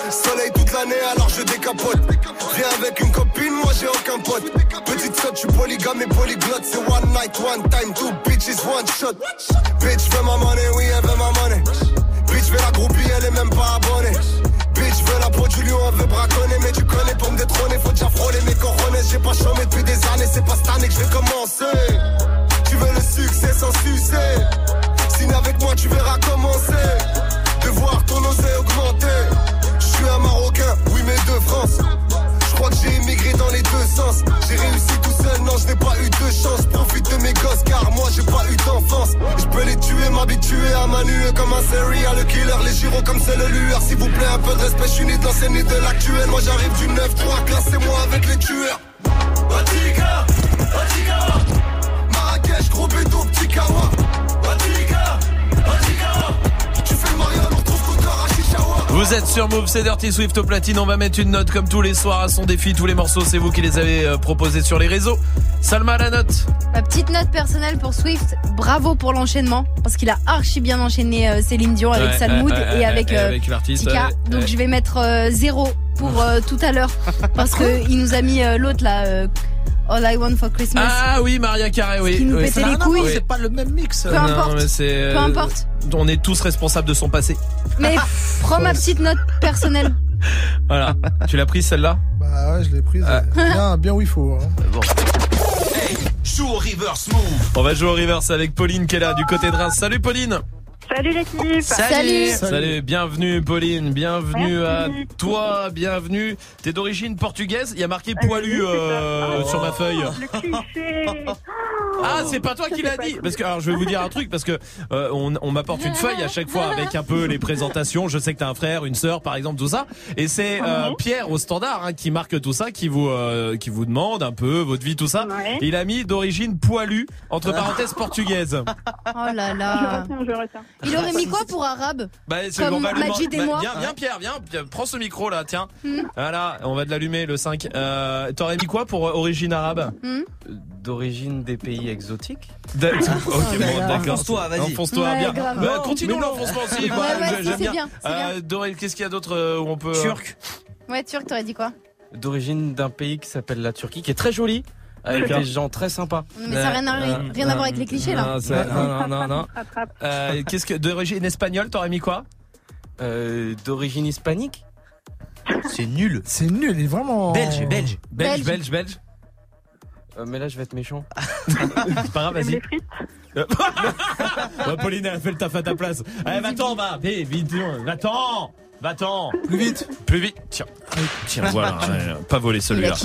Soleil toute l'année alors je décapote. Viens avec une copine, moi j'ai aucun pote. Petite sotte, je suis polygame et polyglotte. C'est one night, one time, two bitches, one shot
Move, c'est Dirty Swift au platine. On va mettre une note comme tous les soirs à son défi. Tous les morceaux, c'est vous qui les avez euh, proposés sur les réseaux. Salma, la note.
Ma petite note personnelle pour Swift, bravo pour l'enchaînement, parce qu'il a archi bien enchaîné euh, Céline Dion avec
Ouais,
Salmoud et avec, euh,
avec l'artiste,
Donc
ouais.
je vais mettre euh, zéro pour euh, tout à l'heure, <laughs> parce que il nous a mis euh, l'autre là, euh, All I Want for Christmas.
Ah oui, Maria Carré, oui.
qui nous
oui.
pétait les couilles.
C'est pas le même mix.
Peu importe.
mais c'est, euh,
Peu importe.
On est tous responsables de son passé.
Mais <laughs> prends ma petite note personnelle. <laughs>
Voilà. tu l'as prise celle-là?
Bah ouais, je l'ai prise.
Ah. <laughs>
Bien, bien où il faut. hein.
Bon.
Joue au reverse move.
On va jouer au reverse avec Pauline qui est là du côté de Reims. Salut Pauline.
Salut l'équipe
Salut.
Salut, bienvenue Pauline, bienvenue
Merci.
à toi, bienvenue. T'es d'origine portugaise, il y a marqué poilu euh, sur ma feuille.
Le cliché <laughs>
Ah, c'est pas toi qui l'as dit Parce que alors je vais vous dire un truc parce que euh, on, on m'apporte une feuille à chaque fois avec un peu les présentations. Je sais que t'as un frère, une sœur, par exemple, tout ça. Et c'est euh, Pierre au standard hein, qui marque tout ça, qui vous euh, qui vous demande un peu votre vie, tout ça.
Ouais.
Il a mis d'origine poilu entre parenthèses portugaise.
Oh là
Je
là.
retiens, je retiens.
Il aurait mis quoi pour arabe
Bah, c'est-
Comme
on va lui
Majid
demander-
et
bah,
moi.
Viens, viens Pierre, viens, prends ce micro là, tiens. Voilà, on va de l'allumer le 5. Euh, T'aurais mis quoi pour euh, origine arabe
Hmm
D'origine des pays exotiques.
D'accord. Ok,
là
bon,
là.
d'accord.
Enfonce-toi, vas-y.
Enfonce-toi
Ouais,
bien.
grave.
Bah,
Non,
continue
mais non.
l'enfoncement aussi.
Ouais, ouais, ça,
j'aime
c'est
bien.
bien, c'est
Euh, Doré, qu'est-ce qu'il y a d'autre euh, où on peut. euh,
Turc.
Ouais, Turc, t'aurais dit quoi?
D'origine d'un pays qui s'appelle la Turquie, qui est très joli, avec des gens très sympas.
Mais ça n'a rien, à-
Euh,
rien à voir avec les clichés là.
Non, ça- non, non, non. Euh, qu'est-ce que d'origine espagnole, t'aurais mis quoi?
Euh, D'origine hispanique?
C'est nul. C'est nul, il est vraiment.
Belge, belge.
Belge,
Belge.
belge, belge.
Euh, mais là, je vais être méchant. <laughs>
C'est pas grave, vas-y.
les frites? <laughs>
Ouais, Pauline, elle a fait le taf à ta place. Allez, va-t'en, va. Vite, vite, va-t'en. Va-t'en. Plus vite. Plus vite. Tiens. Tiens, voilà. <laughs> pas volé celui-là.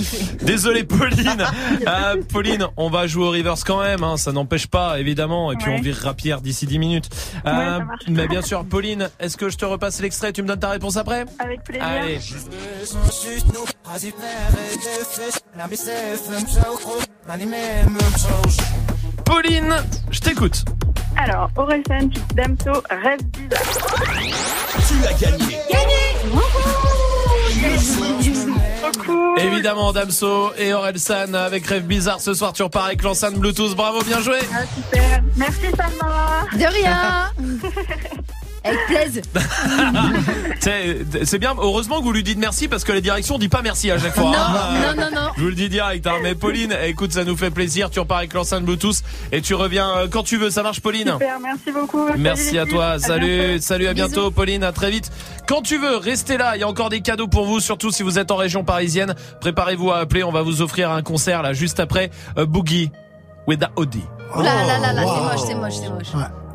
Désolé, Pauline. Euh, <laughs> Pauline, on va jouer au reverse quand même. Hein, ça n'empêche pas, évidemment. Et puis
Ouais.
on virera Pierre d'ici 10 minutes. Euh,
Ouais,
mais bien sûr, Pauline, est-ce que je te repasse l'extrait Tu me donnes ta réponse après?
Avec plaisir.
Allez. Pauline, je t'écoute.
Alors, Orelsan, Damso, rêve bizarre.
Tu as gagné.
Trop cool.
Évidemment, Damso et Orelsan avec Rêve Bizarre ce soir. Tu repars avec l'enceinte Bluetooth. Bravo, bien joué.
Ah, super. Merci, Salma.
De rien <laughs> Avec plaisir.
C'est c'est bien. Heureusement que vous lui dites merci parce que la direction dit pas merci à chaque fois.
Non,
hein.
non, non, non.
Je vous le dis direct. Hein. Mais Pauline, écoute, ça nous fait plaisir. Tu repars avec l'enceinte Bluetooth et tu reviens euh, quand tu veux. Ça marche, Pauline
Super, merci beaucoup.
Merci à toi. Salut, salut, à bientôt, Pauline. À très vite. Quand tu veux, restez là. Il y a encore des cadeaux pour vous, surtout si vous êtes en région parisienne. Préparez-vous à appeler. On va vous offrir un concert là juste après euh, Boogie with the Audi.
Oh là là là là,
wow.
c'est moche, c'est moche, c'est moche.
Ouais.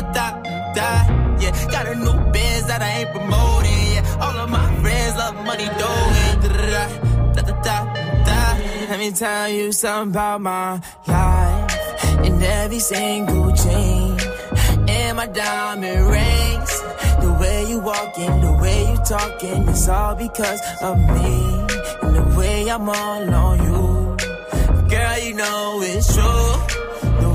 da yeah. Got a new biz that I ain't promoting yeah. All of my friends love money da da da da let me tell you something about my life. In every single chain and my diamond rings. The way you walking the way you talking it's all because of me. And the way I'm all on you. Girl, you know it's true.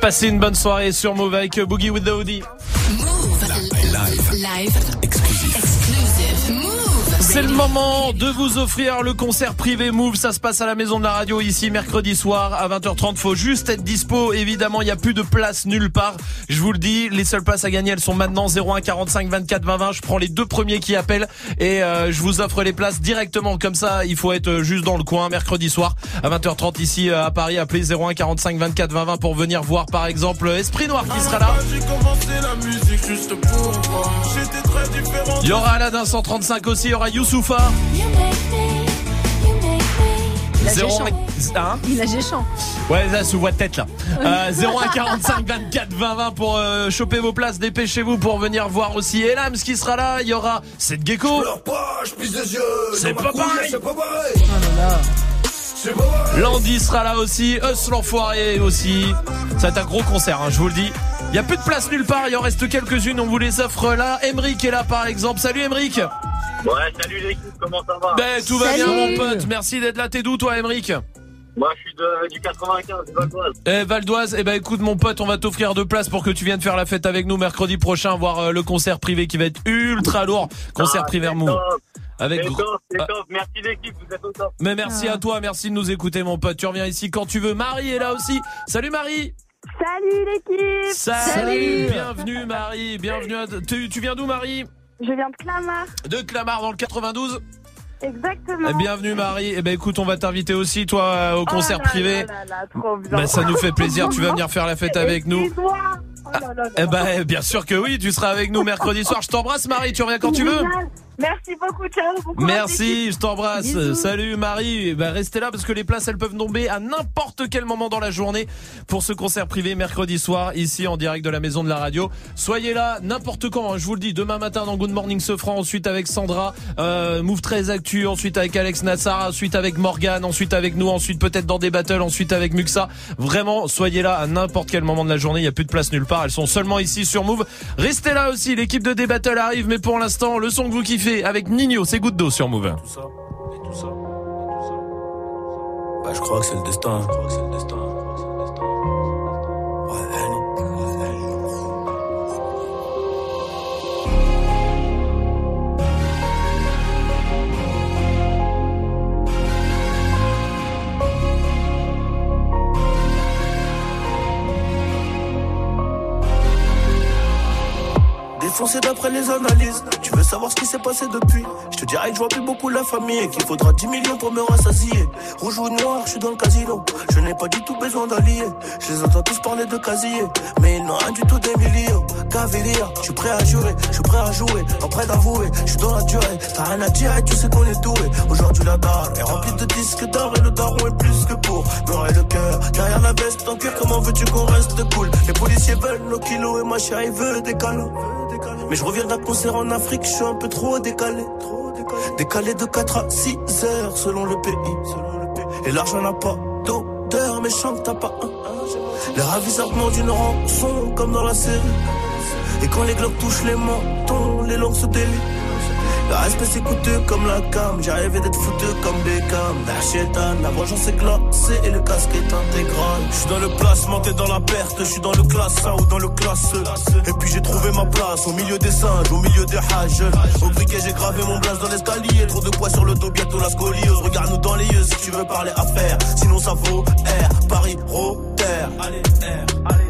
Passez une bonne soirée sur Move avec Boogie with the Audi. C'est le moment de vous offrir le concert privé Move. Ça se passe à la maison de la radio ici mercredi soir à 20h30. Faut juste être dispo. Évidemment, il n'y a plus de place nulle part. Je vous le dis, les seules places à gagner, elles sont maintenant 01 45 24 20 20. Je prends les deux premiers qui appellent et euh, je vous offre les places directement comme ça. Il faut être juste dans le coin mercredi soir à 20h30 ici euh, à Paris. Appelez 01 45 24 20 20 pour venir voir par exemple Esprit Noir qui sera là.
Différent.
Il y aura Aladdin 135 aussi. Il y aura Youssoufa.
Il a
Zéro-
géchant.
Hein
Il a géchant.
Ouais, là, sous votre tête là. <laughs> Euh, 01 45 24 20 20 pour euh, choper vos places. Dépêchez-vous pour venir voir aussi Elams qui sera là. Il y aura Seth Gecko.
je pisse des yeux.
C'est pas pareil.
C'est pas pareil. C'est pas pareil.
Landy sera là aussi. Us l'enfoiré aussi. Ça va être un gros concert, hein, je vous le dis. Il y a plus de place nulle part. Il en reste quelques-unes. On vous les offre là. Emric est là par exemple. Salut Emric.
Ouais, salut l'équipe, comment ça va
Ben, tout va
Salut.
bien, mon pote. Merci d'être là. T'es d'où, toi, Emeric
Moi, je suis de- du 95, de Valdoise.
Eh Val d'Oise, eh ben écoute mon pote, on va t'offrir deux places pour que tu viennes faire la fête avec nous mercredi prochain, voir euh, le concert privé qui va être ultra lourd, concert
Ah,
privé
top.
Avec
top,
Ah.
top. Merci l'équipe, vous êtes au top.
Mais merci à toi, merci de nous écouter mon pote. Tu reviens ici quand tu veux. Marie est là aussi. Salut Marie.
Salut l'équipe
Salut. Bienvenue Marie, bienvenue. À... Tu, tu viens d'où Marie?
Je viens de Clamart.
De Clamart dans le 92.
Exactement.
Eh, Bienvenue Marie. Eh ben écoute, on va t'inviter aussi toi euh, au
Oh
concert
là
privé.
là là là, trop bien.
Bah, ça nous fait plaisir, tu vas venir faire la fête avec nous.
Oh là là là
Eh ben bien sûr que oui, tu seras avec nous mercredi soir. Je t'embrasse Marie, tu reviens quand tu veux.
Merci beaucoup, ciao.
Merci, je t'embrasse. Salut Marie. Eh ben, restez là parce que les places elles peuvent tomber à n'importe quel moment dans la journée pour ce concert privé mercredi soir ici en direct de la maison de la radio. Soyez là n'importe quand. hein, je vous le dis demain matin dans Good Morning Sofran, ensuite avec Sandra, euh, Move 13 Actu, ensuite avec Alex Nassar, ensuite avec Morgan, ensuite avec nous, ensuite peut-être dans des battles, ensuite avec Muxa. Vraiment, soyez là à n'importe quel moment de la journée. Il y a plus de place nulle part. Elles sont seulement ici sur Move. Restez là aussi. L'équipe de D-Battle arrive, mais pour l'instant, le son que vous kiffez avec Nino, c'est goutte d'eau sur Move.
Bah, je crois que c'est le destin. Je crois que c'est le destin. Ouais, Annie. Défoncé d'après les analyses. Tu veux savoir ce qui s'est passé depuis? Je te dirais que je vois plus beaucoup la famille et qu'il faudra 10 millions pour me rassasier. Rouge ou noir, je suis dans le casino. Je n'ai pas du tout besoin d'alliés. Je les entends tous parler de casier. Mais ils n'ont rien du tout des millions. Cavalier, je suis prêt à jurer, je suis prêt à jouer, pas prêt d'avouer. Je suis dans la durée, t'as rien à dire et tu sais qu'on est doué. Aujourd'hui la dalle est remplie de disques d'or et le daron est plus que pour nourrir le cœur. Derrière la veste en cuir, comment veux-tu qu'on reste cool? Les policiers veulent nos kilos et ma chérie veut des canaux. Mais je reviens d'un concert en Afrique, je suis un peu trop décalé. Décalé de 4 à 6 heures selon le pays. Et l'argent n'a pas d'odeur, mais chante t'as pas un. Les ravisseurs demandent une rançon comme dans la série. Et quand les globes touchent les mentons, les langues se délient. Le respect c'est coûteux comme la cam, rêvé d'être foutu comme Beckham. Darchetan, la vengeance est glacée et le casque est intégral. Je suis dans le placement, t'es dans la perte, je suis dans le classe A ou dans le classe E. Et puis j'ai trouvé ma place au milieu des singes, au milieu des hages. Au briquet j'ai gravé mon blast dans l'escalier, trop de poids sur le dos, bientôt la scoliose. Regarde-nous dans les yeux si tu veux parler affaires, sinon ça vaut R, Paris, Rotter. Allez, R, allez.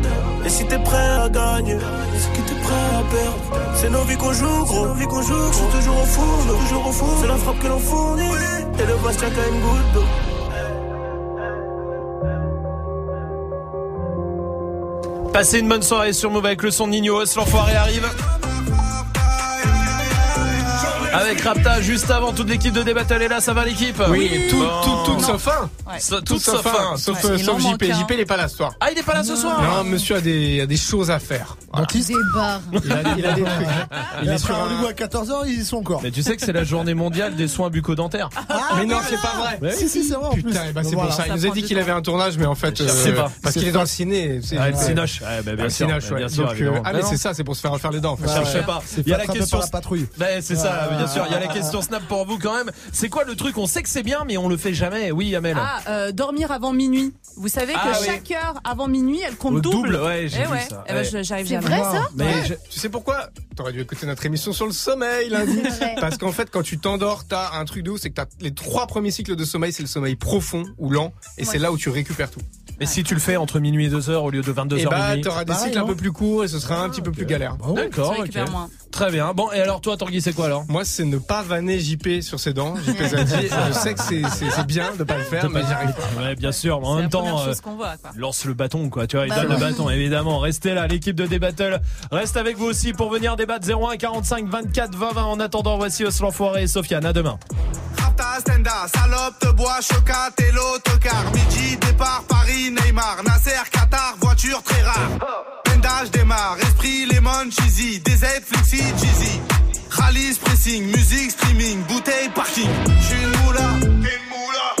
Et si t'es prêt à gagner, c'est que t'es prêt à perdre. C'est nos vies qu'on joue, gros. Nos vies qu'on joue, je suis toujours au four, toujours au four. C'est la frappe que l'on fournit. Et le tient qu'à une goutte d'eau.
Passez une bonne soirée sur Move avec le son de Nino. L'enfoiré arrive. Avec Rapta, juste avant, toute l'équipe de Débattle est là, ça va l'équipe
Oui, tout,
Bon.
tout, tout sauf un.
Ça-
Tout
Tout sauf un.
Sauf,
Ouais,
euh, sauf JP.
un.
JP, il est pas là ce soir.
Ah, il est pas là ce soir
Non, monsieur a des, a des choses à faire. Voilà.
Barres.
Il a, il a des trucs. Il est sur
un à 14h, ils y sont encore.
Mais tu sais que c'est la journée mondiale des soins bucco-dentaires.
mais non, c'est pas vrai.
Ouais.
Si, si, c'est vrai.
Putain, ben, c'est
Voilà.
pour ça. Il nous a dit qu'il avait un tournage, mais en fait,
Je sais pas.
parce qu'il est dans le ciné. c'est-
Ah, le
ouais.
Cinoche. Ouais, bah, bien
Ah, le
sûr.
Cinoche, ouais. Donc, euh, ah, mais c'est ça, c'est pour se faire refaire les dents. en fait.
Ouais,
cherchez
ouais.
pas.
C'est
Il y a la question.
patrouille.
Ben, c'est ça, bien sûr. Il y a la question Snap pour vous quand même. C'est quoi le truc? On sait que c'est bien, mais on le fait jamais. Oui, Amel.
Ah, euh, dormir avant minuit. Vous savez que
Ah, oui.
chaque heure avant minuit, elle compte
Au
double.
double, ouais, j'ai
Eh
vu
ouais.
ça.
Eh ben,
Ouais.
je- j'arrive
C'est vrai ça
Mais
Ouais.
je-
Tu sais pourquoi? T'aurais dû écouter notre émission sur le sommeil <laughs> lundi. Parce qu'en fait, quand tu t'endors, t'as un truc de ouf, c'est que t'as les trois premiers cycles de sommeil, c'est le sommeil profond ou lent, et c'est là où tu récupères tout.
Mais si tu le fais entre minuit et 2h au lieu de 22h
Et bah,
minuit.
t'auras des
Pareil,
cycles un peu plus courts et ce sera un petit peu plus galère.
D'accord, Très bien. Bon, et alors toi, Tanguy, c'est quoi alors?
Moi, c'est ne pas vanner JP sur ses dents. JP Zadi. <laughs> je sais que c'est bien de ne pas le faire, mais.
Ouais, bien sûr. Mais en même temps, euh, lance le bâton, quoi. Tu vois, il donne le bâton, évidemment. Restez là, l'équipe de Débattle reste avec vous aussi pour venir débattre 01 45 24 20 En attendant, voici Oslan Foiré et Sofiane. À demain.
Salope, te bois, départ, Paris, Neymar. Nasser, Qatar, voiture très rare. Oh. Démarre. Esprit, lemon, cheesy. Biggie, Jeezy. Rallye, pressing, musique, streaming, bouteille, parking. J'suis une moula, t'es moula.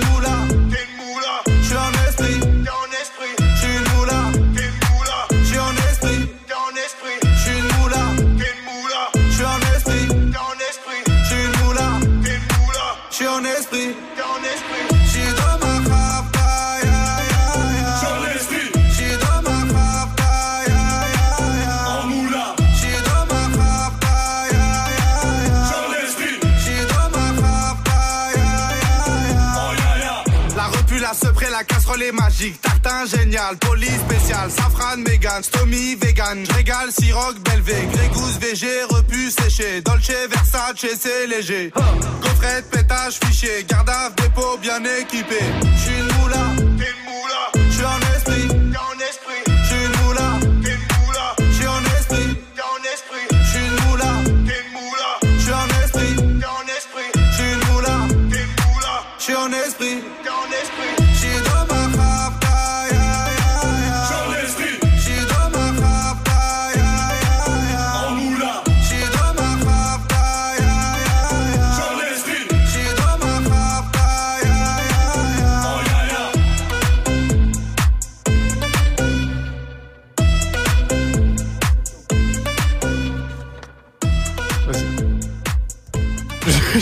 Tartin génial, police spécial, safran, mégan, stomy, vegan, régal, siroc, belvé, grégousse, VG, repu, séché, dolce, versace, c'est léger. Coffret, pétage, fichier, garde dépôt bien équipé. J'suis une moula, t'es une moula.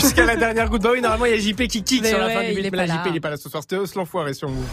jusqu'à la dernière goutte. Bah oui, normalement, il y a JP qui kick
mais
sur la fin du beat, mais JP, il est pas là ce soir. C'était Os l'enfoiré sur vous.